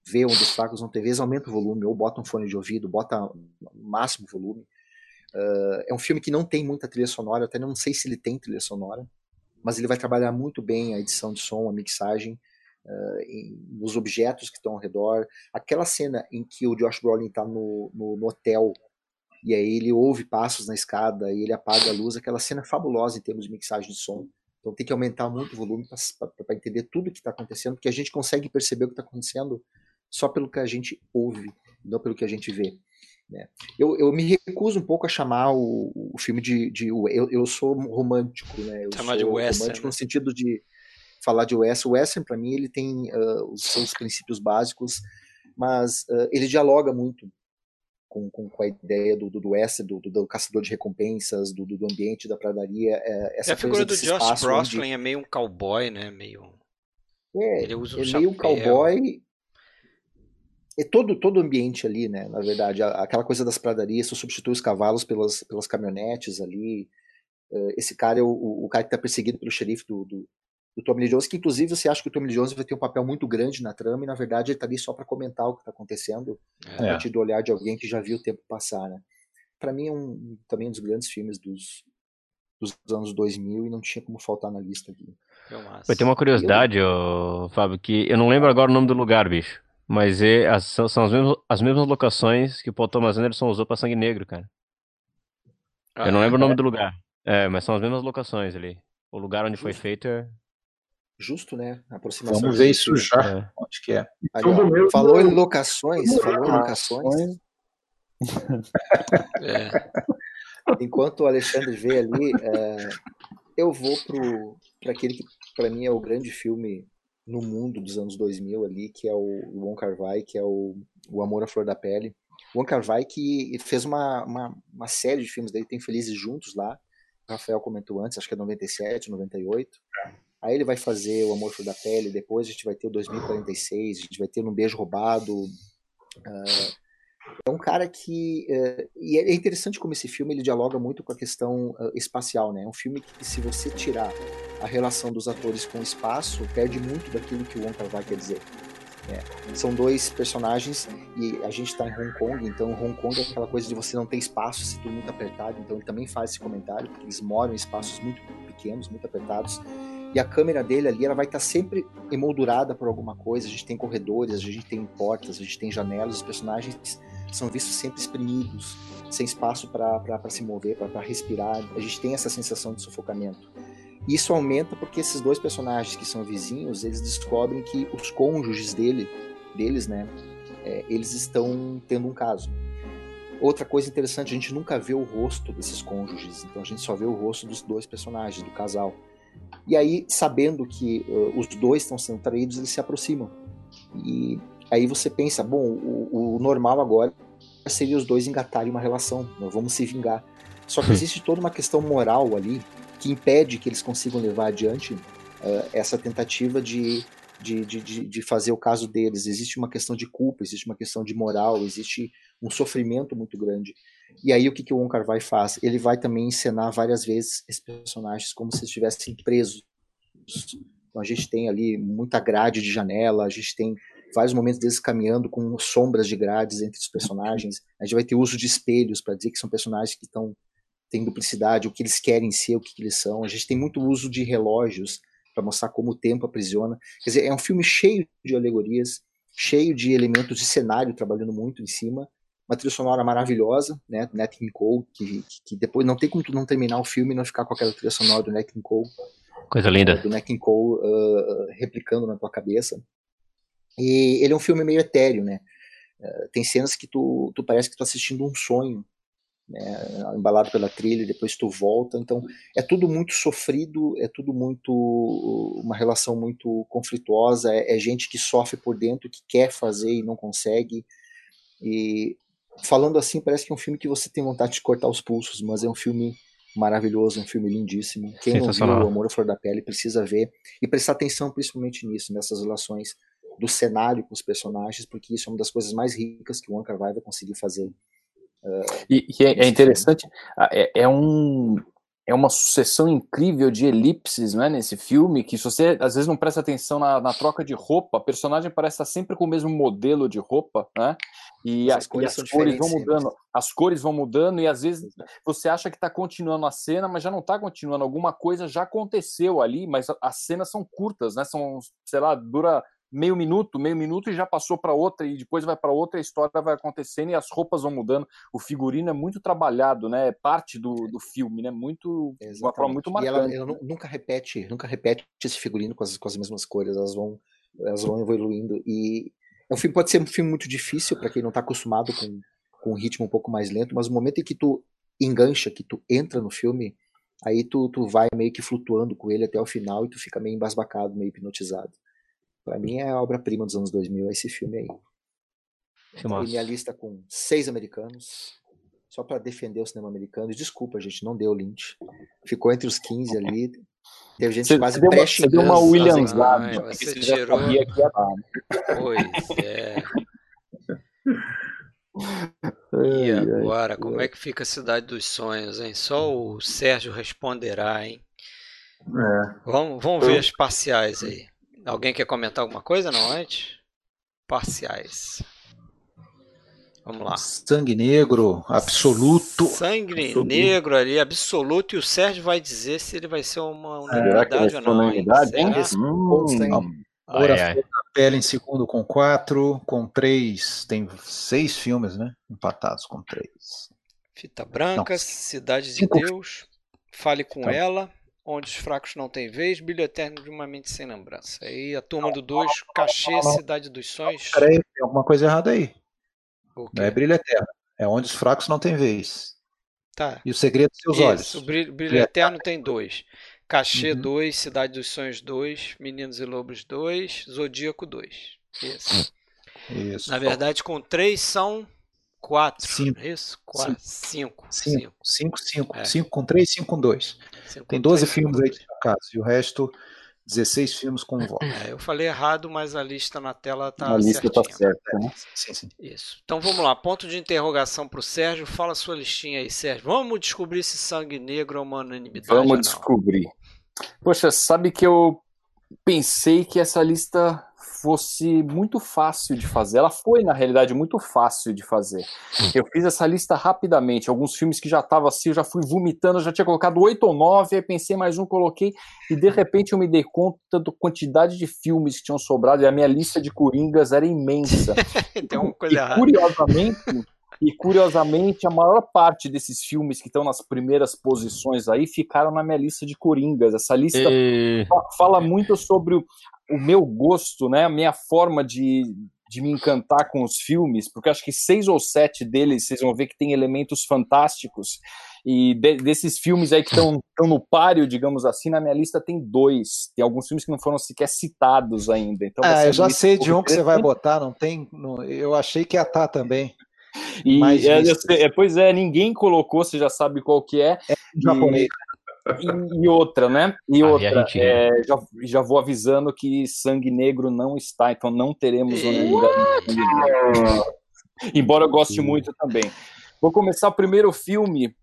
ver um dos fracos no TV, aumenta o volume, ou bota um fone de ouvido, bota máximo volume Uh, é um filme que não tem muita trilha sonora, até não sei se ele tem trilha sonora, mas ele vai trabalhar muito bem a edição de som, a mixagem, uh, em, nos objetos que estão ao redor. Aquela cena em que o Josh Brolin está no, no, no, hotel e aí ele ouve passos na escada e ele apaga a luz, aquela cena fabulosa em termos de mixagem de som. Então tem que aumentar muito o volume para entender tudo o que está acontecendo, porque a gente consegue perceber o que está acontecendo só pelo que a gente ouve, não pelo que a gente vê. Né? Eu, eu me recuso um pouco a chamar o, o filme de, de eu, eu sou romântico, né? Eu Chamar sou de Western, romântico no sentido de falar de Western. O Western, para mim, ele tem uh, os seus princípios básicos, mas uh, ele dialoga muito com, com, com, a ideia do, do, do Western, do, do, do, caçador de recompensas, do, do ambiente, da pradaria. É, essa é a figura do Josh Brolin onde... é meio um cowboy, né? Meio... É, ele usa um é meio um cowboy é todo todo ambiente ali, né? Na verdade, aquela coisa das pradarias, você substitui os cavalos pelas, pelas caminhonetes ali. Uh, esse cara é o, o cara que está perseguido pelo xerife do, do, do Tommy Lee Jones, que inclusive você acha que o Tommy Lee Jones vai ter um papel muito grande na trama e na verdade ele está ali só para comentar o que está acontecendo é. a partir do olhar de alguém que já viu o tempo passar, né? Para mim é um, também um dos grandes filmes dos, dos anos 2000 e não tinha como faltar na lista aqui. Vai ter uma curiosidade, eu... Fábio, que eu não lembro agora o nome do lugar, bicho. Mas é, as, são, são as, mesmas, as mesmas locações que o Paul Thomas Anderson usou pra Sangue Negro, cara. Ah, eu não lembro é? o nome do lugar. É, mas são as mesmas locações ali. O lugar onde foi feito é. Justo, né? Aproximação. Vamos ver isso já. É. Onde que é? Ali, falou em locações, falou em locações. é. (laughs) Enquanto o Alexandre vê ali, é, eu vou para aquele que para mim é o grande filme no mundo dos anos 2000 ali, que é o Wong Kar Wai, que é o, o Amor à Flor da Pele. Wong Kar Wai que fez uma, uma, uma, série de filmes dele, tem Felizes Juntos lá, o Rafael comentou antes, acho que é 97, 98. É. Aí ele vai fazer o Amor da Pele, depois a gente vai ter o 2046, a gente vai ter Um Beijo Roubado. Uh, é um cara que. Uh, e é interessante como esse filme ele dialoga muito com a questão uh, espacial, né? É um filme que, se você tirar a relação dos atores com o espaço, perde muito daquilo que o Wong Kar-wai quer dizer. É. São dois personagens e a gente está em Hong Kong, então Hong Kong é aquela coisa de você não ter espaço, se tudo muito apertado, então ele também faz esse comentário, porque eles moram em espaços muito pequenos, muito apertados, e a câmera dele ali ela vai estar tá sempre emoldurada por alguma coisa, a gente tem corredores, a gente tem portas, a gente tem janelas, os personagens são vistos sempre exprimidos, sem espaço para se mover, para respirar. A gente tem essa sensação de sufocamento. Isso aumenta porque esses dois personagens que são vizinhos, eles descobrem que os cônjuges dele, deles, né, é, eles estão tendo um caso. Outra coisa interessante, a gente nunca vê o rosto desses cônjuges, então a gente só vê o rosto dos dois personagens, do casal. E aí, sabendo que uh, os dois estão sendo traídos, eles se aproximam. E Aí você pensa, bom, o, o normal agora seria os dois engatarem uma relação, nós vamos se vingar. Só que (laughs) existe toda uma questão moral ali que impede que eles consigam levar adiante uh, essa tentativa de, de, de, de, fazer o caso deles. Existe uma questão de culpa, existe uma questão de moral, existe um sofrimento muito grande. E aí o que, que o Wong Kar Wai faz? Ele vai também encenar várias vezes esses personagens como se estivessem presos. Então a gente tem ali muita grade de janela, a gente tem vários momentos deles caminhando com sombras de grades entre os personagens. A gente vai ter uso de espelhos para dizer que são personagens que estão têm duplicidade, o que eles querem ser, o que, que eles são. A gente tem muito uso de relógios para mostrar como o tempo aprisiona. Quer dizer, é um filme cheio de alegorias, cheio de elementos de cenário trabalhando muito em cima. Uma trilha sonora maravilhosa, né, Nat King Cole, que, que, depois não tem como tu não terminar o filme e não ficar com aquela trilha sonora do Nat King Cole. Coisa linda. Do Nat King Cole uh, replicando na tua cabeça. E ele é um filme meio etéreo, né? Uh, tem cenas que tu, tu parece que tu tá assistindo um sonho. né, embalado pela trilha, depois tu volta. Então é tudo muito sofrido, é tudo muito uma relação muito conflituosa. É, é, gente que sofre por dentro, que quer fazer e não consegue. E falando assim, parece que é um filme que você tem vontade de cortar os pulsos, mas é um filme maravilhoso, um filme lindíssimo. Quem não viu O Amor à Flor da Pele precisa ver e prestar atenção principalmente nisso, nessas relações do cenário com os personagens, porque isso é uma das coisas mais ricas que o One Kar vai conseguir fazer e, e é, é, interessante, é, é, um, é uma sucessão incrível de elipses né, nesse filme, que se você às vezes não presta atenção na, na troca de roupa, a personagem parece estar sempre com o mesmo modelo de roupa, né? E, as cores, e as cores vão mudando, as cores vão mudando, e às vezes você acha que está continuando a cena, mas já não está continuando. Alguma coisa já aconteceu ali, mas as cenas são curtas, né? São, sei lá, dura meio minuto, meio minuto e já passou para outra e depois vai para outra, a história vai acontecendo e as roupas vão mudando. O figurino é muito trabalhado, né? É parte do, do filme, né? Muito, Exatamente. uma forma muito marcante. E ela, ela, nunca repete, nunca repete esse figurino com as, com as mesmas cores, elas vão, elas vão evoluindo e é um filme pode ser um filme muito difícil para quem não está acostumado com, com um ritmo um pouco mais lento, mas no momento em que tu engancha, que tu entra no filme, aí tu, tu vai meio que flutuando com ele até o final e tu fica meio embasbacado, meio hipnotizado. Para mim é a obra-prima dos anos 2000 esse filme aí. Filmaço. E minha lista com seis americanos, só para defender o cinema americano. Desculpa, gente, não deu Lynch. Ficou entre os 15 ali. Teve gente você, quase pré Você deu uma Williams lá. Né? Você tirou... Sabia que ia dar. Pois é. (laughs) E agora, como é que fica a Cidade dos Sonhos, hein? Só o Sérgio responderá, hein? É. Vamos, vamos ver as parciais aí. Alguém quer comentar alguma coisa não antes? Parciais. Vamos lá. Sangue negro, absoluto. Sangue absoluto. negro ali, absoluto. E o Sérgio vai dizer se ele vai ser uma unanimidade ou não. Unanimidade? Hum. Ora, pele em segundo com quatro, com três, tem seis filmes, né? Empatados com três. Fita Branca, não. Cidade de Deus, Fale com então. ela, Onde os fracos não têm vez, Brilho Eterno de uma Mente Sem Lembrança. Aí a turma do 2, Cachê, Cidade dos Sonhos. Peraí, tem alguma coisa errada aí. Não é Brilho Eterno. É Onde os fracos não têm vez. Tá. E o Segredo dos Seus Isso, Olhos. O Brilho, Brilho Eterno tem dois. Cachê 2, uhum. Cidade dos Sonhos 2, Meninos e Lobos 2, Zodíaco 2. Isso. Isso. Na verdade, com três são Quatro. Cinco. Isso? Quatro. Cinco. Cinco. Cinco, cinco. É. Cinco com três, cinco com dois. Cinco Tem 12 três, filmes aí de caso. E o resto, 16 filmes com voz. É, eu falei errado, mas a lista na tela tá A lista está certa, né? Sim, sim. Isso. Então vamos lá. Ponto de interrogação para o Sérgio. Fala a sua listinha aí, Sérgio. Vamos descobrir se sangue negro é uma unanimidade. Vamos descobrir. Poxa, sabe que eu pensei que essa lista fosse muito fácil de fazer. Ela foi, na realidade, muito fácil de fazer. Eu fiz essa lista rapidamente. Alguns filmes que já estavam assim, eu já fui vomitando, eu já tinha colocado oito ou nove, aí pensei mais um, coloquei, e de repente eu me dei conta da quantidade de filmes que tinham sobrado, e a minha lista de coringas era imensa. (laughs) Tem uma coisa e, errada. Curiosamente. E curiosamente, a maior parte desses filmes que estão nas primeiras posições aí ficaram na minha lista de coringas. Essa lista e... fala muito sobre o, meu gosto, né, a minha forma de, de me encantar com os filmes, porque acho que seis ou sete deles vocês vão ver que tem elementos fantásticos. E de, desses filmes aí que estão no páreo, digamos assim, na minha lista tem dois. Tem alguns filmes que não foram sequer citados ainda. Então, ah, eu já sei de um que você vai botar, não tem. Não, eu achei que ia estar tá também. E é, é, pois é, ninguém colocou, você já sabe qual que é. É japonês. E, e, outra, né? E ah, outra, e é, já, já vou avisando que Sangue Negro não está, então não teremos. Embora eu goste muito também. Vou começar o primeiro filme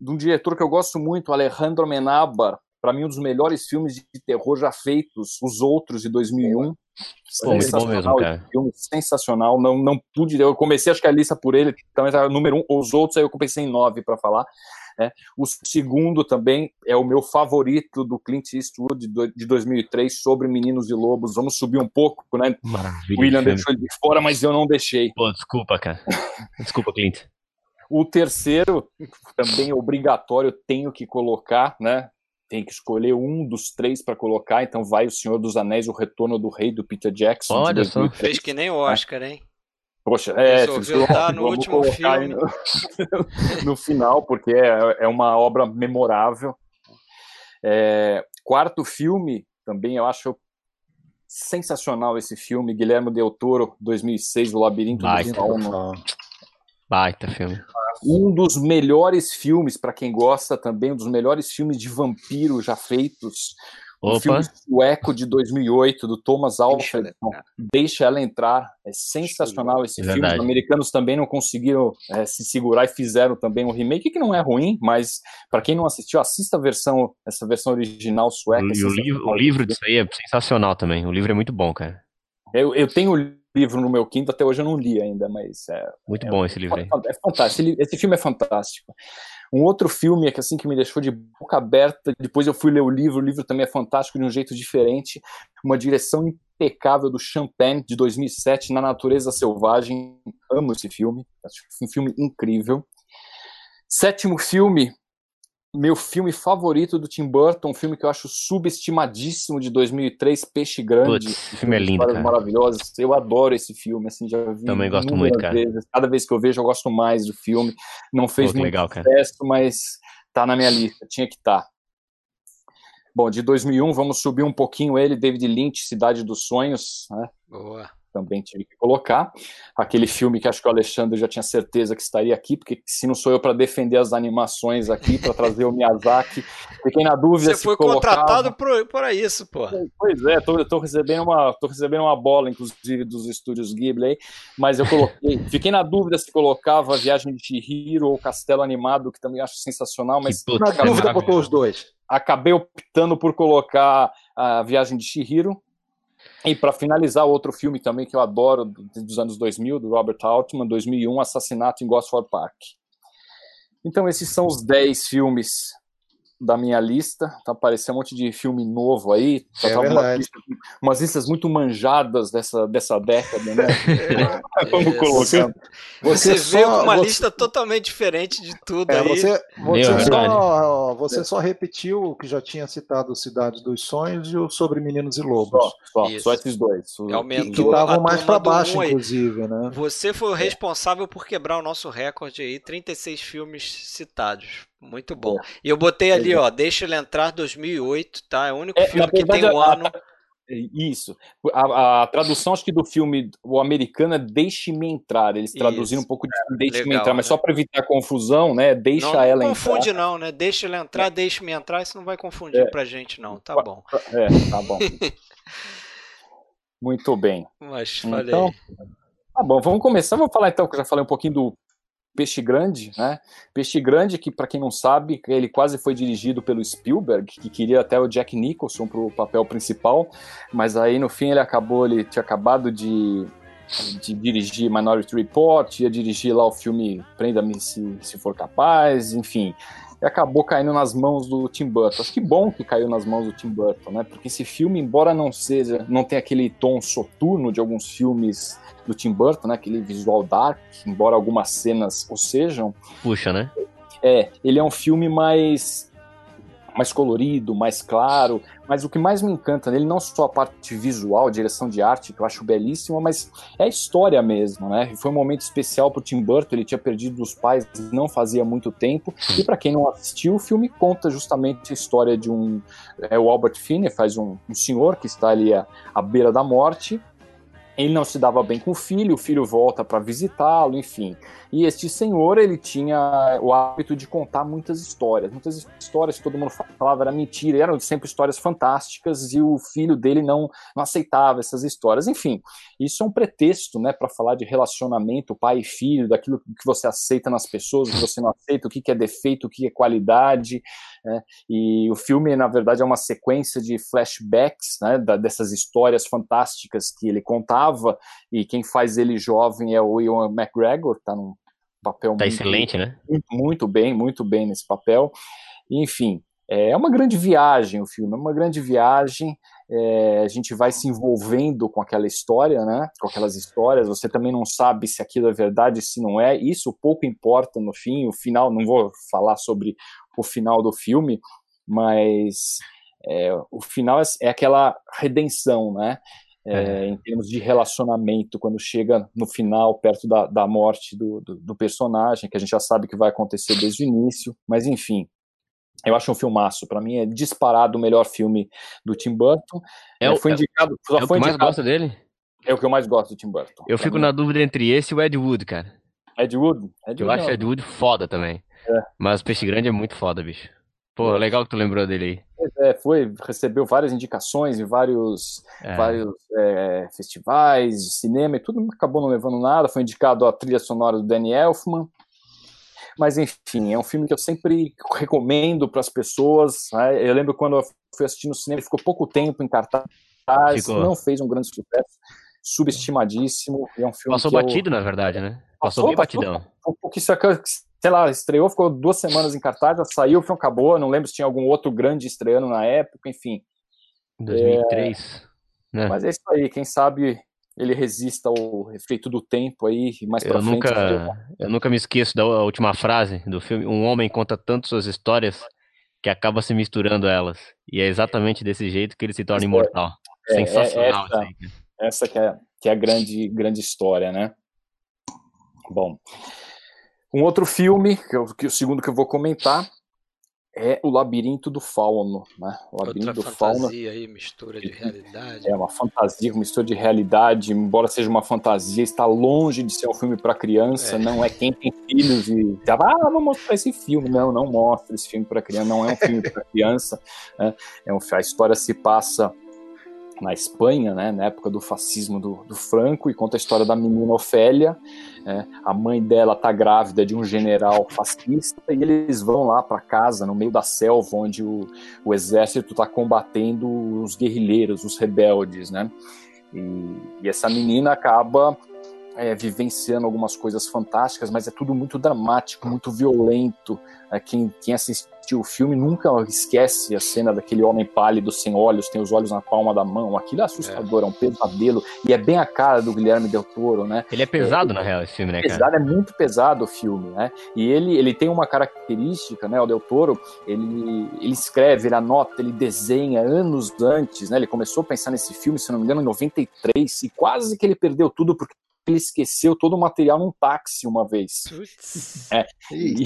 de um diretor que eu gosto muito, Alejandro Menabar. Para mim, um dos melhores filmes de terror já feitos, Os Outros, de 2001. Pô, muito bom mesmo, cara. Filme sensacional. Não, não pude. Eu comecei, acho que a lista por ele, então era número um. Os outros, aí eu comecei em nove para falar. Né? O segundo também é o meu favorito do Clint Eastwood de 2003 sobre Meninos e Lobos. Vamos subir um pouco, né? Maravilha. William deixou ele de fora, mas eu não deixei. Pô, desculpa, cara. Desculpa, Clint. O terceiro, também obrigatório, tenho que colocar, né? Tem que escolher um dos três para colocar, então vai o Senhor dos Anéis, o Retorno do Rei do Peter Jackson. Olha só, fez que nem o Oscar, hein? Poxa, é, tá no último filme. No, (laughs) no, final, porque é, é uma obra memorável. É, quarto filme, também eu acho sensacional esse filme, Guilherme Del Toro, 2006, O Labirinto Baita, do Fauno. Baita filme. Um dos melhores filmes, para quem gosta também, um dos melhores filmes de vampiro já feitos. Opa. Um filme sueco de 2008, do Thomas Alfred, Deixa Ela Entrar. É sensacional esse é filme. Os americanos também não conseguiram é, se segurar e fizeram também um remake, que não é ruim, mas para quem não assistiu, assista a versão, essa versão original sueca. E o, livro, o livro disso aí é sensacional também. O livro é muito bom, cara. Eu, eu tenho o livro no meu quinto, até hoje eu não li ainda, mas é. Muito é, bom esse livro aí. É fantástico. Esse, esse filme é fantástico. Um outro filme que assim que me deixou de boca aberta, depois eu fui ler o livro, o livro também é fantástico de um jeito diferente, uma direção impecável do Champagne de 2007, Na Natureza Selvagem. Amo esse filme, acho um filme incrível. Sétimo filme, meu filme favorito do Tim Burton, um filme que eu acho subestimadíssimo de 2003, Peixe Grande. Putz, esse filme é lindo, cara. maravilhosas. Eu adoro esse filme, assim, já vi Também gosto muito, cara. Vezes. Cada vez que eu vejo, eu gosto mais do filme. Não fez Pô, muito legal, sucesso, cara. mas tá na minha lista, tinha que estar. Tá. Bom, de 2001, vamos subir um pouquinho ele, David Lynch, Cidade dos Sonhos, né? Boa também tive que colocar. Aquele filme que acho que o Alexandre já tinha certeza que estaria aqui, porque se não sou eu para defender as animações aqui, para trazer o Miyazaki, fiquei na dúvida Você foi colocava... contratado por, por isso, pô. Pois é, tô, tô, recebendo uma, tô recebendo uma bola, inclusive, dos estúdios Ghibli aí, mas eu coloquei. (laughs) fiquei na dúvida se colocava a Viagem de Chihiro ou Castelo Animado, que também acho sensacional, mas... na dúvida botou os dois. Acabei optando por colocar a Viagem de Chihiro, e para finalizar, outro filme também que eu adoro, dos anos 2000, do Robert Altman, 2001, Assassinato em Gosford Park. Então, esses são os 10 filmes da minha lista. Tá aparecendo um monte de filme novo aí. Tá, é uma lista, umas listas muito manjadas dessa, dessa década, né? É, (laughs) (laughs) Vamos colocando. Você, você veio com uma você... lista totalmente diferente de tudo é, aí. Você, você, só, você só repetiu o que já tinha citado Cidade dos Sonhos e o Sobre Meninos e Lobos. Só, só, só esses dois. Aumentou que estavam mais para baixo, inclusive, né? Você foi o responsável por quebrar o nosso recorde aí, 36 filmes citados. Muito bom. E eu botei ali, ó, Deixa ele entrar 2008, tá? É o único é, filme que tem um ano. Isso. A, a, tradução, acho que do filme, o americano é Deixe-me entrar. Eles traduziram Isso. um pouco de é, Deixe-me entrar, mas né? só para evitar confusão, né? Deixa não, ela não confunde, entrar. não, né? Deixa ela entrar, é. deixe-me entrar, isso não vai confundir é. pra gente, não. Tá bom. É, tá bom. (laughs) Muito bem. Mas falei. Então, tá bom, vamos começar. Vou falar então, que eu já falei um pouquinho do Peixe Grande, né? Peixe Grande, que para quem não sabe, ele quase foi dirigido pelo Spielberg, que queria até o Jack Nicholson para o papel principal, mas aí no fim ele acabou, ele tinha acabado de, de dirigir Minority Report, ia dirigir lá o filme Prenda-me se, se for capaz, enfim. E acabou caindo nas mãos do Tim Burton. Acho que bom que caiu nas mãos do Tim Burton, né? Porque esse filme, embora não seja, não tenha aquele tom soturno de alguns filmes do Tim Burton, né? Aquele visual dark, embora algumas cenas o sejam. Puxa, né? É, ele é um filme mais mais colorido, mais claro, mas o que mais me encanta nele não só a parte visual, direção de arte, que eu acho belíssima, mas é a história mesmo, né? Foi um momento especial para o Tim Burton, ele tinha perdido os pais não fazia muito tempo, e para quem não assistiu, o filme conta justamente a história de um é o Albert Finney, faz um, um senhor que está ali à, à beira da morte, ele não se dava bem com o filho, o filho volta para visitá-lo, enfim. E este senhor, ele tinha o hábito de contar muitas histórias. Muitas histórias que todo mundo falava era mentira, eram sempre histórias fantásticas e o filho dele não, não aceitava essas histórias. Enfim, isso é um pretexto, né, para falar de relacionamento pai e filho, daquilo que você aceita nas pessoas, o que você não aceita, o que é defeito, o que é qualidade. Né? E o filme, na verdade, é uma sequência de flashbacks, né, dessas histórias fantásticas que ele contava. E quem faz ele jovem é o Ian McGregor, tá papel tá muito, excelente, né? Muito, muito bem, muito bem nesse papel. Enfim, é uma grande viagem o filme, é uma grande viagem. É, a gente vai se envolvendo com aquela história, né? Com aquelas histórias. Você também não sabe se aquilo é verdade, se não é. Isso pouco importa no fim. O final, não vou falar sobre o final do filme, mas é, o final é, é aquela redenção, né? É, em termos de relacionamento, quando chega no final, perto da, da morte do, do, do, personagem, que a gente já sabe que vai acontecer desde o início, mas enfim. Eu acho um filmaço. Para mim é disparado o melhor filme do Tim Burton. É, o, foi indicado. É, é o que mais gosta dele? É o que eu mais gosto do Tim Burton. Eu fico mim. na dúvida entre esse e o Ed Wood, cara. Ed Wood? Ed eu acho Ed Wood foda também. É. Mas o Peixe Grande é muito foda, bicho. Pô, legal que tu lembrou dele aí. É, foi, recebeu várias indicações em vários, é. vários é, festivais de cinema e tudo, acabou não levando nada. Foi indicado a trilha sonora do Danny Elfman. Mas enfim, é um filme que eu sempre recomendo para as pessoas. Né? Eu lembro quando eu fui assistir no cinema, ele ficou pouco tempo em cartaz, ficou. não fez um grande sucesso, subestimadíssimo. É um filme Passou batido, eu... na verdade, né? Passou, Passou bem batidão. Um pouco isso sei lá, estreou, ficou duas semanas em cartaz, já saiu, o filme acabou, não lembro se tinha algum outro grande estreando na época, enfim. 2003. É... Né? Mas é isso aí, quem sabe ele resista ao efeito do tempo aí, mais pra eu frente. Nunca, eu nunca me esqueço da última frase do filme, um homem conta tanto suas histórias que acaba se misturando elas. E é exatamente desse jeito que ele se torna imortal. É, é Sensacional essa, isso aí. Essa que é, que é a grande, grande história, né? Bom, um outro filme, que, eu, que o segundo que eu vou comentar, é o Labirinto do Fauno, né? O Labirinto Outra do fantasia Fauno. aí, mistura de realidade. É uma fantasia, mistura de realidade, embora seja uma fantasia, está longe de ser um filme para criança, é. não é quem tem filhos e ah, vamos mostrar esse filme. Não, não mostra esse filme para criança, não é um filme para criança. Né? É um, a história se passa na Espanha, né, na época do fascismo do, do Franco, e conta a história da menina Ofélia. É, a mãe dela tá grávida de um general fascista e eles vão lá para casa, no meio da selva, onde o, o exército está combatendo os guerrilheiros, os rebeldes, né? E, e essa menina acaba é, vivenciando algumas coisas fantásticas, mas é tudo muito dramático, muito violento. É, quem, quem o filme nunca esquece a cena daquele homem pálido, sem olhos, tem os olhos na palma da mão. Aquilo é assustador, é, é um pesadelo. E é bem a cara do Guilherme Del Toro, né? Ele é pesado, é, na real, esse filme, né, cara? Pesado, é muito pesado o filme, né? E ele, ele tem uma característica, né? O Del Toro, ele, ele escreve, ele anota, ele desenha anos antes, né? Ele começou a pensar nesse filme, se não me engano, em 93, e quase que ele perdeu tudo porque ele esqueceu todo o material num táxi uma vez. É, e,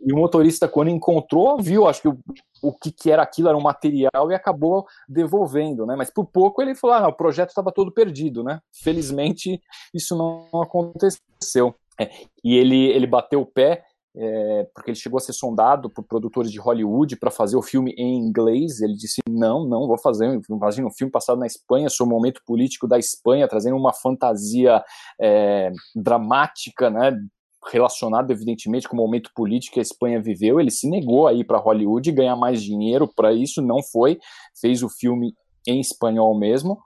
e, o motorista, quando encontrou, viu, acho que o, o que, que era aquilo era um material e acabou devolvendo, né? Mas por pouco ele falou: ah, o projeto estava todo perdido, né? Felizmente isso não aconteceu. É, e ele, ele bateu o pé é, porque ele chegou a ser sondado por produtores de Hollywood para fazer o filme em inglês. Ele disse: não, não vou fazer. Imagina um filme passado na Espanha sobre o momento político da Espanha, trazendo uma fantasia é, dramática, né? Relacionado, evidentemente, com o momento político que a Espanha viveu, ele se negou a ir para Hollywood e ganhar mais dinheiro para isso, não foi, fez o filme em espanhol mesmo,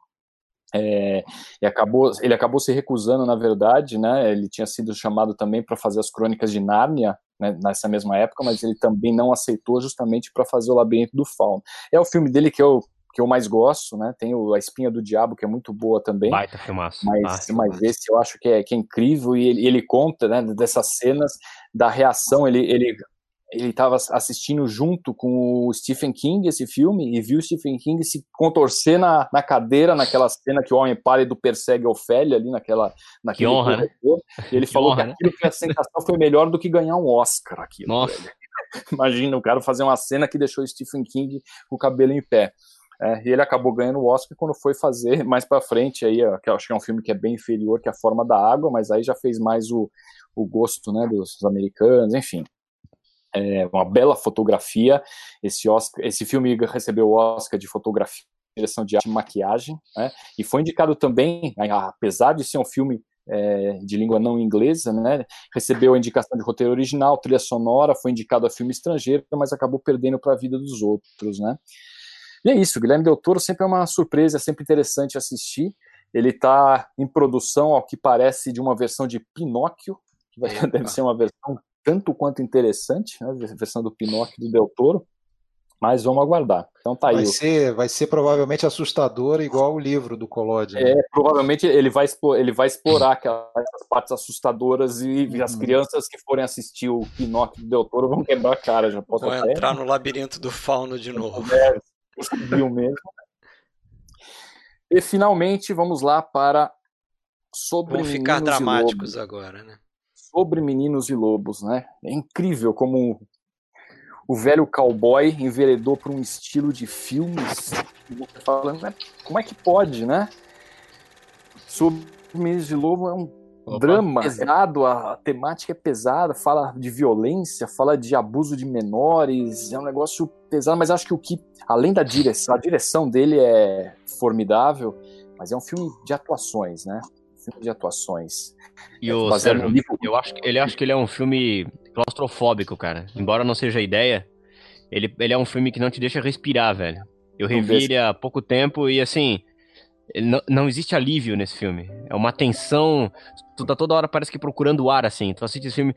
é, e acabou, ele acabou se recusando, na verdade, né? Ele tinha sido chamado também para fazer as Crônicas de Nárnia né, nessa mesma época, mas ele também não aceitou justamente para fazer o Labirinto do Fauno. É o filme dele que eu que eu mais gosto, né? Tem o A Espinha do Diabo, que é muito boa também. Baita filmaço. Mas, mas esse eu acho que é, que é incrível e ele, ele conta, né, dessas cenas da reação. Ele, ele ele estava assistindo junto com o Stephen King esse filme e viu o Stephen King se contorcer na, na cadeira naquela cena que o homem pálido persegue Ofélia ali naquela naquele que honra, né? E ele que falou honra, que aquilo né? que a sensação foi melhor do que ganhar um Oscar aquilo. Nossa. Velho. (laughs) Imagina o cara fazer uma cena que deixou o Stephen King com o cabelo em pé. É, e ele acabou ganhando o Oscar quando foi fazer (laughs) mais para frente aí, que acho que é um filme que é bem inferior que a Forma da Água, mas aí já fez mais o, o gosto, né, dos americanos, enfim é uma bela fotografia. Esse, Oscar, esse filme recebeu o Oscar de fotografia, direção de arte e maquiagem, né? e foi indicado também, apesar de ser um filme é, de língua não inglesa, né? recebeu a indicação de roteiro original, trilha sonora, foi indicado a filme estrangeiro, mas acabou perdendo para a vida dos outros. Né? E é isso, Guilherme Del Toro sempre é uma surpresa, é sempre interessante assistir. Ele está em produção, ao que parece, de uma versão de Pinóquio, que vai, deve ser uma versão tanto quanto interessante, né, a versão do Pinóquio do Del Toro, mas vamos aguardar. Então tá vai aí. Ser, vai ser provavelmente assustador, igual o livro do Collodi. Né? É, provavelmente ele vai, expor, ele vai explorar aquelas partes assustadoas e, uhum. as crianças que forem assistir o Pinóquio do Del Toro vão quebrar a cara. Já posso vão até... entrar no labirinto do fauno de novo. É, mesmo. E finalmente vamos lá para sobre Vamos ficar dramáticos agora, né? Sobre meninos e lobos, né? É incrível como o velho cowboy enveredou para um estilo de filmes. Falando, né? Como é que pode, né? Sobre meninos e lobo é um Opa. drama pesado, a temática é pesada, fala de violência, fala de abuso de menores, é um negócio pesado, mas acho que o que, além da direção, a direção dele é formidável, mas é um filme de atuações, né? filme de atuações. E o Sérgio, livro... eu acho que ele acho que ele é um filme claustrofóbico, cara. Embora não seja a ideia, ele, ele é um filme que não te deixa respirar, velho. Eu revi ele há pouco tempo e assim, não, não existe alívio nesse filme. É uma tensão. Tu tá toda hora parece que procurando ar, assim. Tu assiste esse filme.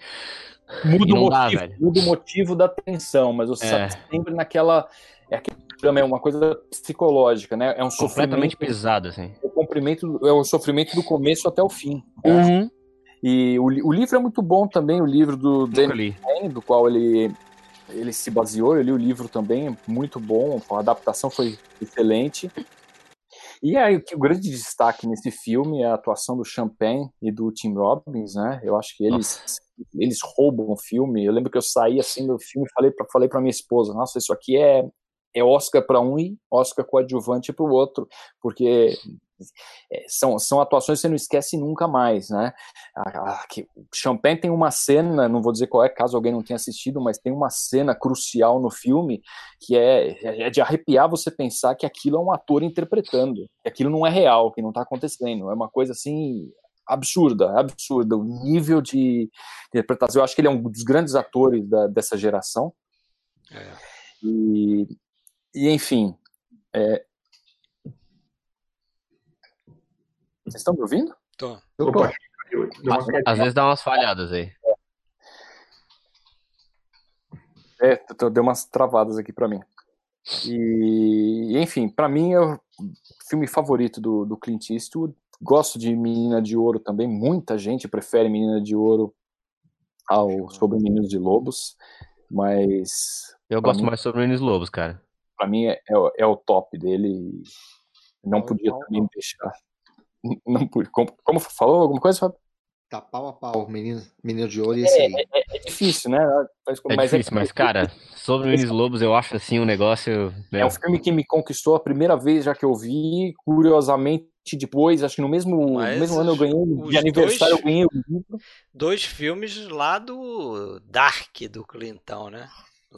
Muda, o motivo, dá, muda o motivo da tensão, mas você é. Sempre naquela. É também uma coisa psicológica, né? É um completamente pesado, assim. É o comprimento, é o sofrimento do começo até o fim. Né? Uhum. E o, o, livro é muito bom também, o livro do Danny do qual ele ele se baseou. Eu li o livro também, muito bom. A adaptação foi excelente. E aí, o grande destaque nesse filme é a atuação do Champagne e do Tim Robbins, né? Eu acho que eles, eles roubam o filme. Eu lembro que eu saí assim do filme e falei para falei pra minha esposa: Nossa, isso aqui é, é Oscar para um e Oscar coadjuvante para o outro, porque é, são, são atuações que você não esquece nunca mais, né? A, a, que, Champagne tem uma cena, não vou dizer qual é, caso alguém não tenha assistido, mas tem uma cena crucial no filme que é, é de arrepiar você pensar que aquilo é um ator interpretando, que aquilo não é real, que não está acontecendo, é uma coisa assim absurda, absurda, o nível de interpretação. Eu acho que ele é um dos grandes atores da, dessa geração. É. E, e enfim, é, Vocês estão me ouvindo? Tô. Opa. Às vezes dá umas falhadas aí. É, deu umas travadas aqui para mim. E, enfim, para mim é o filme favorito do, do Clint Eastwood. Gosto de Menina de Ouro também. Muita gente prefere Menina de Ouro ao sobre Meninos de Lobos, mas eu gosto mim, mais sobre Meninos Lobos, cara. Para mim é, é, é, o top dele. Não podia também deixar (laughs) não pude. Como, como falou alguma coisa, Fábio? Tá pau a pau, menino, menino de ouro e esse é, aí. É, é, é difícil, né? Mas, é mas difícil, mas, cara, (laughs) sobre Meninos Lobos eu acho assim um negócio. Né? É um filme que me conquistou a primeira vez já que eu vi, curiosamente. Depois, acho que no mesmo, no mesmo ano eu ganhei, de aniversário dois, eu ganhei o livro. Dois filmes lá do Dark do Clintão, né?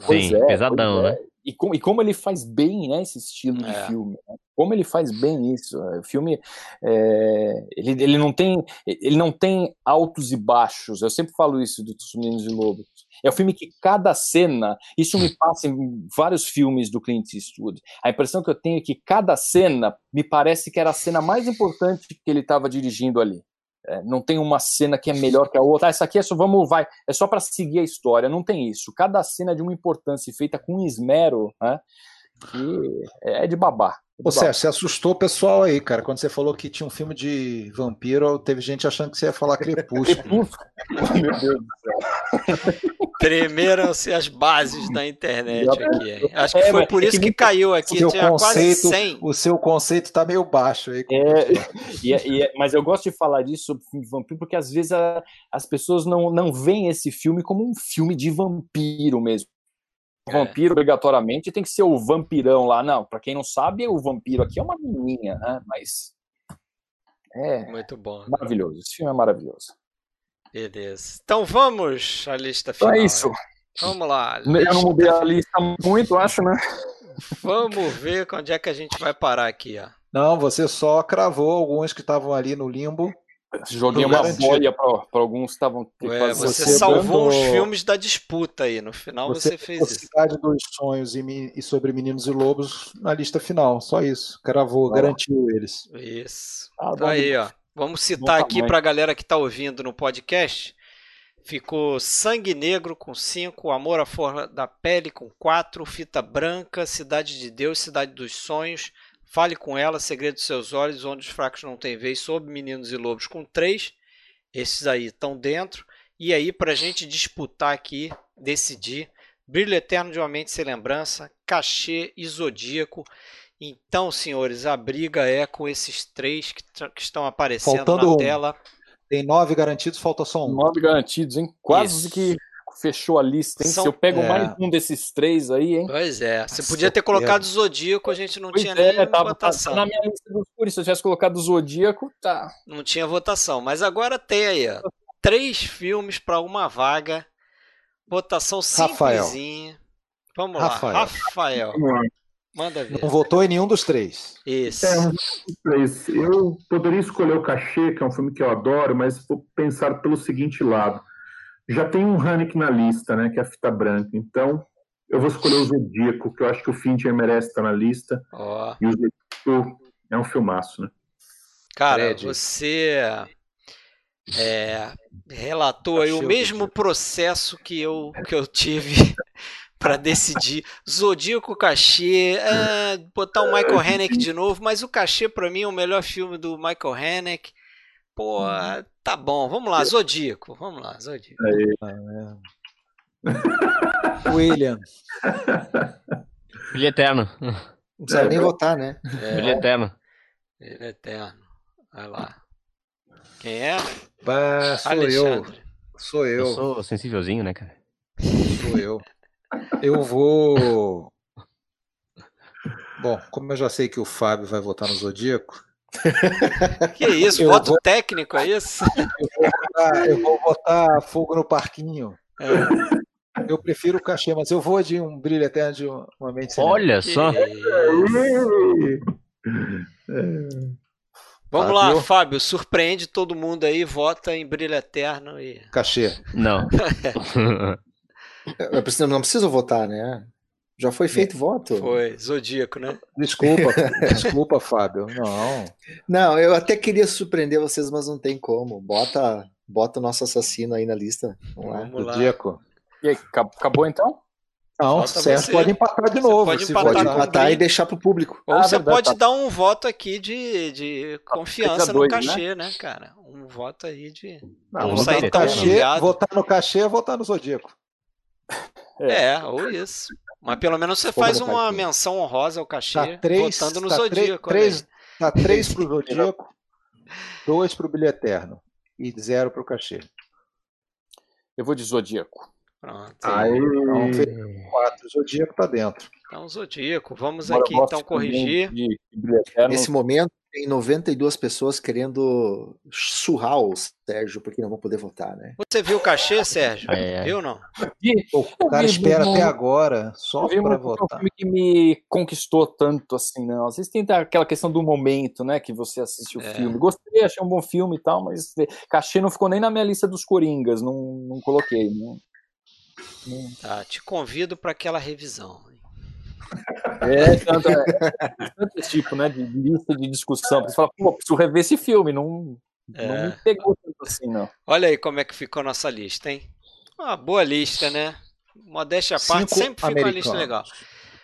Sim, é, pesadão, né? E, com, e como ele faz bem né, esse estilo de é. filme. Né? Como ele faz bem isso. O filme é, ele, ele, não tem, ele não tem altos e baixos. Eu sempre falo isso dos Meninos de Lobo. É o um filme que cada cena, isso me passa em vários filmes do Clint Eastwood. A impressão que eu tenho é que cada cena me parece que era a cena mais importante que ele estava dirigindo ali. É, não tem uma cena que é melhor que a outra. Ah, essa aqui é só vamos vai, é só para seguir a história. Não tem isso. Cada cena é de uma importância feita com esmero, né? Que é de babar. Ô, Sérgio, você assustou o pessoal aí, cara. Quando você falou que tinha um filme de vampiro, teve gente achando que você ia falar (laughs) Crepúsculo. Meu Deus do céu. Tremeram-se as bases da internet aqui. Acho que é, foi por isso que caiu aqui. Seu Tinha conceito, quase 100. O seu conceito está meio baixo aí. É, (laughs) e, é, e, é, mas eu gosto de falar disso sobre filme de vampiro porque às vezes a, as pessoas não, não veem esse filme como um filme de vampiro mesmo. É. vampiro obrigatoriamente tem que ser o vampirão lá. Não, para quem não sabe, o vampiro aqui é uma menininha, né? Mas é muito bom. Maravilhoso. Esse filme é maravilhoso. Beleza. Então vamos à lista final. Então é isso. Vamos lá. Eu não mudei a lista muito, acho, né? Vamos ver onde é que a gente vai parar aqui, ó. Não, você só cravou alguns que estavam ali no limbo. Joguei uma bolha para alguns que estavam. Ué, você, você salvou os filmes da disputa aí. No final você, você fez isso. Cidade dos Sonhos e, e, sobre Meninos e Lobos na lista final. Só isso. Cravou, ah. garantiu eles. Isso. Ah, tá aí, ó. Vamos citar aqui para a galera que está ouvindo no podcast. Ficou Sangue Negro com 5, Amor à Flor da Pele com 4, Fita Branca, Cidade de Deus, Cidade dos Sonhos, Fale com ela, Segredo dos Seus Olhos, Onde os Fracos Não Têm Vez, Sob Meninos e Lobos com 3. Esses aí estão dentro. E aí, para a gente disputar aqui, decidir, Brilho Eterno de uma Mente Sem Lembrança, Cachê e Zodíaco. Então, senhores, a briga é com esses três que, que estão aparecendo Faltando na um. tela. Tem nove garantidos, falta só um. Nove garantidos, hein? Quase Isso. que fechou a lista, hein? São... Se eu pego é. mais um desses três aí, hein? Pois é. Você podia ter colocado o Zodíaco, a gente não pois tinha é, nem tá, votação. Tá na minha lista dos puros, se eu tivesse colocado o Zodíaco, tá. Não tinha votação. Mas agora tem aí, ó. Três filmes para uma vaga. Votação simplesinha. Rafael. Vamos lá, Rafael. Rafael. Manda ver. Não votou em nenhum dos três. Isso. É, um três. Eu poderia escolher o Cachê, que é um filme que eu adoro, mas vou pensar pelo seguinte lado. Já tem um Haneke na lista, né, que é a fita branca. Então, eu vou escolher o Zodíaco, que eu acho que o Fincher merece estar na lista. Oh. E o Zodíaco é um filmaço, né? Cara, Fred. você é, relatou aí o mesmo processo que eu, que eu tive para decidir. Zodíaco cachê, é, botar o Michael Haneke de novo, mas o cachê para mim é o melhor filme do Michael Haneke. Pô, tá bom, vamos lá, Zodíaco, vamos lá, Zodíaco. (laughs) William. Brilho Eterno. Não precisa nem votar, né? É. Brilho Eterno. Brilho Eterno. Vai lá. Quem é? Bah, sou Alexandre. eu. Sou eu. Eu sou sensívelzinho, né, cara? Sou eu. Eu vou. Bom, como eu já sei que o Fábio vai votar no Zodíaco. (laughs) Que isso? Voto vou... técnico, é isso? Eu vou, votar, eu vou votar fogo no parquinho. É. Eu prefiro o cachê, mas eu vou de um brilho eterno de uma mente Olha só. É. Vamos Fábio. lá, Fábio, surpreende todo mundo aí, vota em brilho eterno e. Cachê. Não. (laughs) Não preciso votar, né? Já foi feito voto. Foi, zodíaco, né? Desculpa, (laughs) desculpa, Fábio. Não. Não, eu até queria surpreender vocês, mas não tem como. Bota, bota o nosso assassino aí na lista. Vamos lá. Vamos zodíaco. E aí, acabou então? Não, Sérgio pode empatar de novo. Você pode empatar, pode empatar e deixar para o público. Ou ah, você verdade, pode tá. dar um voto aqui de, de confiança no cachê, né? né, cara? Um voto aí de. Não, não sair tão cachê, Votar no cachê é votar no Zodíaco. É. é, ou isso. Mas pelo menos você faz uma menção honrosa ao cachê, tá três, votando no tá Zodíaco. Três, tá três (laughs) pro Zodíaco, dois pro Bilho Eterno e zero pro cachê. Eu vou de Zodíaco. Pronto. Aí, então, quatro. Zodíaco tá dentro. Então, Zodíaco. Vamos aqui então corrigir. De, de Nesse momento, tem 92 pessoas querendo surrar o Sérgio porque não vão poder votar, né? Você viu o cachê, Sérgio? É. Viu ou não? O cara espera até agora só para votar. É um filme que me conquistou tanto assim, não. Às vezes tem aquela questão do momento, né, que você assiste o é. filme. Gostei, achei um bom filme e tal, mas cachê não ficou nem na minha lista dos Coringas, não, não coloquei, não. Tá, te convido para aquela revisão. É, tanto, é, tanto esse tipo, né, de lista de discussão. Você fala, pô, preciso rever esse filme, não, é. não me pegou tanto assim, não. Olha aí como é que ficou a nossa lista, hein? Uma boa lista, né? Modéstia à parte, sempre fica uma lista legal.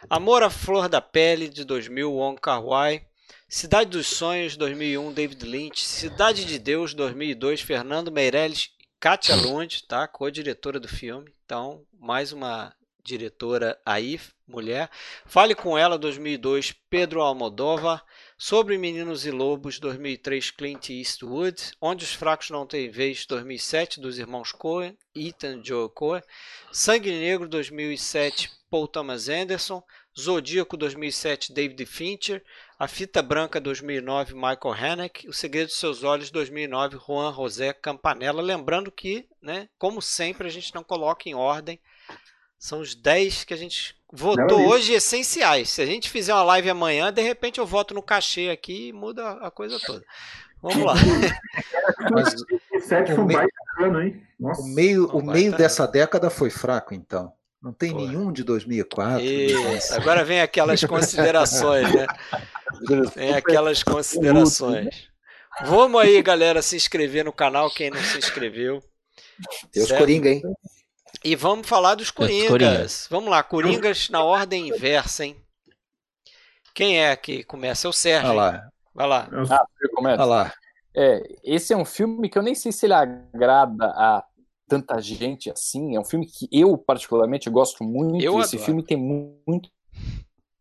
Amor à Flor da Pele, de 2000, Wong Kar-wai. Cidade dos Sonhos, 2001, David Lynch. Cidade de Deus, 2002, Fernando Meirelles Katia Lund, tá? Co-diretora do filme. Então, mais uma diretora aí, mulher. Fale com ela, 2002, Pedro Almodóvar. Sobre Meninos e Lobos, 2003, Clint Eastwood. Onde os Fracos Não Têm Vez, 2007, dos irmãos Coen, Ethan Joe Coen. Sangue Negro, 2007, Paul Thomas Anderson. Zodíaco 2007, David Fincher. A Fita Branca 2009, Michael Haneke. O Segredo dos Seus Olhos 2009, Juan José Campanella. Lembrando que, né, como sempre, a gente não coloca em ordem. São os 10 que a gente votou não, hoje essenciais. Se a gente fizer uma live amanhã, de repente eu voto no cachê aqui e muda a coisa toda. Vamos lá. (laughs) Mas, o meio, o meio, o meio dessa década foi fraco, então. Não tem Pô. nenhum de 2004. Isso. Agora vem aquelas (laughs) considerações, né? Vem aquelas considerações. Vamos aí, galera, se inscrever no canal, quem não se inscreveu. Deus Coringa, hein? E vamos falar dos Coringas. Coringas. Vamos lá, Coringas na ordem inversa, hein? Quem é que começa? É o Sérgio. Vai lá. Vai lá. Ah, eu começo. Vai lá. É, esse é um filme que eu nem sei se ele agrada a tanta gente assim. É um filme que eu, particularmente, gosto muito. Eu esse adoro. filme tem muito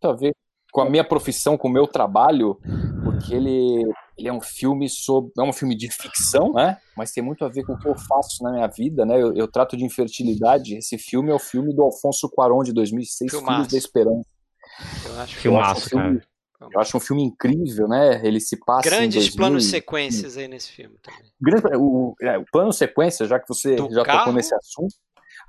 a ver com a minha profissão, com o meu trabalho, porque ele, ele é um filme sobre. É um filme de ficção, né? Mas tem muito a ver com o que eu faço na minha vida, né? Eu, eu trato de infertilidade. Esse filme é o filme do Alfonso Cuarón de 2006, Filmaço. Filhos da Esperança. Eu acho, Filmaço, eu acho um filme, Eu acho um filme incrível, né? Ele se passa. Grandes planos sequências aí nesse filme também. O, é, o plano sequência, já que você do já carro? tocou nesse assunto,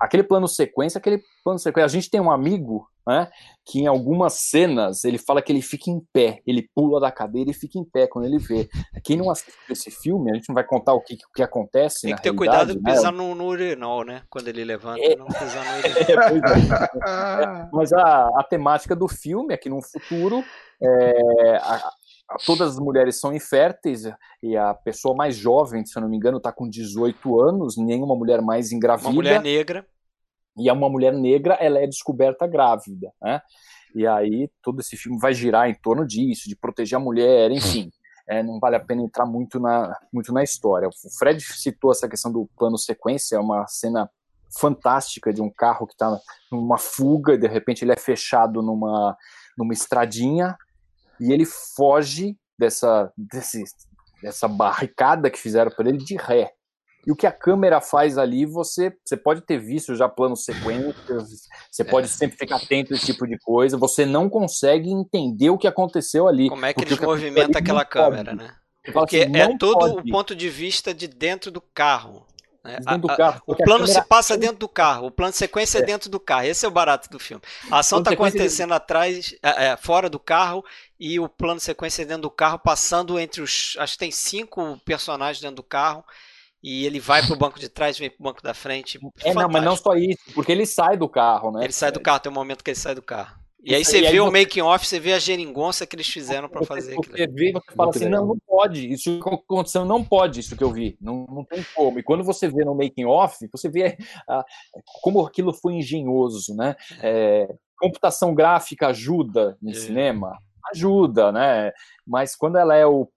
aquele plano sequência, aquele plano sequência. A gente tem um amigo, né, que em algumas cenas ele fala que ele fica em pé, ele pula da cadeira e fica em pé quando ele vê. Quem não assistiu esse filme, a gente não vai contar o que, o que acontece. Tem que ter cuidado de né? pisar no, no urinol, né? Quando ele levanta, é. não pisar no (laughs) urinol. é, mas a, a temática do filme é que no futuro é, a, todas as mulheres são inférteis e a pessoa mais jovem, se eu não me engano, está com 18 anos, nenhuma mulher mais engravida. Uma mulher negra. E é uma mulher negra, ela é descoberta grávida, né? E aí todo esse filme vai girar em torno disso, de proteger a mulher, enfim. É, não vale a pena entrar muito na, muito na história. O Fred citou essa questão do plano sequência, é uma cena fantástica de um carro que está numa fuga e de repente ele é fechado numa, numa estradinha e ele foge dessa, desse, dessa barricada que fizeram para ele de ré. E o que a câmera faz ali, você, você pode ter visto já planos sequências, você pode sempre ficar atento a esse tipo de coisa, você não consegue entender o que aconteceu ali. Como é que eles movimentam aquela câmera, pode. né? Porque assim, é todo pode. o ponto de vista de dentro do carro. Né? Dentro do carro, o plano câmera... se passa dentro do carro, o plano de sequência é. é dentro do carro. Esse é o barato do filme. A ação está acontecendo atrás, é, é, fora do carro, e o plano de sequência é dentro do carro, passando entre os. Acho que tem cinco personagens dentro do carro. E ele vai pro banco de trás, vem pro banco da frente. É, não, mas não só isso, porque ele sai do carro, né? Ele sai do carro, tem um momento que ele sai do carro. E aí você e vê aí o você... making off, você vê a geringonça que eles fizeram para fazer aquilo. Você vê, você fala assim, não, não pode, isso que aconteceu, não pode, isso que eu vi, não, não tem como. E quando você vê no making off, você vê ah, como aquilo foi engenhoso, né? É, computação gráfica ajuda no é. cinema, ajuda, né? Mas quando ela é o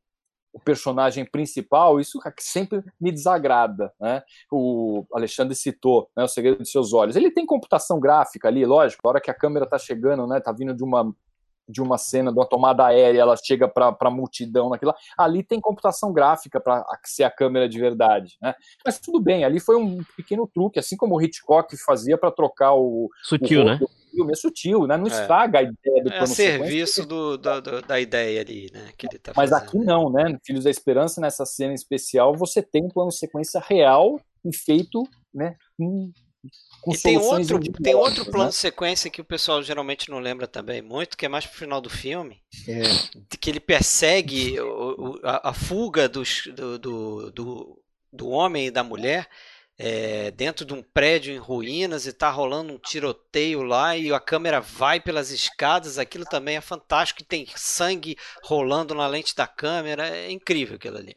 o personagem principal, isso sempre me desagrada, né? O Alexandre citou, né, o segredo de seus olhos. Ele tem computação gráfica ali, lógico, a hora que a câmera tá chegando, né, tá vindo de uma de uma cena de uma tomada aérea, ela chega para a multidão naquilo lá. Ali tem computação gráfica para ser a câmera de verdade, né? Mas tudo bem, ali foi um pequeno truque, assim como o Hitchcock fazia para trocar o sutil, o né? Filme, é sutil, né? Não é. estraga a ideia do é plano serviço do, do, do, da ideia ali, né? Que ele tá Mas aqui não, né? Filhos da Esperança, nessa cena especial, você tem um plano sequência real e feito, né? Com, com e tem outro, tem outro plano né? de sequência que o pessoal geralmente não lembra também muito, que é mais pro final do filme, é. que ele persegue o, o, a, a, fuga dos, do, do, do, do homem e da mulher é, dentro de um prédio em ruínas e tá rolando um tiroteio lá e a câmera vai pelas escadas. Aquilo também é fantástico. Tem sangue rolando na lente da câmera. É incrível aquilo ali.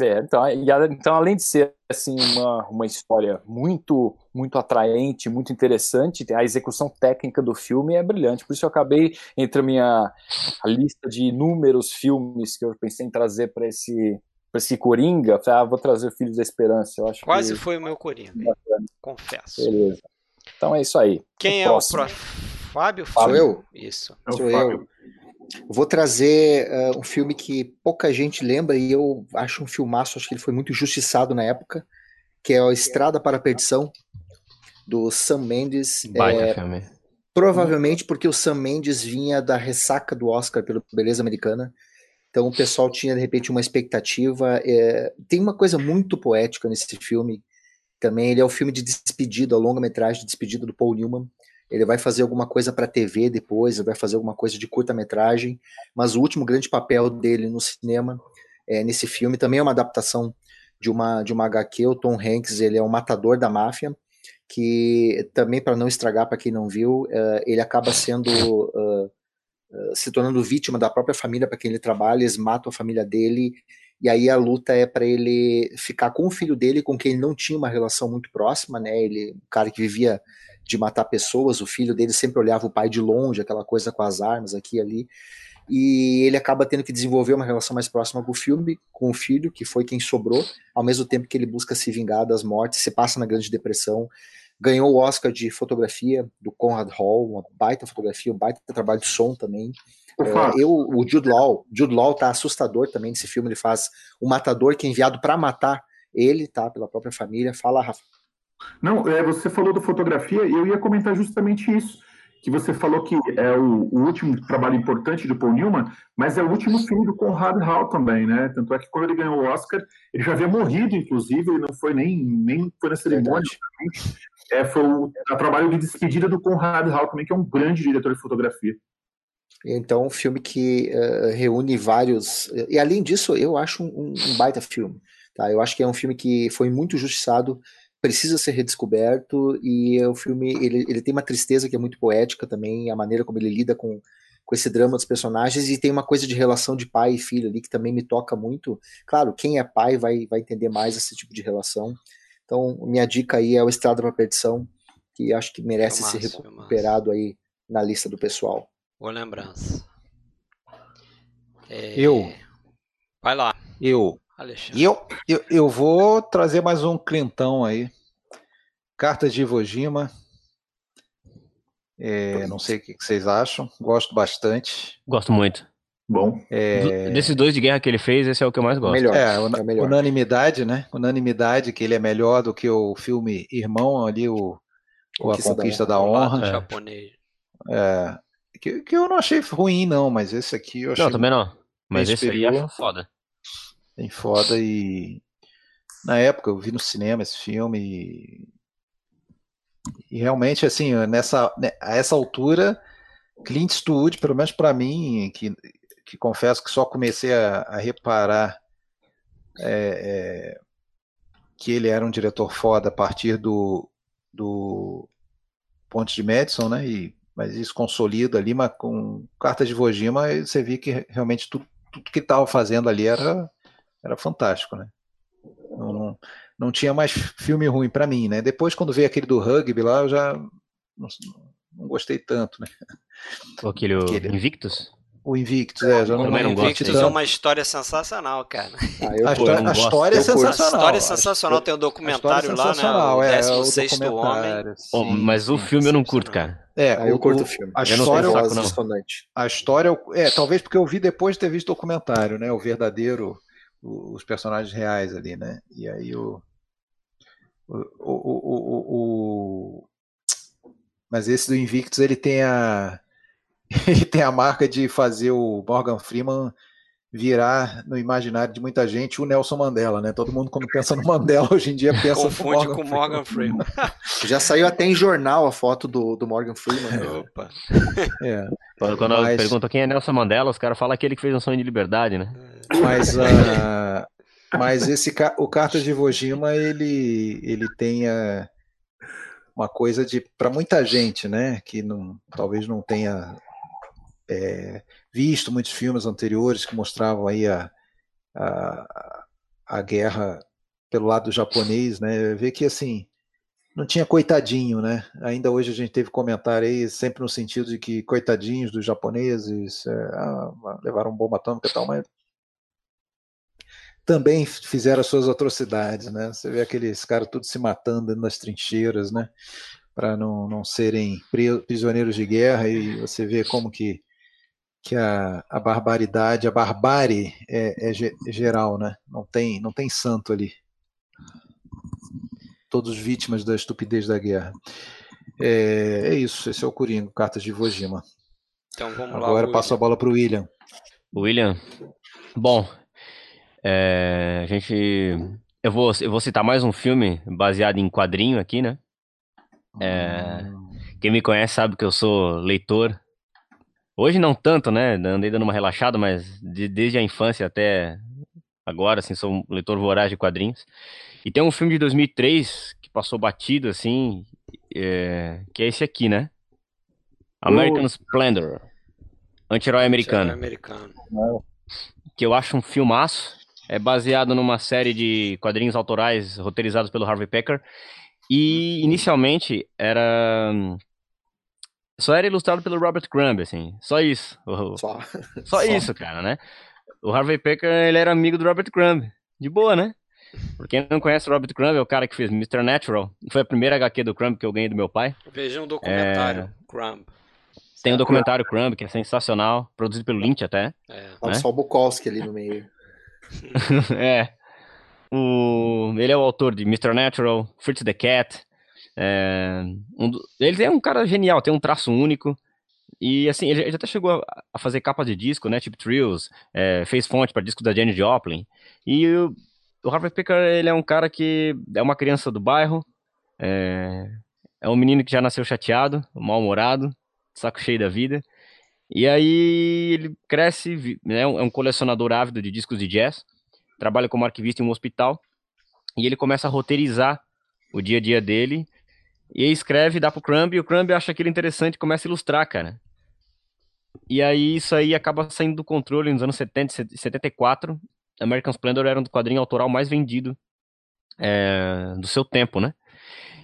É, então, então, além de ser assim uma, uma história muito muito atraente, muito interessante, a execução técnica do filme é brilhante. Por isso eu acabei entre a minha a lista de inúmeros filmes que eu pensei em trazer para esse para esse Coringa, falei, ah, vou trazer o Filhos da Esperança. Eu acho Quase que... foi o meu Coringa, confesso. Beleza. Então é isso aí. Quem o é próximo? o próximo? Fábio? Fábio? eu? Isso. É Sou eu. Vou trazer uh, um filme que pouca gente lembra e eu acho um filmaço, acho que ele foi muito injustiçado na época, que é a Estrada para a Perdição, do Sam Mendes. Baita é, filme. Provavelmente porque o Sam Mendes vinha da ressaca do Oscar pelo Beleza Americana então o pessoal tinha de repente uma expectativa. É, tem uma coisa muito poética nesse filme também. Ele é o filme de despedida, a longa-metragem de despedida do Paul Newman. Ele vai fazer alguma coisa para TV depois, vai fazer alguma coisa de curta-metragem, mas o último grande papel dele no cinema, é, nesse filme, também é uma adaptação de uma, de uma HQ. O Tom Hanks ele é um matador da máfia, que também, para não estragar para quem não viu, uh, ele acaba sendo. Uh, se tornando vítima da própria família para quem ele trabalha, eles matam a família dele, e aí a luta é para ele ficar com o filho dele, com quem ele não tinha uma relação muito próxima, né? Ele, um cara que vivia de matar pessoas, o filho dele sempre olhava o pai de longe, aquela coisa com as armas aqui e ali. E ele acaba tendo que desenvolver uma relação mais próxima com o filme, com o filho, que foi quem sobrou, ao mesmo tempo que ele busca se vingar das mortes, se passa na Grande Depressão. Ganhou o Oscar de fotografia do Conrad Hall, uma baita fotografia, um baita trabalho de som também. É, eu, o Jude Law, Jude Law tá assustador também nesse filme, ele faz o matador que é enviado para matar ele, tá, pela própria família. Fala, Rafa. Não, é, você falou do fotografia e eu ia comentar justamente isso que você falou que é o, o, último trabalho importante do Paul Newman, mas é o último filme do Conrad Hall também, né? Tanto é que quando ele ganhou o Oscar, ele já havia morrido, inclusive, ele não foi nem, nem foi na cerimônia. É, foi o, trabalho de despedida do Conrad também, que é um grande diretor de fotografia. Então, um filme que uh, reúne vários. E além disso, eu acho um, um baita filme. Tá? Eu acho que é um filme que foi muito justiçado precisa ser redescoberto e o filme ele, ele tem uma tristeza que é muito poética também, a maneira como ele lida com, com esse drama dos personagens e tem uma coisa de relação de pai e filho ali que também me toca muito. Claro, quem é pai vai, vai entender mais esse tipo de relação. Então, minha dica aí é o Estrada para Perdição, que acho que merece ser recuperado aí na lista do pessoal. Boa lembrança. É... Eu. Vai lá. Eu. Alexandre. Eu, eu, eu vou trazer mais um clintão aí. Cartas de Iwo Jima. É, não sei o que vocês acham. Gosto bastante. Gosto muito. Bom. É... Desses dois de guerra que ele fez, esse é o que eu mais gosto. Melhor, é, é melhor. unanimidade, né? Unanimidade que ele é melhor do que o filme Irmão ali, o, o A Conquista da Honra. Da honra. Japonês. É, que, que eu não achei ruim, não, mas esse aqui eu achei. Não, também não. Mas esse aí é foda. Bem foda e na época eu vi no cinema esse filme e, e realmente assim, nessa né, a essa altura Clint Eastwood, pelo menos para mim, que, que confesso que só comecei a, a reparar é, é, que ele era um diretor foda a partir do, do Ponte de Madison, né? E, mas isso consolida ali, mas com Carta de Vojima você viu que realmente tudo, tudo que estava fazendo ali era era fantástico, né? Não, não, não tinha mais filme ruim para mim, né? Depois, quando veio aquele do rugby lá, eu já não, não gostei tanto, né? Aquele, aquele Invictus? O Invictus, é, já não, não Invictus é uma história sensacional, cara. Ah, a, história, a história é sensacional. A história é sensacional, tem um documentário é lá, né? O é, 16 o Homem. Sim, oh, mas o filme eu não curto, cara. É, ah, eu o, curto o filme. A eu história, não saco, não. A história, é, talvez porque eu vi depois de ter visto o documentário, né? O verdadeiro os personagens reais ali, né? E aí o, o, o, o, mas esse do Invictus ele tem a ele (laughs) tem a marca de fazer o Morgan Freeman virar no imaginário de muita gente o Nelson Mandela, né? Todo mundo quando pensa no (laughs) Mandela hoje em dia pensa Confunde no Morgan com o Morgan Freeman. (laughs) Já saiu até em jornal a foto do, do Morgan Freeman. Né? Opa. É. Quando, quando Mas... perguntam quem é Nelson Mandela, os caras falam aquele que fez um sonho de liberdade, né? Mas, uh, mas esse o Cartas de Vojima ele ele tem uh, uma coisa de para muita gente, né? Que não, talvez não tenha é, visto muitos filmes anteriores que mostravam aí a, a, a guerra pelo lado japonês, né? Ver que assim não tinha coitadinho, né? Ainda hoje a gente teve comentário aí, sempre no sentido de que coitadinhos dos japoneses é, ah, levaram bomba atômica e tal, mas também fizeram as suas atrocidades, né? Você vê aqueles caras todos se matando nas trincheiras, né? Para não, não serem prisioneiros de guerra e você vê como que que a, a barbaridade, a barbárie é, é, geral, né? Não tem, não tem santo ali. Todos vítimas da estupidez da guerra. É, é isso, esse é o Coringa, Cartas de Iwo Jima. Então vamos lá. Agora passo a bola para o William. William, bom, é, a gente, eu vou, eu vou citar mais um filme baseado em quadrinho aqui, né? É, hum. Quem me conhece sabe que eu sou leitor Hoje não tanto, né? Andei dando uma relaxada, mas de, desde a infância até agora, assim, sou um leitor voraz de quadrinhos. E tem um filme de 2003 que passou batido, assim, é, que é esse aqui, né? American Splendor. Anti-herói americano. americano. Que eu acho um filmaço. É baseado numa série de quadrinhos autorais roteirizados pelo Harvey Pecker. E inicialmente era só era ilustrado pelo Robert Crumb, assim. Só isso. Só, só, isso, cara, né? O Harvey Pecker, ele era amigo do Robert Crumb. De boa, né? Por quem não conhece o Robert Crumb, é o cara que fez Mr. Natural. Foi a primeira HQ do Crumb que eu ganhei do meu pai. Vejam um documentário, é... Crumb. Tem um documentário Crumb, que é sensacional, produzido pelo Lynch até. É. Né? Só o Bukowski ali no meio. (laughs) é. O... Ele é o autor de Mr. Natural, Fritz the Cat. É... Um. Ele é um cara genial, tem um traço único. E assim, ele, ele até chegou a, fazer capa de disco, né? Tipo Trills, é, fez fonte para disco da Jenny Joplin. E o, o Harvey Picker, ele é um cara que é uma criança do bairro, é, é um menino que já nasceu chateado, mal-humorado, saco cheio da vida. E aí ele cresce, né, é um colecionador ávido de discos de jazz, trabalha como arquivista em um hospital, e ele começa a roteirizar o dia a dia dele, e aí escreve, dá pro Crumb, e o Crumb acha aquilo interessante e começa a ilustrar, cara. E aí isso aí acaba saindo do controle nos anos 70, 74. American Splendor era um quadrinho autoral mais vendido é, do seu tempo, né?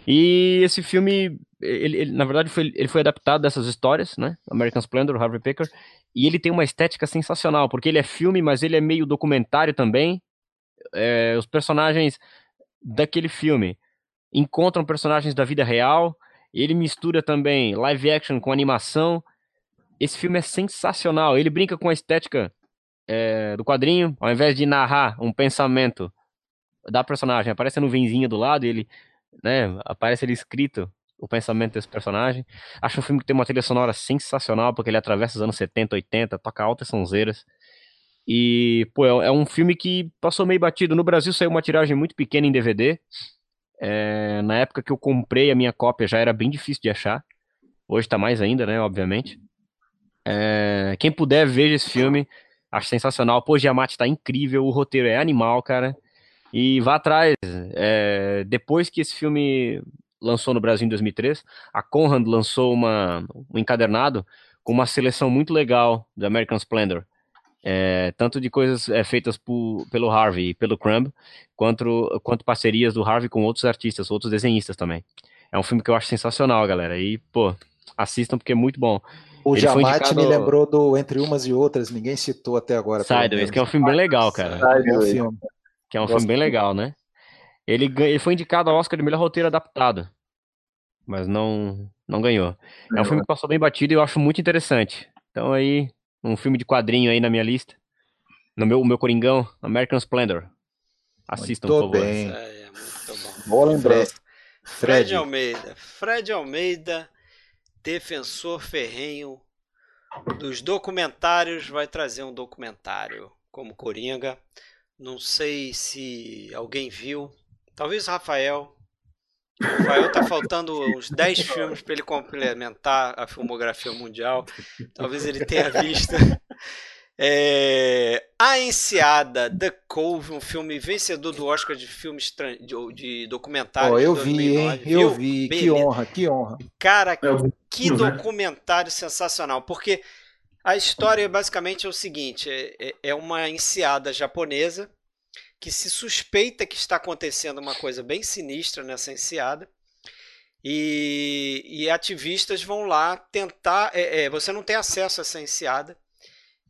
E esse filme, ele, ele, na verdade, foi, ele foi adaptado dessas histórias, né? American Splendor, Harvey Picker. E ele tem uma estética sensacional, porque ele é filme, mas ele é meio documentário também. É, os personagens daquele filme encontram personagens da vida real. Ele mistura também live action com animação. Esse filme é sensacional. Ele brinca com a estética é, do quadrinho, ao invés de narrar um pensamento da personagem, aparece a nuvenzinha do lado, ele, né, aparece ele escrito o pensamento desse personagem. Acho um filme que tem uma trilha sonora sensacional, porque ele atravessa os anos 70, 80, toca altas sonzeiras. E, pô, é, é um filme que passou meio batido. No Brasil saiu uma tiragem muito pequena em DVD. É, na época que eu comprei a minha cópia já era bem difícil de achar. Hoje tá mais ainda, né, obviamente. É, quem puder, veja esse filme. Acho sensacional. Pô, Giamatti tá incrível. O roteiro é animal, cara. E vá atrás. É, depois que esse filme lançou no Brasil em 2003, a Conrad lançou uma, um encadernado com uma seleção muito legal do American Splendor. É, tanto de coisas é, feitas por, pelo Harvey e pelo Crumb, quanto, quanto parcerias do Harvey com outros artistas, outros desenhistas também. É um filme que eu acho sensacional, galera. E, pô, assistam porque é muito bom. O Giamatti indicado... me lembrou do Entre Umas e Outras, ninguém citou até agora. Sideways, que é um filme bem legal, cara. Sideways. Que é um filme bem legal, né? Ele, ele foi indicado ao Oscar de melhor roteiro adaptado, mas não, não ganhou. É um filme que passou bem batido e eu acho muito interessante. Então aí, um filme de quadrinho aí na minha lista. No meu, meu Coringão, American Splendor. Assistam, muito por favor. Bem. É, é muito bom. Boa lembrança. Fred. Fred Almeida. Fred Almeida defensor ferrenho dos documentários, vai trazer um documentário como Coringa. Não sei se alguém viu. Talvez o Rafael. O Rafael tá faltando uns 10 filmes para ele complementar a filmografia mundial. Talvez ele tenha visto. É, a Enseada, The Cove, um filme vencedor do Oscar de filmes de, de documentário. Oh, eu vi, hein? Eu vi. Beleza. Que honra, que honra. Cara, que documentário sensacional. Porque a história basicamente é o seguinte: é, é, é uma enseada japonesa que se suspeita que está acontecendo uma coisa bem sinistra nessa enseada. E, e ativistas vão lá tentar. É, é, você não tem acesso a essa enseada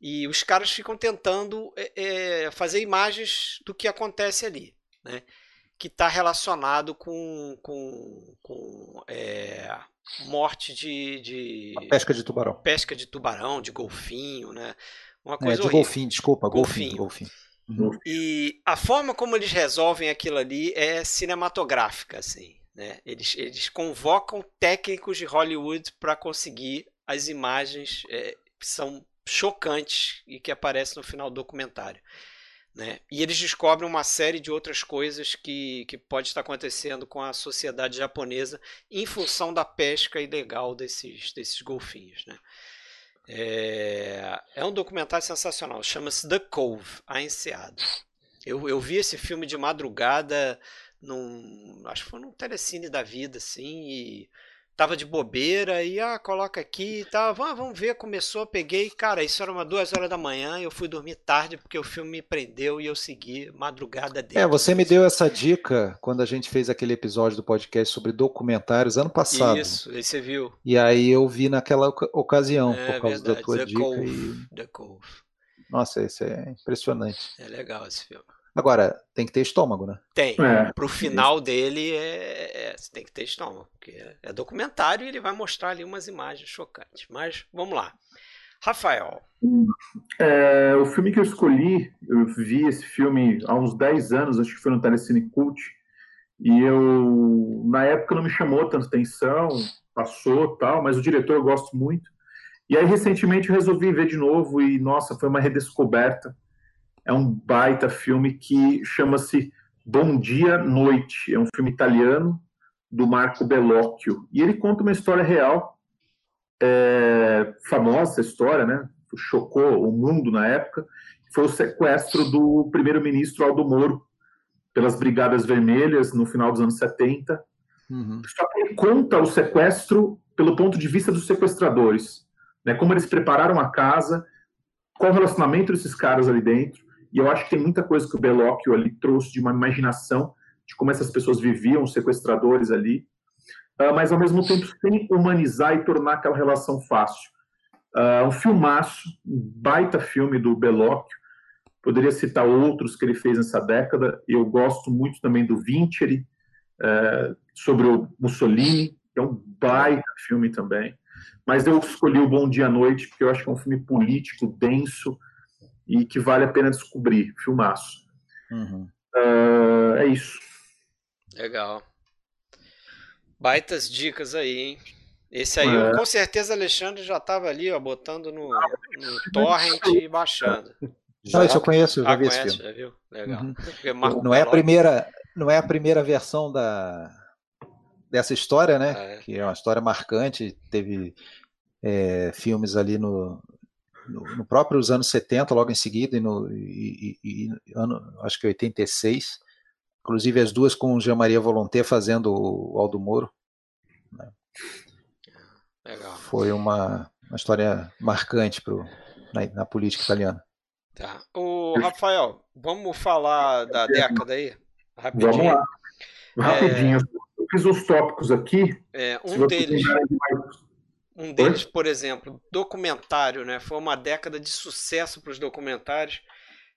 e os caras ficam tentando é, é, fazer imagens do que acontece ali, né? que está relacionado com, com, com é, morte de, de pesca de tubarão, pesca de tubarão, de golfinho, né? Uma é, coisa é, de horrível. golfinho, desculpa, golfinho. golfinho. Uhum. E a forma como eles resolvem aquilo ali é cinematográfica, assim. Né? Eles, eles convocam técnicos de Hollywood para conseguir as imagens é, que são chocantes e que aparece no final do documentário. Né? E eles descobrem uma série de outras coisas que, que pode estar acontecendo com a sociedade japonesa em função da pesca ilegal desses, desses golfinhos. Né? É, é um documentário sensacional, chama-se The Cove, A Enseada. Eu, eu vi esse filme de madrugada, num, acho que foi num telecine da vida, assim, e tava de bobeira e ah, coloca aqui e tal. Vamos, vamos ver, começou, peguei, cara, isso era uma duas horas da manhã, eu fui dormir tarde porque o filme me prendeu e eu segui madrugada dele. É, você me deu essa dica quando a gente fez aquele episódio do podcast sobre documentários ano passado. Isso, aí você viu. E aí eu vi naquela ocasião, é, por causa verdade. da tua The dica. Cove. E... The Cove. Nossa, isso é impressionante. É legal esse filme. Agora, tem que ter estômago, né? Tem. É. Pro final dele, é, é, você tem que ter estômago. Porque é documentário e ele vai mostrar ali umas imagens chocantes. Mas vamos lá. Rafael. É, o filme que eu escolhi, eu vi esse filme há uns 10 anos, acho que foi no Telecine Cult, e eu, na época, não me chamou tanta atenção, passou tal, mas o diretor eu gosto muito. E aí, recentemente, eu resolvi ver de novo e, nossa, foi uma redescoberta. É um baita filme que chama-se Bom Dia Noite. É um filme italiano do Marco Bellocchio. E ele conta uma história real é, famosa história, né? Chocou o mundo na época. Foi o sequestro do primeiro-ministro Aldo Moro pelas Brigadas Vermelhas no final dos anos 70. Uhum. Só que ele conta o sequestro pelo ponto de vista dos sequestradores, né? Como eles prepararam a casa, qual o relacionamento desses caras ali dentro. E eu acho que tem muita coisa que o Bellocchio ali trouxe de uma imaginação de como essas pessoas viviam, os sequestradores ali. Ah, mas ao mesmo tempo sem humanizar e tornar aquela relação fácil. Uh, um filmaço, um baita filme do Bellocchio, poderia citar outros que ele fez nessa década, eu gosto muito também do Vincere, uh, sobre o Mussolini, que é um baita filme também, mas eu escolhi o Bom Dia à Noite, porque eu acho que é um filme político, denso, e que vale a pena descobrir, filmaço. Uhum. Uh, é isso. Legal. Baitas dicas aí, hein? Esse aí, é. com certeza, Alexandre já estava ali, ó, botando no, no torrent e baixando. Já, isso eu conheço, já ah, vi conhece, esse filme. Já viu? Legal. Uhum. Não é a primeira, não é a primeira versão da dessa história, né? Ah, é. Que é uma história marcante. Teve é, filmes ali no, no, no próprios anos 70, logo em seguida, e no e, e, e, ano, acho que 86 Inclusive as duas com o Jean Maria Volonté fazendo o Aldo Moro. Né? Legal. Foi uma, uma história marcante pro, na, na política italiana. Tá. O Rafael, vamos falar da década aí? Rapidinho. Vamos lá. Rapidinho. É... Eu fiz os tópicos aqui. É, um deles. Um deles, por exemplo, documentário, né? Foi uma década de sucesso para os documentários.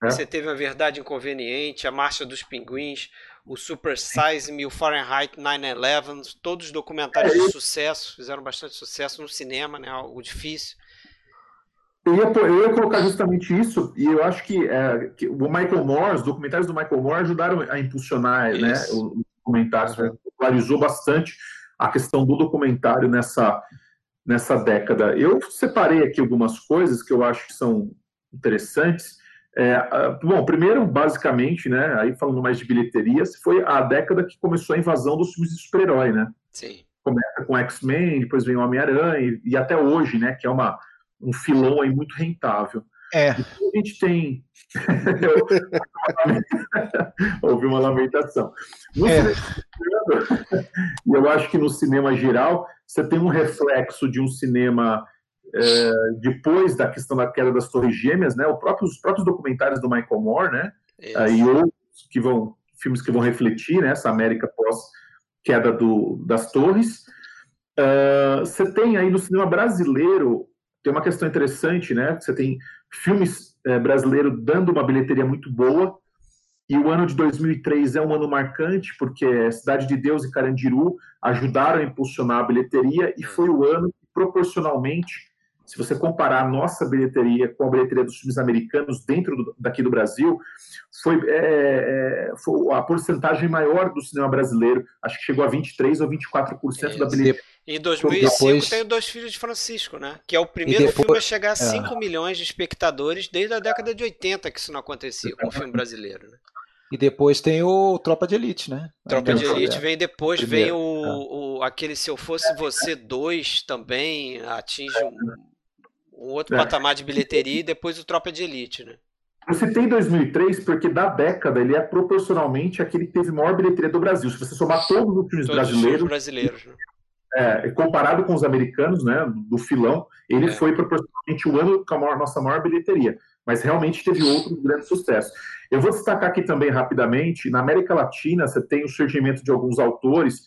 É. Você teve a Verdade Inconveniente, a Marcha dos Pinguins, o Super Size Me, o Fahrenheit 9-11, todos documentários é, de sucesso, fizeram bastante sucesso no cinema, né? Algo difícil. Eu ia, eu ia colocar justamente isso, e eu acho que, é, que, o Michael Moore, os documentários do Michael Moore ajudaram a impulsionar né, os documentários, né, popularizou bastante a questão do documentário nessa, nessa década. Eu separei aqui algumas coisas que eu acho que são interessantes. É, bom, primeiro, basicamente, né, aí falando mais de bilheterias, foi a década que começou a invasão dos filmes de super-herói, né? Sim. Começa com X-Men, depois vem o Homem-Aranha, e, e, até hoje, né, que é uma, um filão aí muito rentável. É. Então, a gente tem. (laughs) Houve uma lamentação. No é. cinema... (laughs) eu acho que no cinema geral, você tem um reflexo de um cinema é, depois da questão da queda das Torres Gêmeas, né, próprio, os próprios documentários do Michael Moore, né, e outros que vão, filmes que vão refletir né, essa América pós queda do, das torres. Uh, você tem aí no cinema brasileiro tem uma questão interessante, né? Você tem filmes é, brasileiros dando uma bilheteria muito boa, e o ano de 2003 é um ano marcante, porque Cidade de Deus e Carandiru ajudaram a impulsionar a bilheteria, e foi o ano que, proporcionalmente, se você comparar a nossa bilheteria com a bilheteria dos filmes americanos dentro do, daqui do Brasil, foi, é, é foi, a porcentagem maior do cinema brasileiro. Acho que chegou a 23% ou 24% Isso. da bilheteria. Em 2005 depois... tem o Dois Filhos de Francisco, né? Que é o primeiro depois... filme a chegar a 5 é. milhões de espectadores desde a década de 80 que isso não acontecia com o filme brasileiro, né? E depois tem o Tropa de Elite, né? Tropa de Elite vem depois, Primeiro. vem o, é. o, aquele Se Eu Fosse Você 2 também, atinge um, um outro é. patamar de bilheteria e depois o Tropa de Elite, né? Eu citei 2003 porque da década ele é proporcionalmente aquele que teve maior bilheteria do Brasil. Se você somar todos os filmes todos brasileiros, os brasileiros né? é, comparado com os americanos, né, do filão, ele é. foi proporcionalmente o ano com a maior, nossa maior bilheteria. Mas realmente teve outros grandes sucessos. Eu vou destacar aqui também rapidamente, na América Latina você tem o surgimento de alguns autores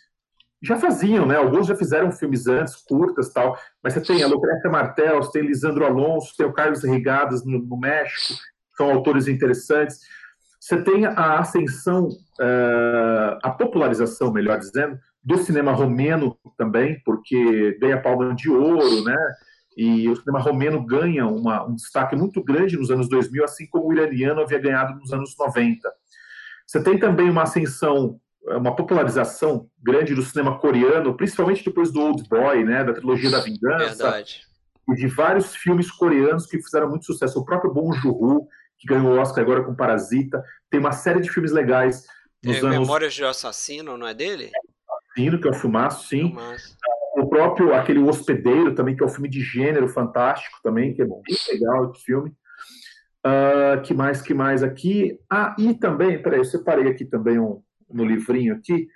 já faziam, né? Alguns já fizeram filmes antes, curtas tal, mas você tem a Lucrécia Martel, você tem Lisandro Alonso, tem o Carlos Rigadas no, no México, são autores interessantes. Você tem a ascensão, uh, a popularização, melhor dizendo, do cinema romeno também, porque ganha palma de ouro, né? E o cinema romeno ganha uma, um destaque muito grande nos anos 2000, assim como o iraniano havia ganhado nos anos 90. Você tem também uma ascensão, uma popularização grande do cinema coreano, principalmente depois do Old Boy, né, da trilogia da Vingança. Verdade. E de vários filmes coreanos que fizeram muito sucesso. O próprio Bong Joon-ho, que ganhou o Oscar agora com Parasita. Tem uma série de filmes legais nos é, anos... Memórias de Assassino, não é dele? Assassino, que é o Filmaço, sim. Filmaço o próprio, aquele Hospedeiro também, que é um filme de gênero fantástico também, que é bem legal esse filme. Uh, que mais, que mais aqui? Ah, e também, peraí, eu separei aqui também um, no livrinho aqui,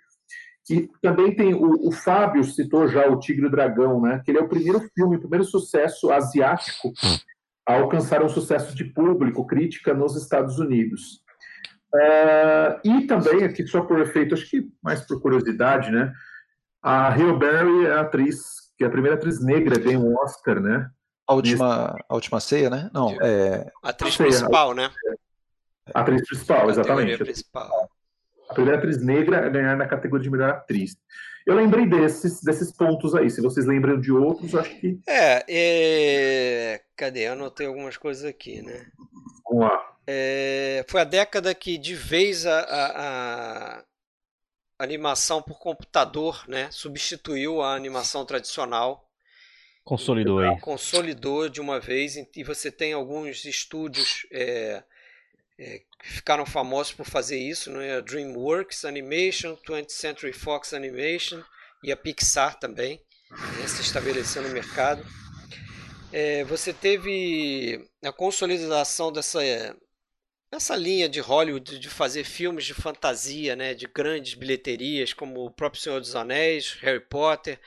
que também tem, o, o Fábio citou já o Tigre e o Dragão, né? Que ele é o primeiro filme, o primeiro sucesso asiático a alcançar um sucesso de público, crítica nos Estados Unidos. Uh, e também, aqui só por efeito, acho que mais por curiosidade, né? A Rio Berry é a atriz, que é a primeira atriz negra ganha um Oscar, né? A última, a última ceia, né? Não, é. A atriz principal, né? A atriz principal, exatamente. Principal. A primeira atriz negra a ganhar na categoria de melhor atriz. Eu lembrei desses, desses pontos aí. Se vocês lembram de outros, acho que. É, é... cadê? Eu anotei algumas coisas aqui, né? Vamos lá. É... Foi a década que de vez a, a, animação por computador, né? Substituiu a animação tradicional. Consolidou aí. Consolidou de uma vez e você tem alguns estúdios é, é, que ficaram famosos por fazer isso, né? A DreamWorks Animation, 20th Century Fox Animation e a Pixar também, né? se estabeleceu no mercado. É, você teve a consolidação dessa essa linha de Hollywood de fazer filmes de fantasia, né, de grandes bilheterias, como o próprio Senhor dos Anéis, Harry Potter,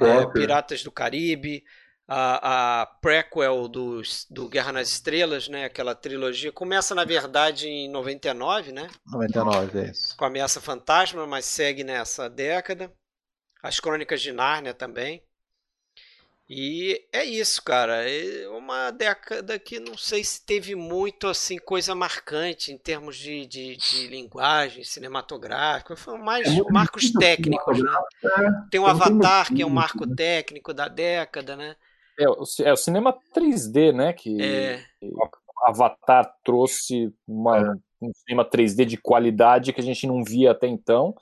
é, Piratas do Caribe, a, a prequel do, do Guerra nas Estrelas, né, aquela trilogia, começa na verdade em 99, né? 99, é isso. Com a Ameaça Fantasma, mas segue nessa década. As Crônicas de Nárnia também. E é isso, cara. É uma década que não sei se teve muito assim coisa marcante em termos de, de, de linguagem cinematográfica. Foi mais é marcos técnicos, né? É, Tem o Avatar, que é um marco técnico da década, né? É, o, é o cinema 3D, né? Que é. Avatar trouxe uma, é. um cinema 3D de qualidade que a gente não via até então.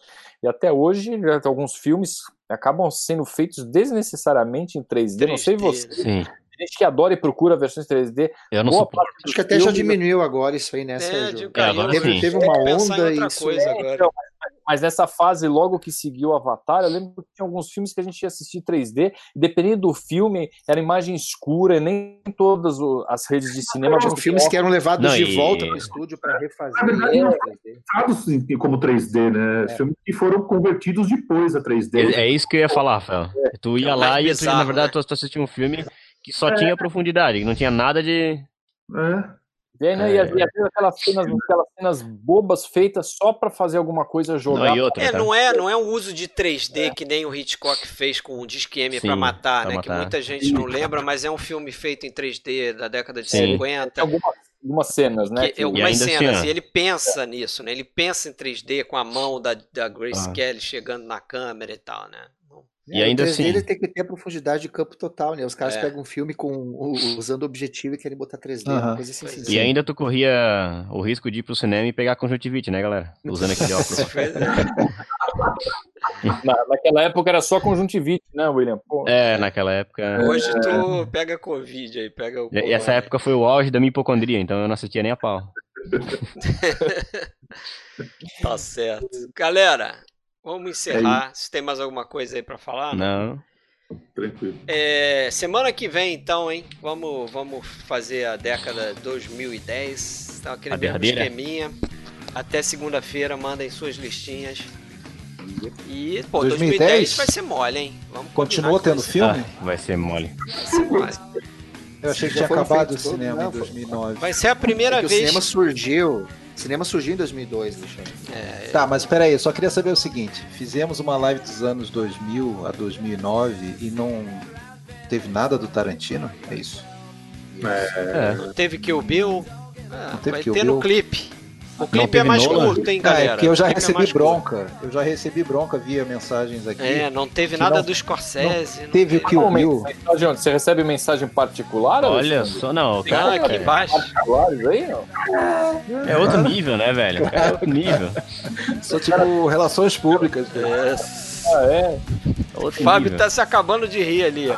E até hoje, alguns filmes acabam sendo feitos desnecessariamente em 3D. 3D não sei você. Sim. Tem gente que adora e procura versões 3D. Eu não sou. Acho que até já diminuiu agora isso aí, né, é, Sérgio? É, teve, teve uma onda e isso. Coisa agora. Então, mas nessa fase, logo que seguiu o Avatar, eu lembro que tinha alguns filmes que a gente ia assistir 3D, dependendo do filme, era imagem escura, nem todas as redes de cinema. Tinha filmes que eram levados não, de e... volta para o estúdio para refazer. Na verdade, não é, como 3D, né? É. Filmes que foram convertidos depois a 3D. É, é isso que eu ia falar, Rafael. É. Tu ia lá e, bizarro, na verdade, né? tu, tu assistia um filme que só é. tinha profundidade, que não tinha nada de. É. E, né, é... e às vezes aquelas cenas, aquelas cenas bobas feitas só para fazer alguma coisa jogar. Não, outra, é, tá? não é, não é um uso de 3D é. que nem o Hitchcock fez com o Disque M para matar, pra né? Matar. Que muita gente não lembra, mas é um filme feito em 3D da década de Sim. 50. Algumas, algumas cenas, né? Que, algumas cenas, assim, e ele pensa nisso, né? Ele pensa em 3D com a mão da, da Grace ah. Kelly chegando na câmera e tal, né? E é, ainda assim. ele tem que ter a profundidade de campo total, né? Os caras é. pegam um filme com usando objetivo e querem botar 3D, uhum. coisa assim. E ainda tu corria o risco de ir pro cinema e pegar conjuntivite, né, galera? Usando aquele (laughs) óculos. Na, naquela época era só conjuntivite, né, William? Pô. É, naquela época. Hoje tu pega Covid aí, pega o. E essa época foi o auge da minha hipocondria, então eu não assistia nem a pau. (laughs) tá certo. Galera, Vamos encerrar. Se tem mais alguma coisa aí para falar? Não. Tranquilo. É, semana que vem, então, hein? Vamos, vamos fazer a década 2010. Então, aquele a mesmo esqueminha. Até segunda-feira, mandem suas listinhas. E, pô, 2010, 2010 vai ser mole, hein? Vamos Continua tendo filme? Ah, vai ser mole. Vai ser mole. Eu achei que tinha acabado o cinema em 2009. Vai ser a primeira vez. O cinema surgiu cinema surgiu em 2002, Alexandre. É... Tá, mas espera aí, eu só queria saber o seguinte: fizemos uma live dos anos 2000 a 2009 e não teve nada do Tarantino? É isso? É... Não teve Kill Bill? Ah, não teve vai Kill ter Bill. no clipe. O clipe é mais Nolan. curto, hein, galera? É, porque eu já é recebi é bronca. Curto. Eu já recebi bronca via mensagens aqui. É, não teve nada não, do Scorsese. Não teve o que o Bill. Você recebe mensagem particular? Olha só, não. Cara, aqui embaixo. Aí, é outro nível, né, velho? É outro nível. (laughs) São tipo relações públicas. É. Ah, é. O Fábio nível. tá se acabando de rir ali, ó.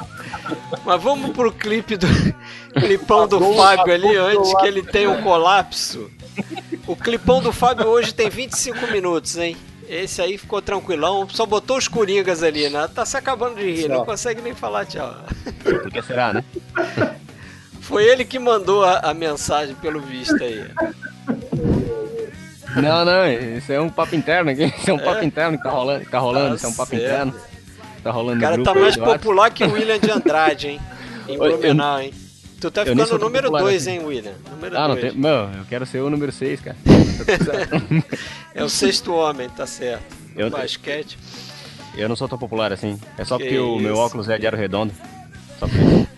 Mas vamos pro clipe do. (laughs) Clipão do Fábio ali, antes que ele tenha um colapso. O clipão do Fábio hoje tem 25 minutos, hein? Esse aí ficou tranquilão, só botou os coringas ali, né? Tá se acabando de rir, não consegue nem falar tchau. Por que será, né? Foi ele que mandou a, a mensagem, pelo visto aí. Não, não, isso é um papo interno aqui. (laughs) Isso é um é? papo interno que tá rolando, tá rolando, tá isso é um papo certo. interno. Tá rolando O cara tá mais popular que o William de Andrade, hein? Em Blumenau, hein? Tu tá ficando o número 2, hein, William? Número ah, não tem. Meu, eu quero ser o número 6, cara. é o sexto homem, tá certo. Eu, basquete. Eu não sou tão popular assim. É só que porque isso. o meu óculos é de aro redondo. Só por isso. (laughs)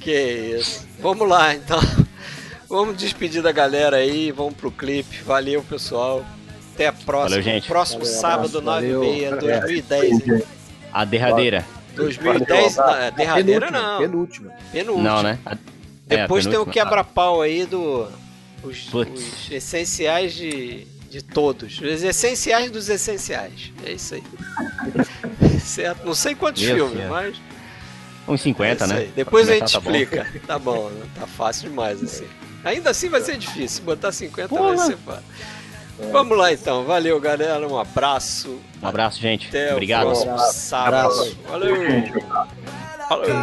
Que isso. Vamos lá, então. (laughs) Vamos despedir da galera aí, vamos pro clipe. Valeu, pessoal. Até a próxima. Valeu, gente. Próximo Valeu, sábado, 9 h 30 2010. Hein? A derradeira. 2010, não, é derradeira não. Penúltima. Penúltima. Não, né? Depois é, tem o quebra-pau aí do. Os, os, essenciais de, de todos. Os essenciais dos essenciais. É isso aí. (laughs) certo? Não sei quantos Meu filmes, mas. Uns 50, é né? Depois a gente tá explica. Bom. Tá bom, né? tá fácil demais assim. Ainda assim vai ser difícil. Botar 50 Porra. vai ser fácil. É. Vamos lá então. Valeu, galera. Um abraço. Um abraço, gente. Até Obrigado. O próximo sábado. Abraço. Valeu. Valeu.